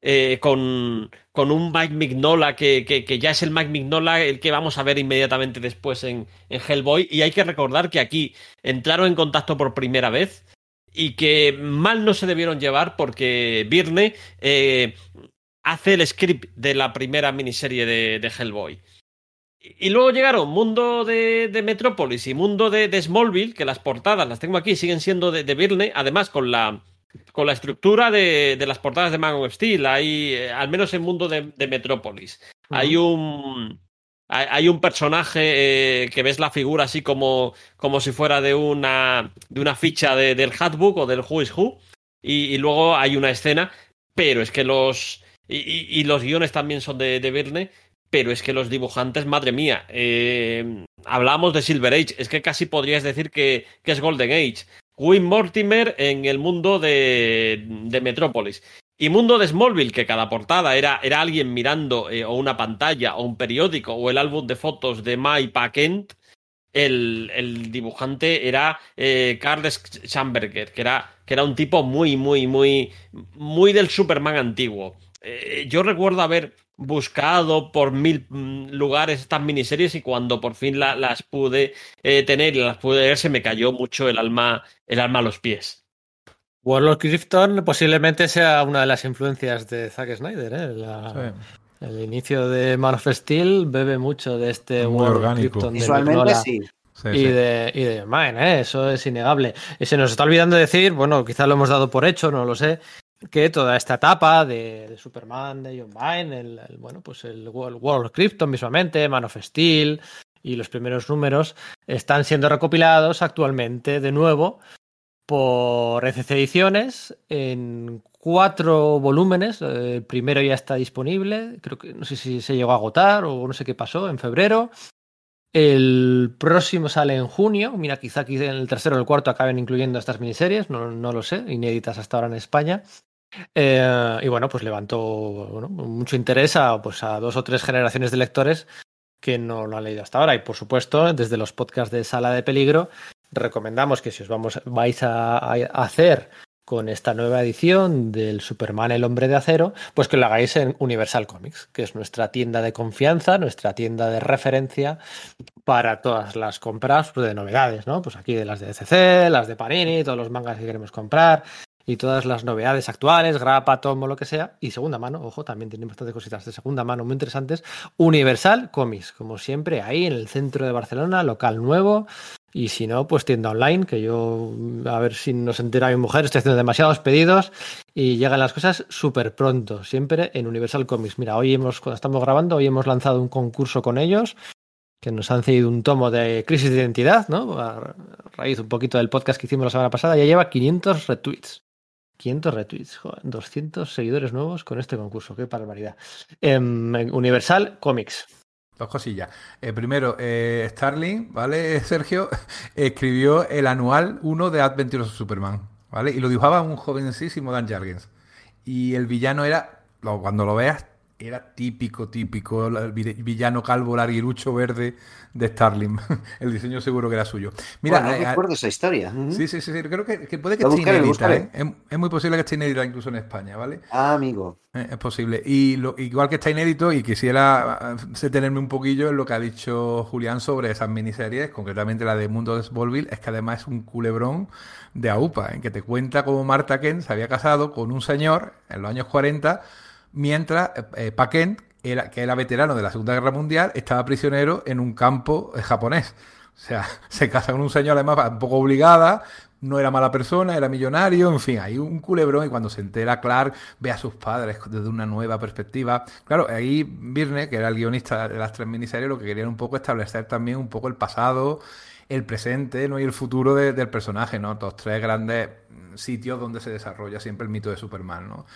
Eh, con, con, un Mike Mignola que, que, que, ya es el Mike Mignola el que vamos a ver inmediatamente después en, en Hellboy. Y hay que recordar que aquí entraron en contacto por primera vez y que mal no se debieron llevar porque Birne eh, hace el script de la primera miniserie de, de Hellboy. Y luego llegaron Mundo de, de Metrópolis y Mundo de, de, Smallville, que las portadas las tengo aquí, siguen siendo de, de además con la, con la estructura de, de las portadas de Man of Steel. Hay, eh, al menos en Mundo de, de Metrópolis, uh -huh. hay un hay un personaje eh, que ves la figura así como, como si fuera de una, de una ficha de, del Hatbook o del Who is Who. Y, luego hay una escena, pero es que los. Y los guiones también son de, de, Verne, pero es que los dibujantes, madre mía. Eh, hablamos de Silver Age, es que casi podrías decir que, que es Golden Age. Win Mortimer en el mundo de, de Metrópolis. Y Mundo de Smallville, que cada portada era, era alguien mirando eh, o una pantalla o un periódico o el álbum de fotos de Mike Kent, el, el, dibujante era eh, Carl Schamberger, que era, que era un tipo muy, muy, muy, muy del Superman antiguo. Eh, yo recuerdo haber buscado por mil mm, lugares estas miniseries y cuando por fin la, las pude eh, tener y las pude ver se me cayó mucho el alma, el alma a los pies. Warlord Krypton posiblemente sea una de las influencias de Zack Snyder. ¿eh? La, sí. El inicio de Man of Steel bebe mucho de este Muy Warlord orgánico. Krypton. Visualmente sí. Sí, y, sí. De, y de Mine, ¿eh? eso es innegable. Y se nos está olvidando decir, bueno, quizás lo hemos dado por hecho, no lo sé, que toda esta etapa de, de Superman, de John el, el, bueno, pues el World, World Krypton visualmente, Man of Steel y los primeros números están siendo recopilados actualmente de nuevo por ECC Ediciones en cuatro volúmenes. El primero ya está disponible, creo que no sé si se llegó a agotar o no sé qué pasó en febrero. El próximo sale en junio. Mira, quizá aquí en el tercero o el cuarto acaben incluyendo estas miniseries, no, no lo sé, inéditas hasta ahora en España. Eh, y bueno, pues levantó mucho interés a, pues a dos o tres generaciones de lectores que no lo han leído hasta ahora. Y por supuesto, desde los podcasts de Sala de Peligro, recomendamos que si os vamos, vais a, hacer con esta nueva edición del Superman el hombre de acero, pues que lo hagáis en Universal Comics, que es nuestra tienda de confianza, nuestra tienda de referencia para todas las compras pues, de novedades, ¿no? Pues aquí de las de DCC, las de Panini, todos los mangas que queremos comprar y todas las novedades actuales, grapa, tomo, lo que sea, y segunda mano, ojo, también tienen bastantes cositas de segunda mano muy interesantes. Universal Comics, como siempre, ahí en el centro de Barcelona, local nuevo, y si no, pues tienda online, que yo, a ver si nos entera mi mujer, estoy haciendo demasiados pedidos y llegan las cosas súper pronto, siempre en Universal Comics. Mira, hoy hemos, cuando estamos grabando, hoy hemos lanzado un concurso con ellos, que nos han cedido un tomo de crisis de identidad, ¿no? A raíz un poquito del podcast que hicimos la semana pasada, ya lleva 500 retweets. 500 retweets, joder, 200 seguidores nuevos con este concurso, qué barbaridad. Eh, Universal Comics. Dos cosillas. Eh, primero, eh, Starling, ¿vale? Sergio escribió el anual 1 de Adventures of Superman, ¿vale? Y lo dibujaba un jovencísimo Dan Jargens. Y el villano era, cuando lo veas, era típico, típico, el villano calvo, larguirucho, verde de Starling. El diseño seguro que era suyo. Mira, bueno, no recuerdo esa historia. Sí, sí, sí, sí, creo que, que puede que esté inédita. ¿eh? Es, es, muy posible que esté inédita incluso en España, ¿vale? Ah, amigo. Eh, es posible. Y lo, igual que está inédito, y quisiera detenerme un poquillo en lo que ha dicho Julián sobre esas miniseries, concretamente la de Mundo de Smallville, es que además es un culebrón de AUPA, en que te cuenta cómo Marta Kent se había casado con un señor en los años 40 mientras eh, Paquent, era, que era veterano de la Segunda Guerra Mundial, estaba prisionero en un campo eh, japonés. O sea, se casa con un señor además un poco obligada, no era mala persona, era millonario, en fin, hay un culebrón y cuando se entera Clark ve a sus padres desde una nueva perspectiva. Claro, ahí Birne, que era el guionista de las tres miniseries, lo que quería era un poco establecer también un poco el pasado, el presente ¿no? y el futuro de, del personaje, ¿no? Los tres grandes sitios donde se desarrolla siempre el mito de Superman, ¿no?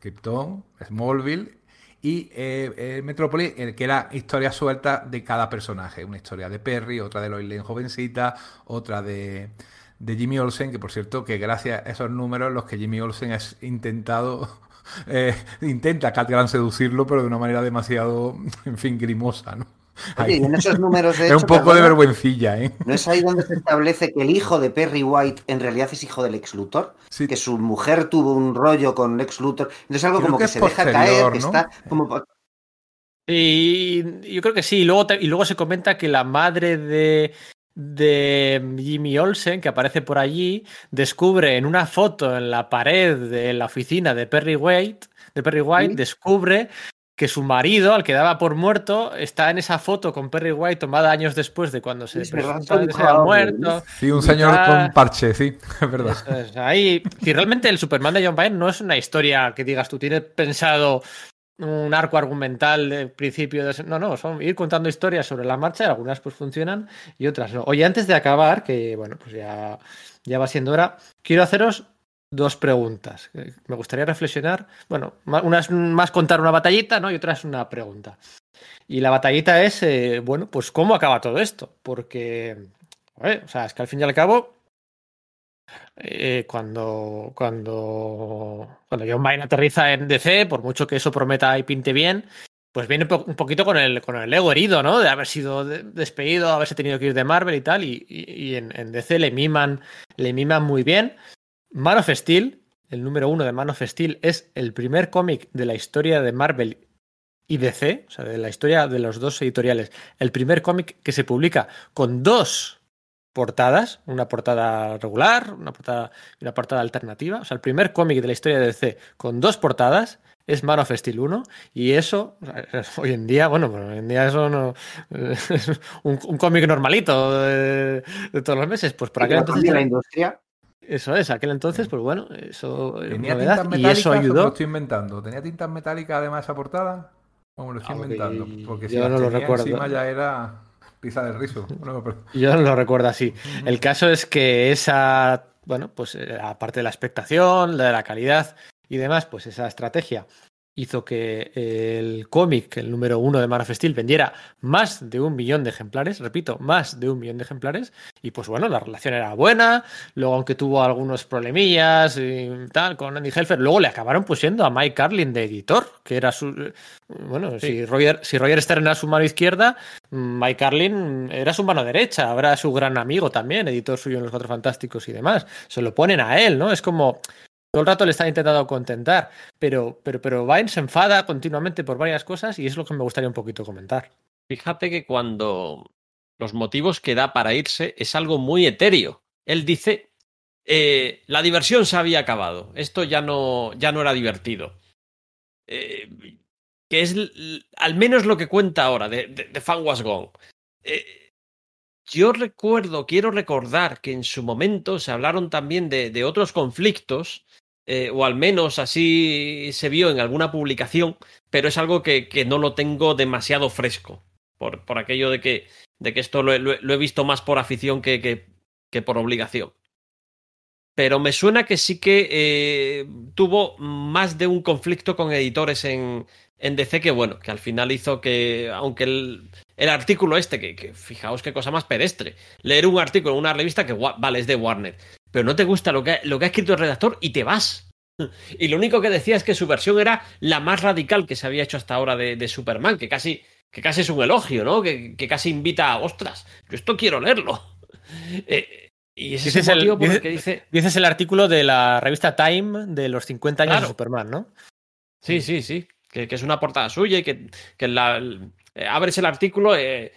Krypton, Smallville y eh, eh, Metrópolis, que era historia suelta de cada personaje. Una historia de Perry, otra de Lois Lane jovencita, otra de, de Jimmy Olsen, que por cierto, que gracias a esos números, los que Jimmy Olsen ha intentado eh, intenta Catgran seducirlo, pero de una manera demasiado, en fin, grimosa, ¿no? Oye, y en esos números de Es un poco de vergüencilla, ¿eh? ¿No es ahí donde se establece que el hijo de Perry White en realidad es hijo del ex Luthor? Sí. Que su mujer tuvo un rollo con el ex Luthor. Entonces algo Creo como que se deja caer, que ¿no? está como... Y yo creo que sí. Y luego, te- y luego se comenta que la madre de, de Jimmy Olsen, que aparece por allí, descubre en una foto en la pared de la oficina de Perry White, de Perry White, ¿Sí? descubre que su marido, al que daba por muerto, está en esa foto con Perry White tomada años después de cuando se presuntaba que se había muerto. Sí, un señor con parche, sí, es verdad. Eso es, ahí, si realmente el Superman de John Byrne no es una historia que digas tú tienes pensado un arco argumental de principio de... no no son ir contando historias sobre la marcha algunas pues funcionan y otras no oye antes de acabar que bueno pues ya ya va siendo hora quiero haceros dos preguntas Eh, me gustaría reflexionar bueno una es más contar una batallita no y otra es una pregunta y la batallita es eh, bueno pues cómo acaba todo esto porque o sea es que al fin y al cabo eh, cuando, cuando, cuando John Byrne aterriza en DC, por mucho que eso prometa y pinte bien, pues viene un poquito con el, con el ego herido, ¿no? De haber sido de- despedido, haberse tenido que ir de Marvel y tal, y en, en DC le miman, le miman muy bien. Man of Steel, el número uno de Man of Steel, es el primer cómic de la historia de Marvel y DC, o sea, de la historia de los dos editoriales, el primer cómic que se publica con dos portadas, una portada regular, una portada y una portada alternativa. O sea, el primer cómic de la historia de DC con dos portadas es Man of Steel 1 y eso hoy en día, bueno, pues hoy en día eso no es un, un cómic normalito de, de todos los meses, pues por aquel Pero entonces la industria. Eso es, aquel entonces, pues bueno, eso es ¿Tenía novedad, tintas y metálicas eso o me lo ayudó. estoy inventando? ¿Tenía tintas metálicas además esa portada? ¿O me lo estoy Ah, inventando? Porque si yo no lo recuerdo. encima ya era pizza de riso. Bueno, pero- Yo no lo recuerdo así. El caso es que esa, bueno, pues eh, aparte de la expectación, de la calidad y demás, pues esa estrategia hizo que el cómic, el número uno de Man of Steel, vendiera más de un millón de ejemplares, repito, más de un millón de ejemplares, y pues bueno, la relación era buena, luego aunque tuvo algunos problemillas y tal con Andy Helfer, luego le acabaron pusiendo a Mike Carlin de editor, que era su... Bueno, si, Roger, si Roger Stern era su mano izquierda, Mike Carlin era su mano derecha, habrá su gran amigo también, editor suyo en Los Cuatro Fantásticos y demás. Se lo ponen a él, ¿no? Es como todo el rato le están intentando contentar, pero, pero, pero Vine se enfada continuamente por varias cosas y es lo que me gustaría un poquito comentar. Fíjate que cuando los motivos que da para irse es algo muy etéreo. Él dice, eh, la diversión se había acabado, esto ya no, ya no era divertido. Eh, que es al menos lo que cuenta ahora de, de, de Fan Was Gone. Eh, yo recuerdo, quiero recordar que en su momento se hablaron también de, de otros conflictos, eh, o al menos así se vio en alguna publicación, pero es algo que, que no lo tengo demasiado fresco, por, por aquello de que, de que esto lo, lo he visto más por afición que, que, que por obligación. Pero me suena que sí que eh, tuvo más de un conflicto con editores en, en DC que, bueno, que al final hizo que, aunque el, el artículo este, que, que fijaos qué cosa más pedestre, leer un artículo en una revista que, vale, es de Warner, pero no te gusta lo que, ha- lo que ha escrito el redactor y te vas. Y lo único que decía es que su versión era la más radical que se había hecho hasta ahora de, de Superman, que casi, que casi es un elogio, ¿no? Que, que casi invita a, ostras, yo esto quiero leerlo. Eh, y ese Dices es el motivo por el que dice... Dices el artículo de la revista Time de los 50 años Claro. de Superman, ¿no? Sí, sí, sí. Que, que es una portada suya y que, que la, eh, abres el artículo. eh,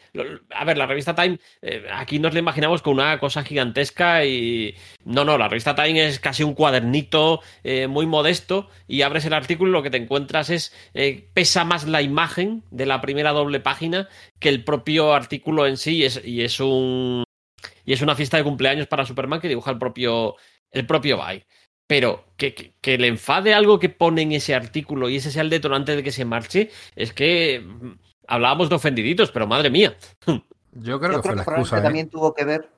a ver, la revista Time, eh, aquí nos la imaginamos con una cosa gigantesca y. No, no, la revista Time es casi un cuadernito muy modesto y abres el artículo y lo que te encuentras es. pesa más la imagen de la primera doble página que el propio artículo en sí y es, y es un. Y es una fiesta de cumpleaños para Superman que dibuja el propio. El propio Bye. Pero que, que, que le enfade algo que pone en ese artículo y ese sea el detonante de que se marche, es que hablábamos de ofendiditos, pero madre mía. Yo creo Yo que fue creo la que probablemente excusa. ¿eh? también tuvo que ver.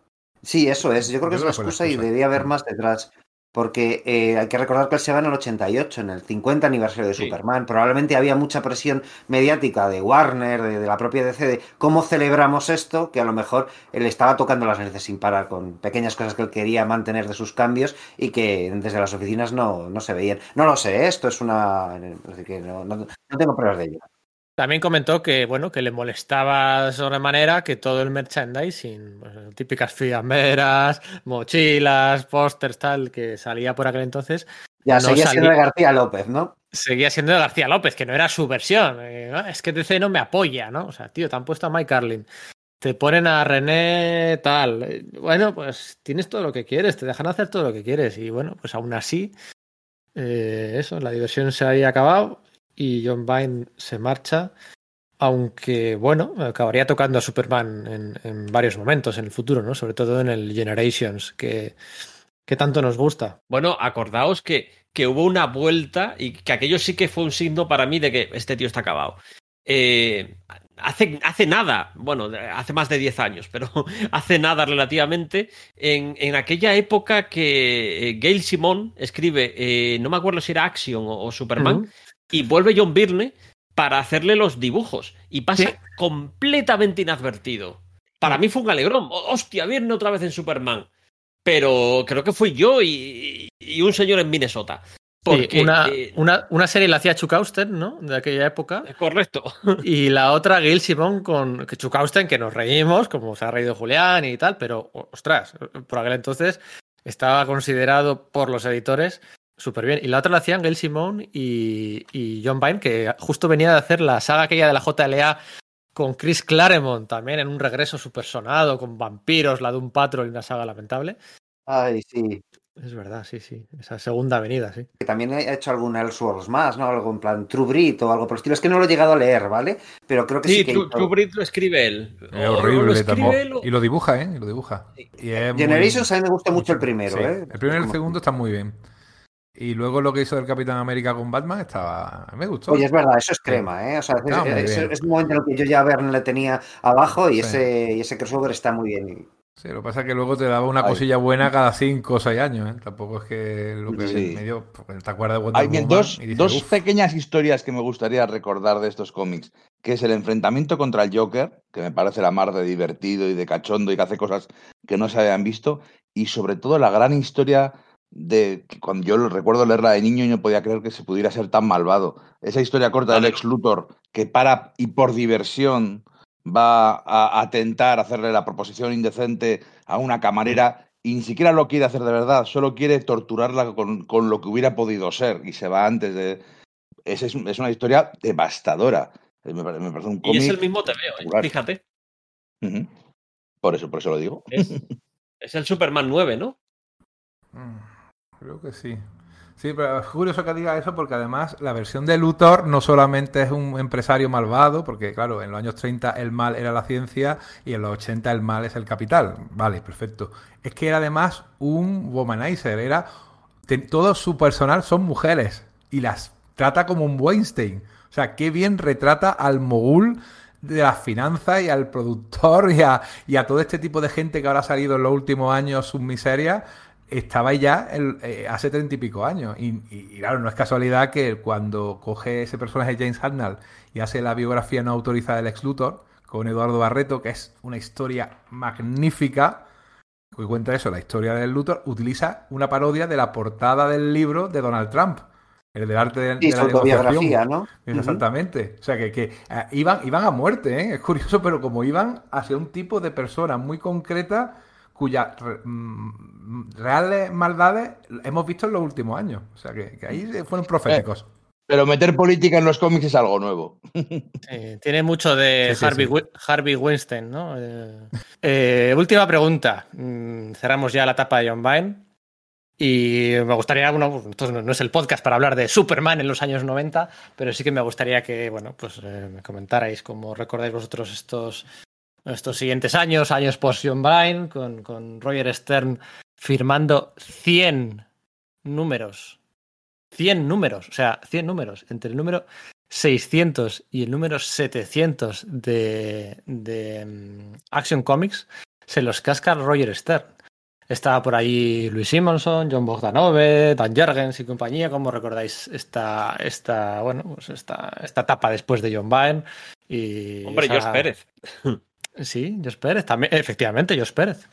Sí, eso es. Yo creo que Yo es creo la fue la excusa y debía haber más detrás. Porque eh, hay que recordar que él se va en el 88, en el 50 aniversario de Sí. Superman. Probablemente había mucha presión mediática de Warner, de, de la propia DC, de cómo celebramos esto, que a lo mejor él estaba tocando las narices sin parar con pequeñas cosas que él quería mantener de sus cambios y que desde las oficinas no, no se veían. No lo sé, ¿eh? esto es una... es decir, que no, no- no tengo pruebas de ello. También comentó que, bueno, que le molestaba sobremanera que todo el merchandising, pues, típicas fiamberas, mochilas, pósters, tal, que salía por aquel entonces, Ya No seguía siendo de García López, ¿no? seguía siendo de García López, que no era su versión. Eh, "Ah, es que DC no me apoya, ¿no? O sea, tío, te han puesto a Mike Carlin. Te ponen a René tal. Eh, Bueno, pues tienes todo lo que quieres, te dejan hacer todo lo que quieres. Y bueno, pues aún así, eh, eso, la diversión se había acabado. Y John Byrne se marcha, aunque bueno, acabaría tocando a Superman en, en varios momentos en el futuro, ¿no? Sobre todo en el Generations, que, que tanto nos gusta. Bueno, acordaos que, que hubo una vuelta y que aquello sí que fue un signo para mí de que este tío está acabado. Eh, hace, hace nada, bueno, hace más de 10 años, pero hace nada relativamente, en, en aquella época que eh, Gail Simón escribe, eh, no me acuerdo si era Action o, o Superman. Y vuelve John Byrne para hacerle los dibujos y pasa Sí. completamente inadvertido. Para mí fue un alegrón. Hostia, Byrne otra vez en Superman. Pero creo que fui yo y, y un señor en Minnesota. Porque, Sí, una, eh, una, una serie la hacía Chukausten, ¿no? De aquella época. correcto. Y la otra, Gail Simón con que Chukausten, que nos reímos, como se ha reído Julián y tal, pero ostras, por aquel entonces estaba considerado por los editores súper bien. Y la otra la hacían Gail Simón y, y John Byrne, que justo venía de hacer la saga aquella de la JLA con Chris Claremont, también en un regreso súper sonado, con vampiros, la de un patrón y una saga lamentable. Ay, sí. Es verdad, sí, sí. Esa segunda avenida, sí. Que también ha hecho algún Elseworlds más, ¿no? Algo en plan True Brit o algo por el estilo. Es que no lo he llegado a leer, ¿vale? Pero creo que sí, Sí, que True, hizo- True Grit lo escribe él. Es lo horrible escribe tampoco. él o- Y lo dibuja, ¿eh? Y lo dibuja. Y muy- Generations a mí me gusta mucho el primero, Sí, ¿eh? El primero y el segundo están muy bien. Y luego lo que hizo del Capitán América con Batman estaba. Me gustó. Oye, es verdad, eso es crema, ¿eh? O sea, es, un momento en el que yo ya a Verne le tenía abajo y, Sí. ese, y ese crossover está muy bien. Sí, lo que pasa es que luego te daba una Ay. cosilla buena cada cinco o seis años. ¿eh? Tampoco es que lo que Sí. me dio. porque ¿Te acuerdas de Wonder Hay Woman? dos, dices, dos pequeñas historias que me gustaría recordar de estos cómics, que es el enfrentamiento contra el Joker, que me parece la mar de divertido y de cachondo y que hace cosas que no se habían visto, y sobre todo la gran historia de que cuando yo lo recuerdo leerla de niño y no podía creer que se pudiera ser tan malvado. Esa historia corta del ex Luthor que para y por diversión va a atentar, a hacerle la proposición indecente a una camarera y ni siquiera lo quiere hacer de verdad, solo quiere torturarla con, con lo que hubiera podido ser y se va antes de... Es, es, es una historia devastadora. Eh, Me, pare- me parece un Y es el mismo te veo, ¿eh? Fíjate. Por eso, por eso lo digo. Es, es el Superman 9, ¿no? Mm, Creo que sí. Sí, pero es curioso que diga eso porque además la versión de Luthor no solamente es un empresario malvado, porque claro, en los años 30 el mal era la ciencia y en los 80 el mal es el capital. Vale, perfecto. Es que era además un womanizer, era todo su personal son mujeres y las trata como un Weinstein. O sea, qué bien retrata al mogul de las finanzas y al productor y a, y a todo este tipo de gente que ahora ha salido en los últimos años sus miserias estaba ya el- eh, hace treinta y pico años. Y, y- y claro, no es casualidad que cuando coge ese personaje James Hartnell y hace la biografía no autorizada del ex Luthor con Eduardo Barreto, que es una historia magnífica, que cuenta eso, la historia del Luthor, utiliza una parodia de la portada del libro de Donald Trump. El del arte de, Sí, de la negociación. ¿no? Exactamente. O sea, que, que, eh, iban, iban a muerte, ¿eh? Es curioso, pero como iban hacia un tipo de persona muy concreta cuyas re- mm, reales maldades hemos visto en los últimos años. O sea, que, que ahí fueron proféticos. Pero meter política en los cómics es algo nuevo. Sí, tiene mucho de Sí, sí, Harvey, sí. Wi- Harvey Weinstein, ¿no? Eh, eh, última pregunta. Mm, Cerramos ya la etapa de John Byrne. Y me gustaría, bueno, esto no no es el podcast para hablar de Superman en los años 90, pero sí que me gustaría que, bueno, pues eh, me comentarais cómo recordáis vosotros estos, estos siguientes años, años post John Byrne, con, con Roger Stern firmando 100 números. 100 números, o sea, 100 números. Entre el número 600 y el número 700 de, de mm, Action Comics se los casca Roger Stern. Estaba por ahí Luis Simonson, John Bogdanove, Dan Jurgens y compañía, como recordáis esta, esta, bueno, pues esta, esta etapa después de John Byrne. Y Hombre, esa- George Pérez. Sí, Jos Pérez, también, efectivamente, Jos Pérez.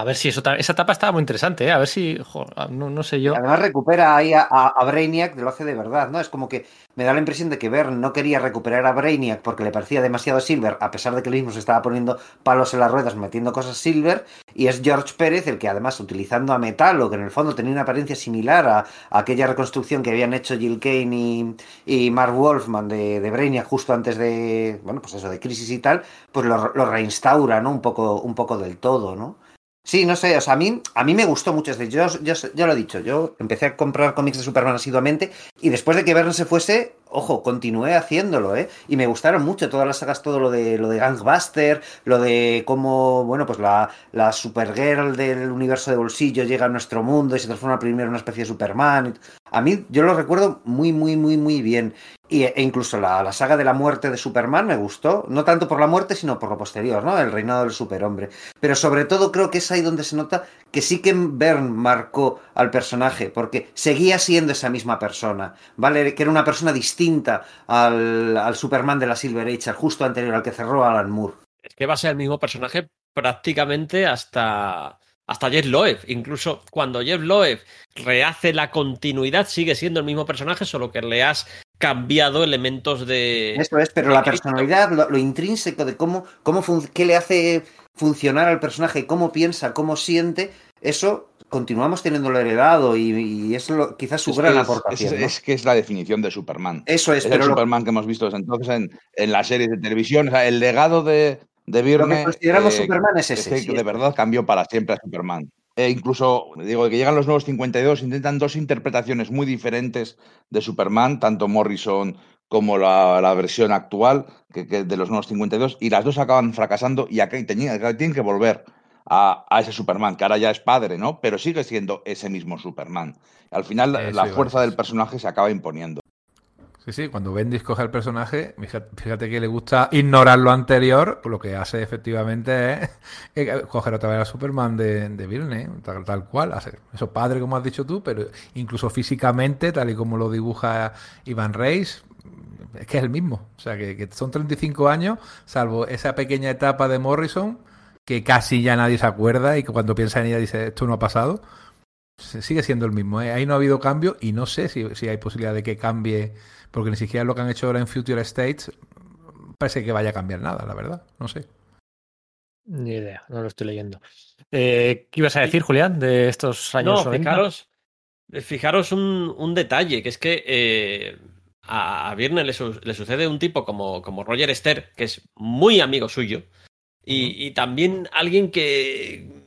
A ver si eso, esa etapa estaba muy interesante, ¿eh? a ver si, no, no sé yo. Además recupera ahí a, a- a Brainiac, lo hace de verdad, ¿no? Es como que me da la impresión de que Bern no quería recuperar a Brainiac porque le parecía demasiado Silver, a pesar de que él mismo se estaba poniendo palos en las ruedas metiendo cosas Silver, y es George Pérez el que además utilizando a Metallo, que en el fondo tenía una apariencia similar a, a aquella reconstrucción que habían hecho Jill Kane y, y Mark Wolfman de, de Brainiac justo antes de, bueno, pues eso, de Crisis y tal, pues lo, lo reinstaura, ¿no? Un poco, un poco del todo, ¿no? Sí, no sé, o sea, a mí, a mí me gustó mucho. Este. Yo, yo, yo lo he dicho, yo empecé a comprar cómics de Superman asiduamente y después de que Verne se fuese, ojo, continué haciéndolo, ¿eh? Y me gustaron mucho todas las sagas, todo lo de lo de Gangbuster, lo de cómo, bueno, pues la, la Supergirl del universo de bolsillo llega a nuestro mundo y se transforma primero en una especie de Superman. A mí, yo lo recuerdo muy, muy, muy, muy bien. Y, e incluso la, la, saga de la muerte de Superman me gustó, no tanto por la muerte, sino por lo posterior, ¿no? El reinado del superhombre. Pero sobre todo creo que es ahí donde se nota que sí que Byrne marcó al personaje, porque seguía siendo esa misma persona, ¿vale? Que era una persona distinta al, al Superman de la Silver Age, al justo anterior al que cerró Alan Moore. Es que va a ser el mismo personaje prácticamente hasta hasta Jeff Loeb. Incluso cuando Jeff Loeb rehace la continuidad, sigue siendo el mismo personaje, solo que le has cambiado elementos de. Eso es, pero la personalidad, lo, lo, intrínseco de cómo, cómo qué le hace funcionar al personaje, cómo piensa, cómo siente, eso continuamos teniéndolo heredado y, y es lo, quizás su es gran es, aportación. Es, ¿no? es, que es la definición de Superman. Eso es, es pero el lo, Superman que hemos visto desde entonces en, en las series de televisión. O sea, el legado de, de Byrne, lo que consideramos eh, Superman es ese. Es que sí, de verdad cambió para siempre a Superman. E incluso, digo, que llegan los nuevos 52, intentan dos interpretaciones muy diferentes de Superman, tanto Morrison como la, la versión actual que, que, de los nuevos 52, y las dos acaban fracasando y aquí tienen, tienen que volver a, a, ese Superman, que ahora ya es padre, ¿no? Pero sigue siendo ese mismo Superman. Al final, la fuerza del personaje se acaba imponiendo. Sí, sí, cuando Bendis coge al personaje, fíjate, que le gusta ignorar lo anterior, pues lo que hace efectivamente es coger otra vez a Superman de, de tal, tal cual, hacer eso padre como has dicho tú, pero incluso físicamente, tal y como lo dibuja Ivan Reis, es que es el mismo. O sea, que, que son 35 años, salvo esa pequeña etapa de Morrison, que casi ya nadie se acuerda y que cuando piensa en ella dice, esto no ha pasado. Sigue siendo el mismo. ¿eh? Ahí no ha habido cambio y no sé si, si hay posibilidad de que cambie, porque ni siquiera lo que han hecho ahora en Future States parece que vaya a cambiar nada, la verdad. No sé. Ni idea, no lo estoy leyendo. Eh, ¿Qué ibas a decir, Julián, de estos años No, 90? fijaros, fijaros un, un, detalle, que es que eh, a, a Virne le, su le, sucede un tipo como, como Roger Stern, que es muy amigo suyo, y, y, también alguien que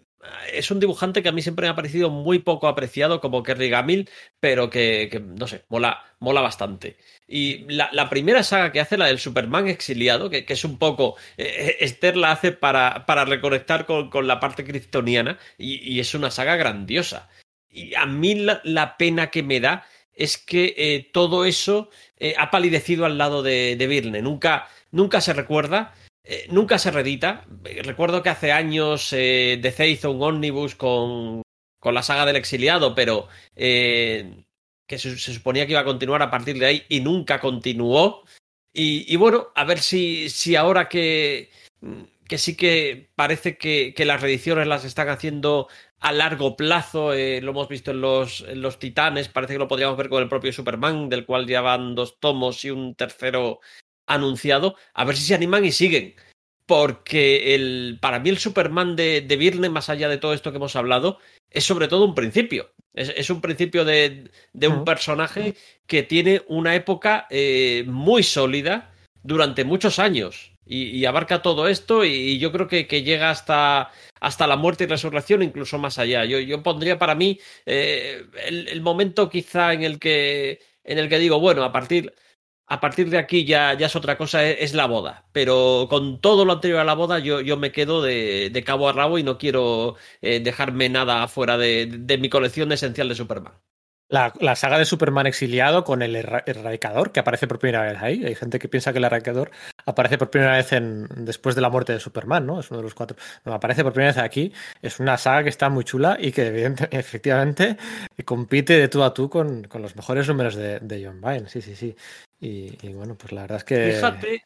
es un dibujante que a mí siempre me ha parecido muy poco apreciado como Kerry Gamil, pero que, que no sé, mola, mola bastante. Y la, la, primera saga que hace, la del Superman exiliado, que, que es un poco. Eh, Esther la hace para, para reconectar con, con, la parte kryptoniana, y, y, es una saga grandiosa. Y a mí la, la pena que me da es que eh, todo eso eh, ha palidecido al lado de, de Virne. Nunca, nunca se recuerda. Eh, nunca se redita. Recuerdo que hace años eh, DC hizo un ómnibus con, con, la saga del exiliado, pero eh, que se, suponía que iba a continuar a partir de ahí y nunca continuó. Y, bueno, a ver si, si ahora que, que, sí que parece que, que, las reediciones las están haciendo a largo plazo, eh, lo hemos visto en los, los Titanes, parece que lo podríamos ver con el propio Superman, del cual ya van dos tomos y un tercero anunciado, a ver si se animan y siguen. Porque el, para mí el Superman de, de Virne, más allá de todo esto que hemos hablado, es sobre todo un principio. Es, es un principio de, de un uh -huh. personaje que tiene una época eh, muy sólida durante muchos años. Y, y abarca todo esto y, y yo creo que, que, llega hasta, hasta la muerte y resurrección, incluso más allá. Yo, yo pondría para mí eh, el, el, momento quizá en el que, en el que digo, bueno, a partir a partir de aquí ya, ya es otra cosa, es, es, la boda. Pero con todo lo anterior a la boda, yo, yo me quedo de, de, cabo a rabo y no quiero eh, dejarme nada fuera de, de, mi colección esencial de Superman. La, la, saga de Superman exiliado con el erradicador, que aparece por primera vez ahí. Hay gente que piensa que el erradicador aparece por primera vez en, después de la muerte de Superman, ¿no? Es uno de los cuatro. No, aparece por primera vez aquí. Es una saga que está muy chula y que efectivamente compite de tú a tú con, con los mejores números de, de John Byrne. Sí, sí, sí. Y, y, bueno, pues la verdad es que. Fíjate,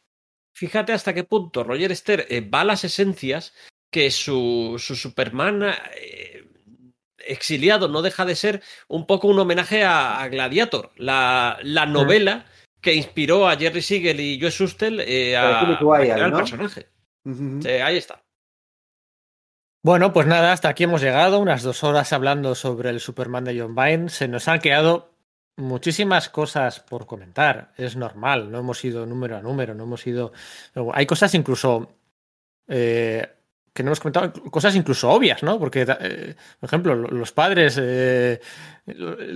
fíjate hasta qué punto Roger Esther eh, va a las esencias que su, su Superman eh, exiliado no deja de ser un poco un homenaje a, a Gladiator, la, la novela mm. que inspiró a Jerry Siegel y Joe Sustel eh, a, a crear el ¿no? personaje. Uh -huh. sí, ahí está. Bueno, pues nada, hasta aquí hemos llegado, unas dos horas hablando sobre el Superman de John Byrne. Se nos han quedado muchísimas cosas por comentar. Es normal, no hemos ido número a número, no hemos ido. Hay cosas incluso eh, que no hemos comentado, cosas incluso obvias, ¿no? Porque, eh, por ejemplo, los padres eh,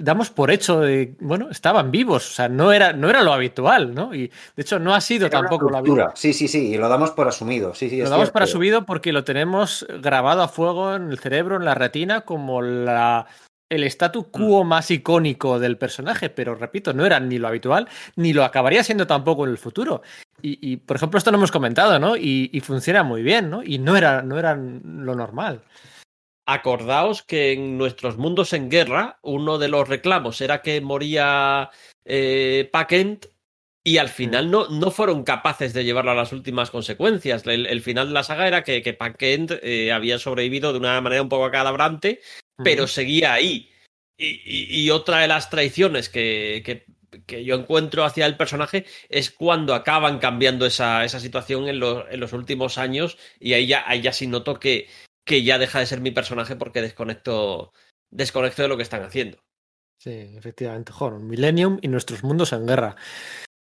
damos por hecho de, bueno, estaban vivos, o sea, no era, no era lo habitual, ¿no? Y de hecho no ha sido Era tampoco lo habitual. Sí, sí, sí, y lo damos por asumido. Sí, sí, Lo damos cierto. para subido porque lo tenemos grabado a fuego en el cerebro, en la retina, como la, el statu quo más icónico del personaje, pero repito, no era ni lo habitual, ni lo acabaría siendo tampoco en el futuro. Y, y, por ejemplo, esto lo hemos comentado, ¿no? Y, y funciona muy bien, ¿no? Y no era, no era lo normal. Acordaos que en nuestros mundos en guerra, uno de los reclamos era que moría eh, Paquent y al final no, no fueron capaces de llevarlo a las últimas consecuencias. El, el final de la saga era que, que Paquent eh, había sobrevivido de una manera un poco acadabrante, pero seguía ahí. Y, y, y, otra de las traiciones que, que, que, yo encuentro hacia el personaje es cuando acaban cambiando esa, esa situación en, lo, en, los últimos años y ahí ya, ahí ya sí noto que, que ya deja de ser mi personaje porque desconecto, desconecto de lo que están haciendo. Sí, efectivamente, Joder, Millennium y nuestros mundos en guerra.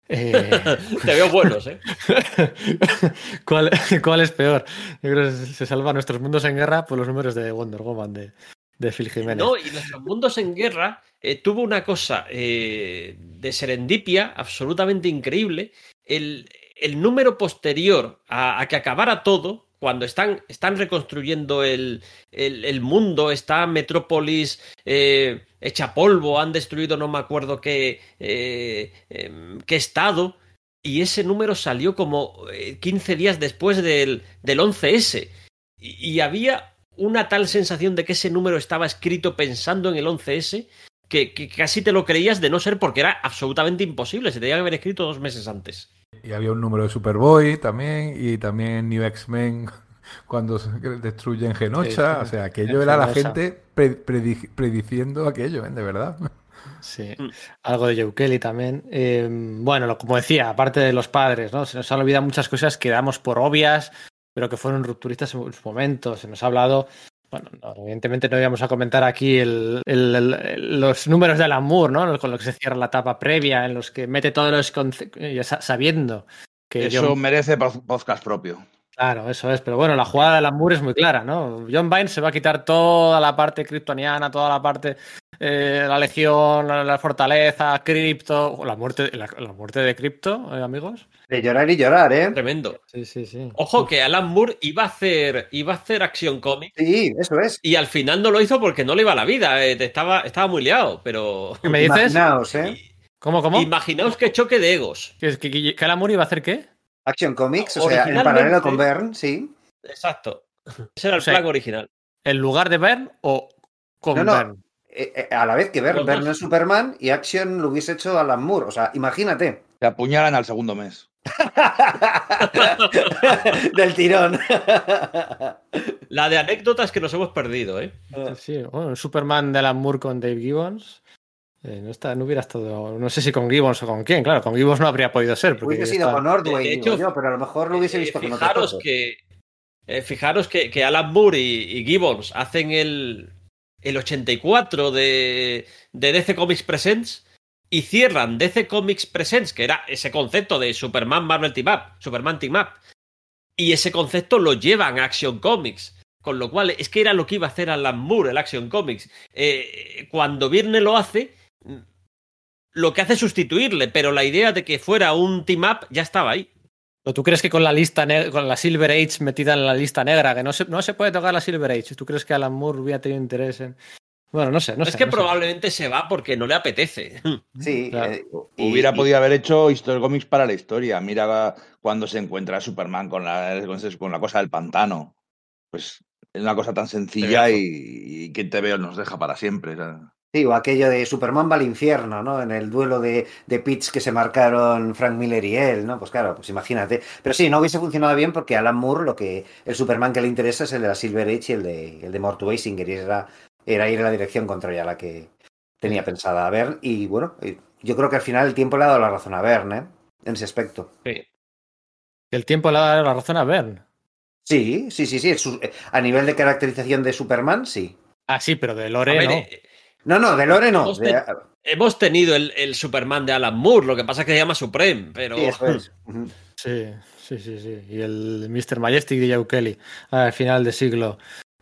Eh... Te veo buenos, ¿eh? ¿Cuál, ¿Cuál, es peor? Yo creo que se salva nuestros mundos en guerra por los números de Wonder Woman de, de Phil Jiménez. No, y nuestros mundos en guerra eh, tuvo una cosa eh, de serendipia absolutamente increíble. El, el número posterior a, a, que acabara todo, cuando están, están reconstruyendo el, el, mundo, está Metrópolis eh, hecha polvo, han destruido no me acuerdo qué, eh, qué estado, y ese número salió como 15 eh, días después del, del 11S. Y, y, había una tal sensación de que ese número estaba escrito pensando en el 11S que, que casi te lo creías de no ser porque era absolutamente imposible, se tenía que haber escrito dos meses antes. Y había un número de Superboy también, y también New X-Men cuando destruyen Genocha. Sí, o sea, aquello era la gente predic prediciendo aquello, ¿eh? de verdad. Sí, algo de Joe Kelly también. Eh, bueno, como decía, aparte de los padres, ¿no? Se nos han olvidado muchas cosas que damos por obvias, pero que fueron rupturistas en su momento. Se nos ha hablado. Bueno, no, evidentemente no íbamos a comentar aquí el, el, el, los números de Alan Moore, ¿no? Con lo que se cierra la etapa previa, en los que mete todos los sabiendo que eso John... merece podcast propio. Claro, eso es. Pero bueno, la jugada de Alan Moore es muy clara, ¿no? John Vine se va a quitar toda la parte kryptoniana, toda la parte, eh, la legión, la, la, fortaleza, cripto, la muerte, la, la muerte de cripto, eh, amigos. De llorar y llorar, ¿eh? Tremendo. Sí, sí, sí. Ojo que Alan Moore iba a hacer, iba a hacer acción cómic. Sí, eso es. Y al final no lo hizo porque no le iba la vida. Eh, estaba, estaba muy liado, pero. ¿Qué me dices? Imaginaos, ¿eh? ¿Cómo, cómo? Imaginaos qué choque de egos. ¿Que, que, que Alan Moore iba a hacer qué? Action Comics, o sea, en paralelo con Bern, sí. Exacto. Ese era el o sea, plan original. ¿En lugar de Bern o con no, no. Bern? Eh, a la vez que Bern, Bern es Superman y Action lo hubiese hecho Alan Moore. O sea, imagínate. Te apuñalan al segundo mes. Del tirón. La de anécdotas que nos hemos perdido, ¿eh? Sí, bueno, Superman de Alan Moore con Dave Gibbons. Eh, no, está, no hubiera estado, no sé si con Gibbons o con quién, claro, con Gibbons no habría podido ser. Porque hubiese sido está... con Ordway, de hecho, yo, pero a lo mejor lo hubiese visto eh, con fijaros otros que eh, Fijaros que, que, Alan Moore y, y Gibbons hacen el, el 84 de, de DC Comics Presents y cierran DC Comics Presents, que era ese concepto de Superman Marvel Team Up, Superman Team Up, y ese concepto lo llevan a Action Comics. Con lo cual, es que era lo que iba a hacer Alan Moore, el Action Comics. Eh, cuando Virne lo hace, lo que hace es sustituirle, pero la idea de que fuera un team up ya estaba ahí. ¿Tú crees que con la lista con la Silver Age metida en la lista negra, que no se, no se puede tocar la Silver Age, ¿tú crees que Alan Moore hubiera tenido interés en...? Bueno, no sé, no es sé. que no probablemente sé. se va porque no le apetece. Sí, claro. eh, hubiera y, podido haber hecho History Comics para la historia. Mira cuando se encuentra Superman con la, con la cosa del pantano. Pues es una cosa tan sencilla y, y quien te veo nos deja para siempre. ¿sabes? Sí, o aquello de Superman va al infierno, ¿no? En el duelo de, de pitch que se marcaron Frank Miller y él, ¿no? Pues claro, pues imagínate. Pero sí, no hubiese funcionado bien porque Alan Moore lo que el Superman que le interesa es el de la Silver Age y el de, el de Mort Basinger, y era, era ir en la dirección contraria a la que tenía pensada ver. Y bueno, yo creo que al final el tiempo le ha dado la razón a Bern, ¿eh? En ese aspecto. Sí. El tiempo le ha dado la razón a Bern. Sí, sí, sí, sí. A nivel de caracterización de Superman, sí. Ah, sí, pero de Lore ver, no. Eh, no, no, de Lore no. Hemos, de... hemos tenido el, el, Superman de Alan Moore, lo que pasa es que se llama Supreme, pero. Sí, eso es. sí, Sí, sí, sí. Y el Mr. Majestic de Joe Kelly al final de siglo.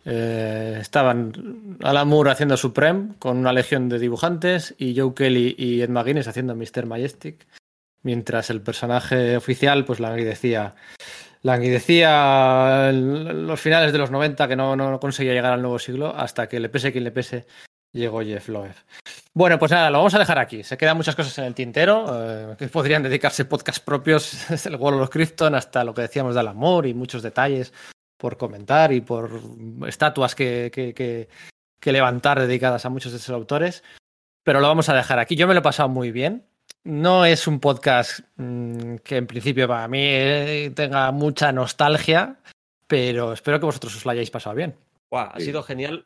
Eh, estaban Alan Moore haciendo Supreme con una legión de dibujantes y Joe Kelly y Ed McGuinness haciendo Mr. Majestic. Mientras el personaje oficial, pues languidecía. Languidecía los finales de los 90 que no, no conseguía llegar al nuevo siglo hasta que le pese quien le pese llegó Jeff Loeb. Bueno, pues nada, lo vamos a dejar aquí. Se quedan muchas cosas en el tintero, eh, que podrían dedicarse podcasts propios, desde el World of Krypton hasta lo que decíamos del amor y muchos detalles por comentar y por estatuas que, que, que, que levantar dedicadas a muchos de esos autores. Pero lo vamos a dejar aquí. Yo me lo he pasado muy bien. No es un podcast mmm, que en principio para mí eh, tenga mucha nostalgia, pero espero que vosotros os lo hayáis pasado bien. Wow, ha sido genial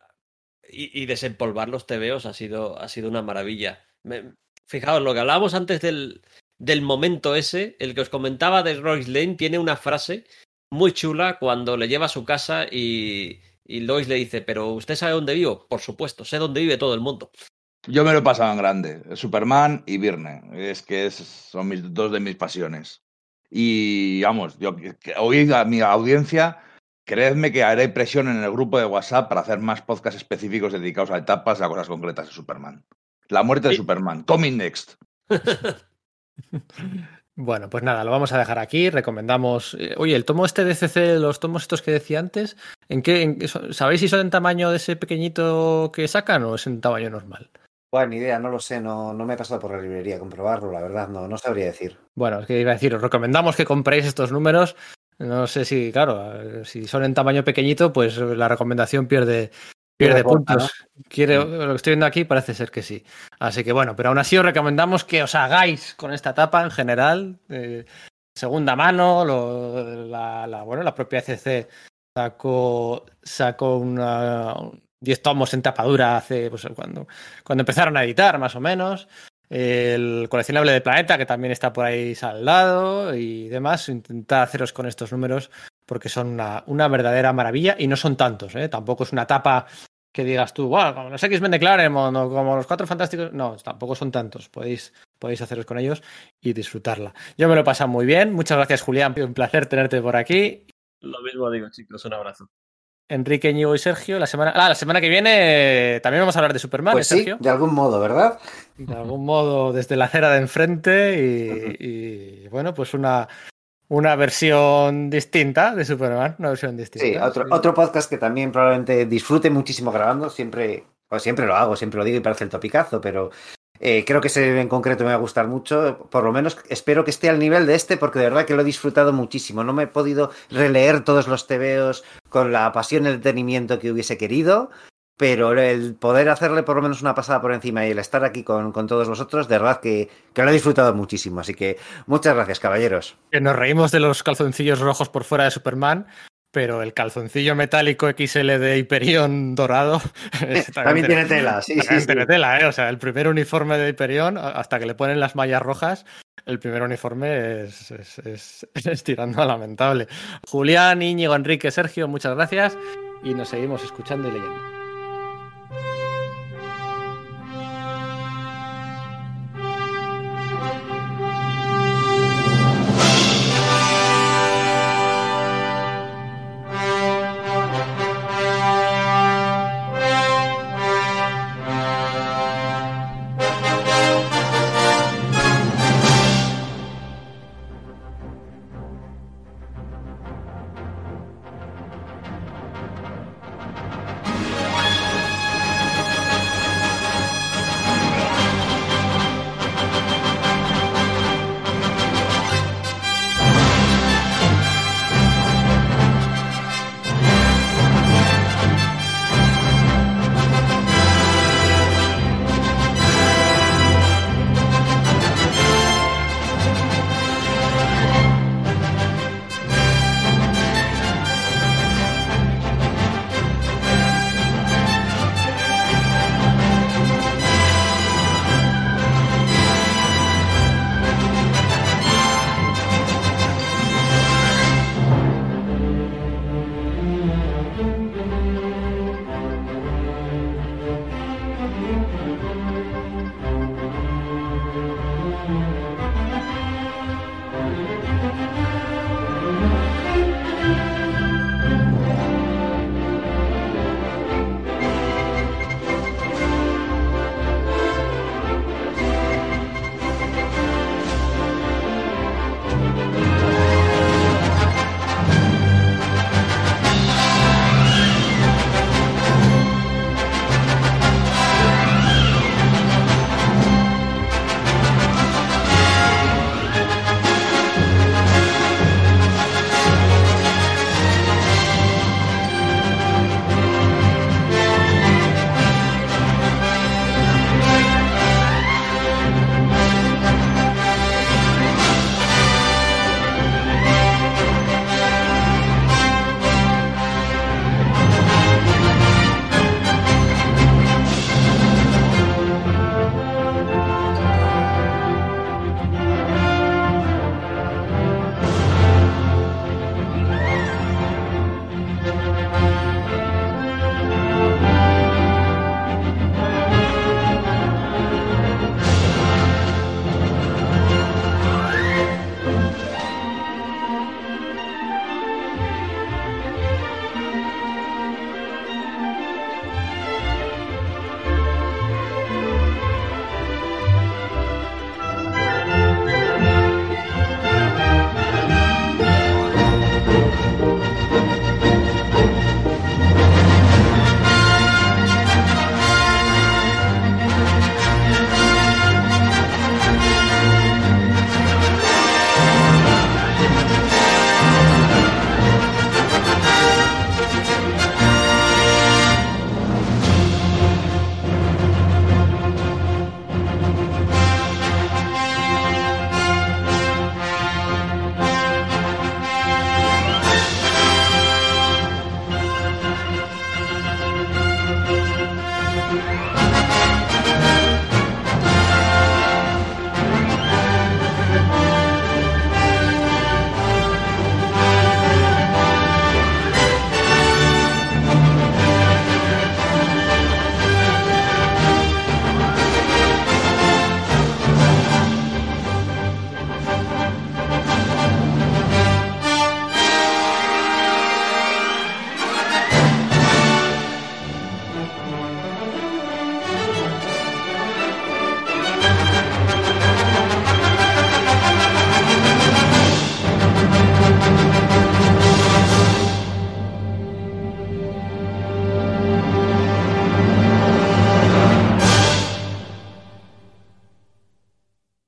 y, y, desempolvar los TVOs ha sido, ha sido una maravilla. Me, fijaos, lo que hablábamos antes del, del, momento ese, el que os comentaba de Royce Lane, tiene una frase muy chula cuando le lleva a su casa y, y Lois le dice, pero ¿usted sabe dónde vivo? Por supuesto, sé dónde vive todo el mundo. Yo me lo he pasado en grande, Superman y Virne, es que es, son mis, dos de mis pasiones. Y vamos, yo hoy a mi audiencia Creedme que haré presión en el grupo de WhatsApp para hacer más podcasts específicos dedicados a etapas, a cosas concretas de Superman. La muerte de sí. Superman. Coming next. Bueno, pues nada, lo vamos a dejar aquí. Recomendamos. Oye, el tomo este de CC, los tomos estos que decía antes, ¿en qué? En, ¿Sabéis si son en tamaño de ese pequeñito que sacan o es en tamaño normal? Bueno, ni idea, no lo sé, no, no me he pasado por la librería a comprobarlo, la verdad, no, no sabría decir. Bueno, es que iba a decir, os recomendamos que compréis estos números no sé si, claro, si son en tamaño pequeñito, pues la recomendación pierde, pierde puntos. ¿no? Quiere, lo que estoy viendo aquí parece ser que sí. Así que bueno, pero aún así os recomendamos que os hagáis con esta etapa en general. Eh, segunda mano, lo, la, la, bueno, la propia CC sacó, sacó una, 10 tomos en tapadura hace, pues cuando, cuando empezaron a editar, más o menos el coleccionable de Planeta, que también está por ahí saldado y demás. Intentar haceros con estos números porque son una, una verdadera maravilla y no son tantos. ¿eh? Tampoco es una tapa que digas tú, wow, como los X-Men de Claremont o como los Cuatro Fantásticos. No, tampoco son tantos. Podéis, podéis haceros con ellos y disfrutarla. Yo me lo he pasado muy bien. Muchas gracias, Julián. Un placer tenerte por aquí. Lo mismo digo, chicos. Un abrazo. Enrique, Ñigo y Sergio. La semana, ah, la semana que viene también vamos a hablar de Superman, pues ¿eh, Sergio? Sí, de algún modo, ¿verdad? De algún modo, desde la acera de enfrente y, y bueno, pues una, una versión distinta de Superman, una versión distinta. Sí, otro, sí. otro podcast que también probablemente disfrute muchísimo grabando, siempre, pues siempre lo hago, siempre lo digo y parece el topicazo, pero eh, creo que ese en concreto me va a gustar mucho. Por lo menos espero que esté al nivel de este, porque de verdad que lo he disfrutado muchísimo. No me he podido releer todos los tebeos con la pasión y el detenimiento que hubiese querido. Pero el poder hacerle por lo menos una pasada por encima y el estar aquí con, con todos vosotros, de verdad que, que, lo he disfrutado muchísimo. Así que muchas gracias, caballeros. Que nos reímos de los calzoncillos rojos por fuera de Superman, pero el calzoncillo metálico XL de Hyperion dorado también, también tiene tela, sí, también sí, tiene sí. tela, ¿eh? o sea, el primer uniforme de Hyperion hasta que le ponen las mallas rojas, el primer uniforme es, es, es, es tirando a lamentable. Julián, Íñigo, Enrique, Sergio, muchas gracias y nos seguimos escuchando y leyendo.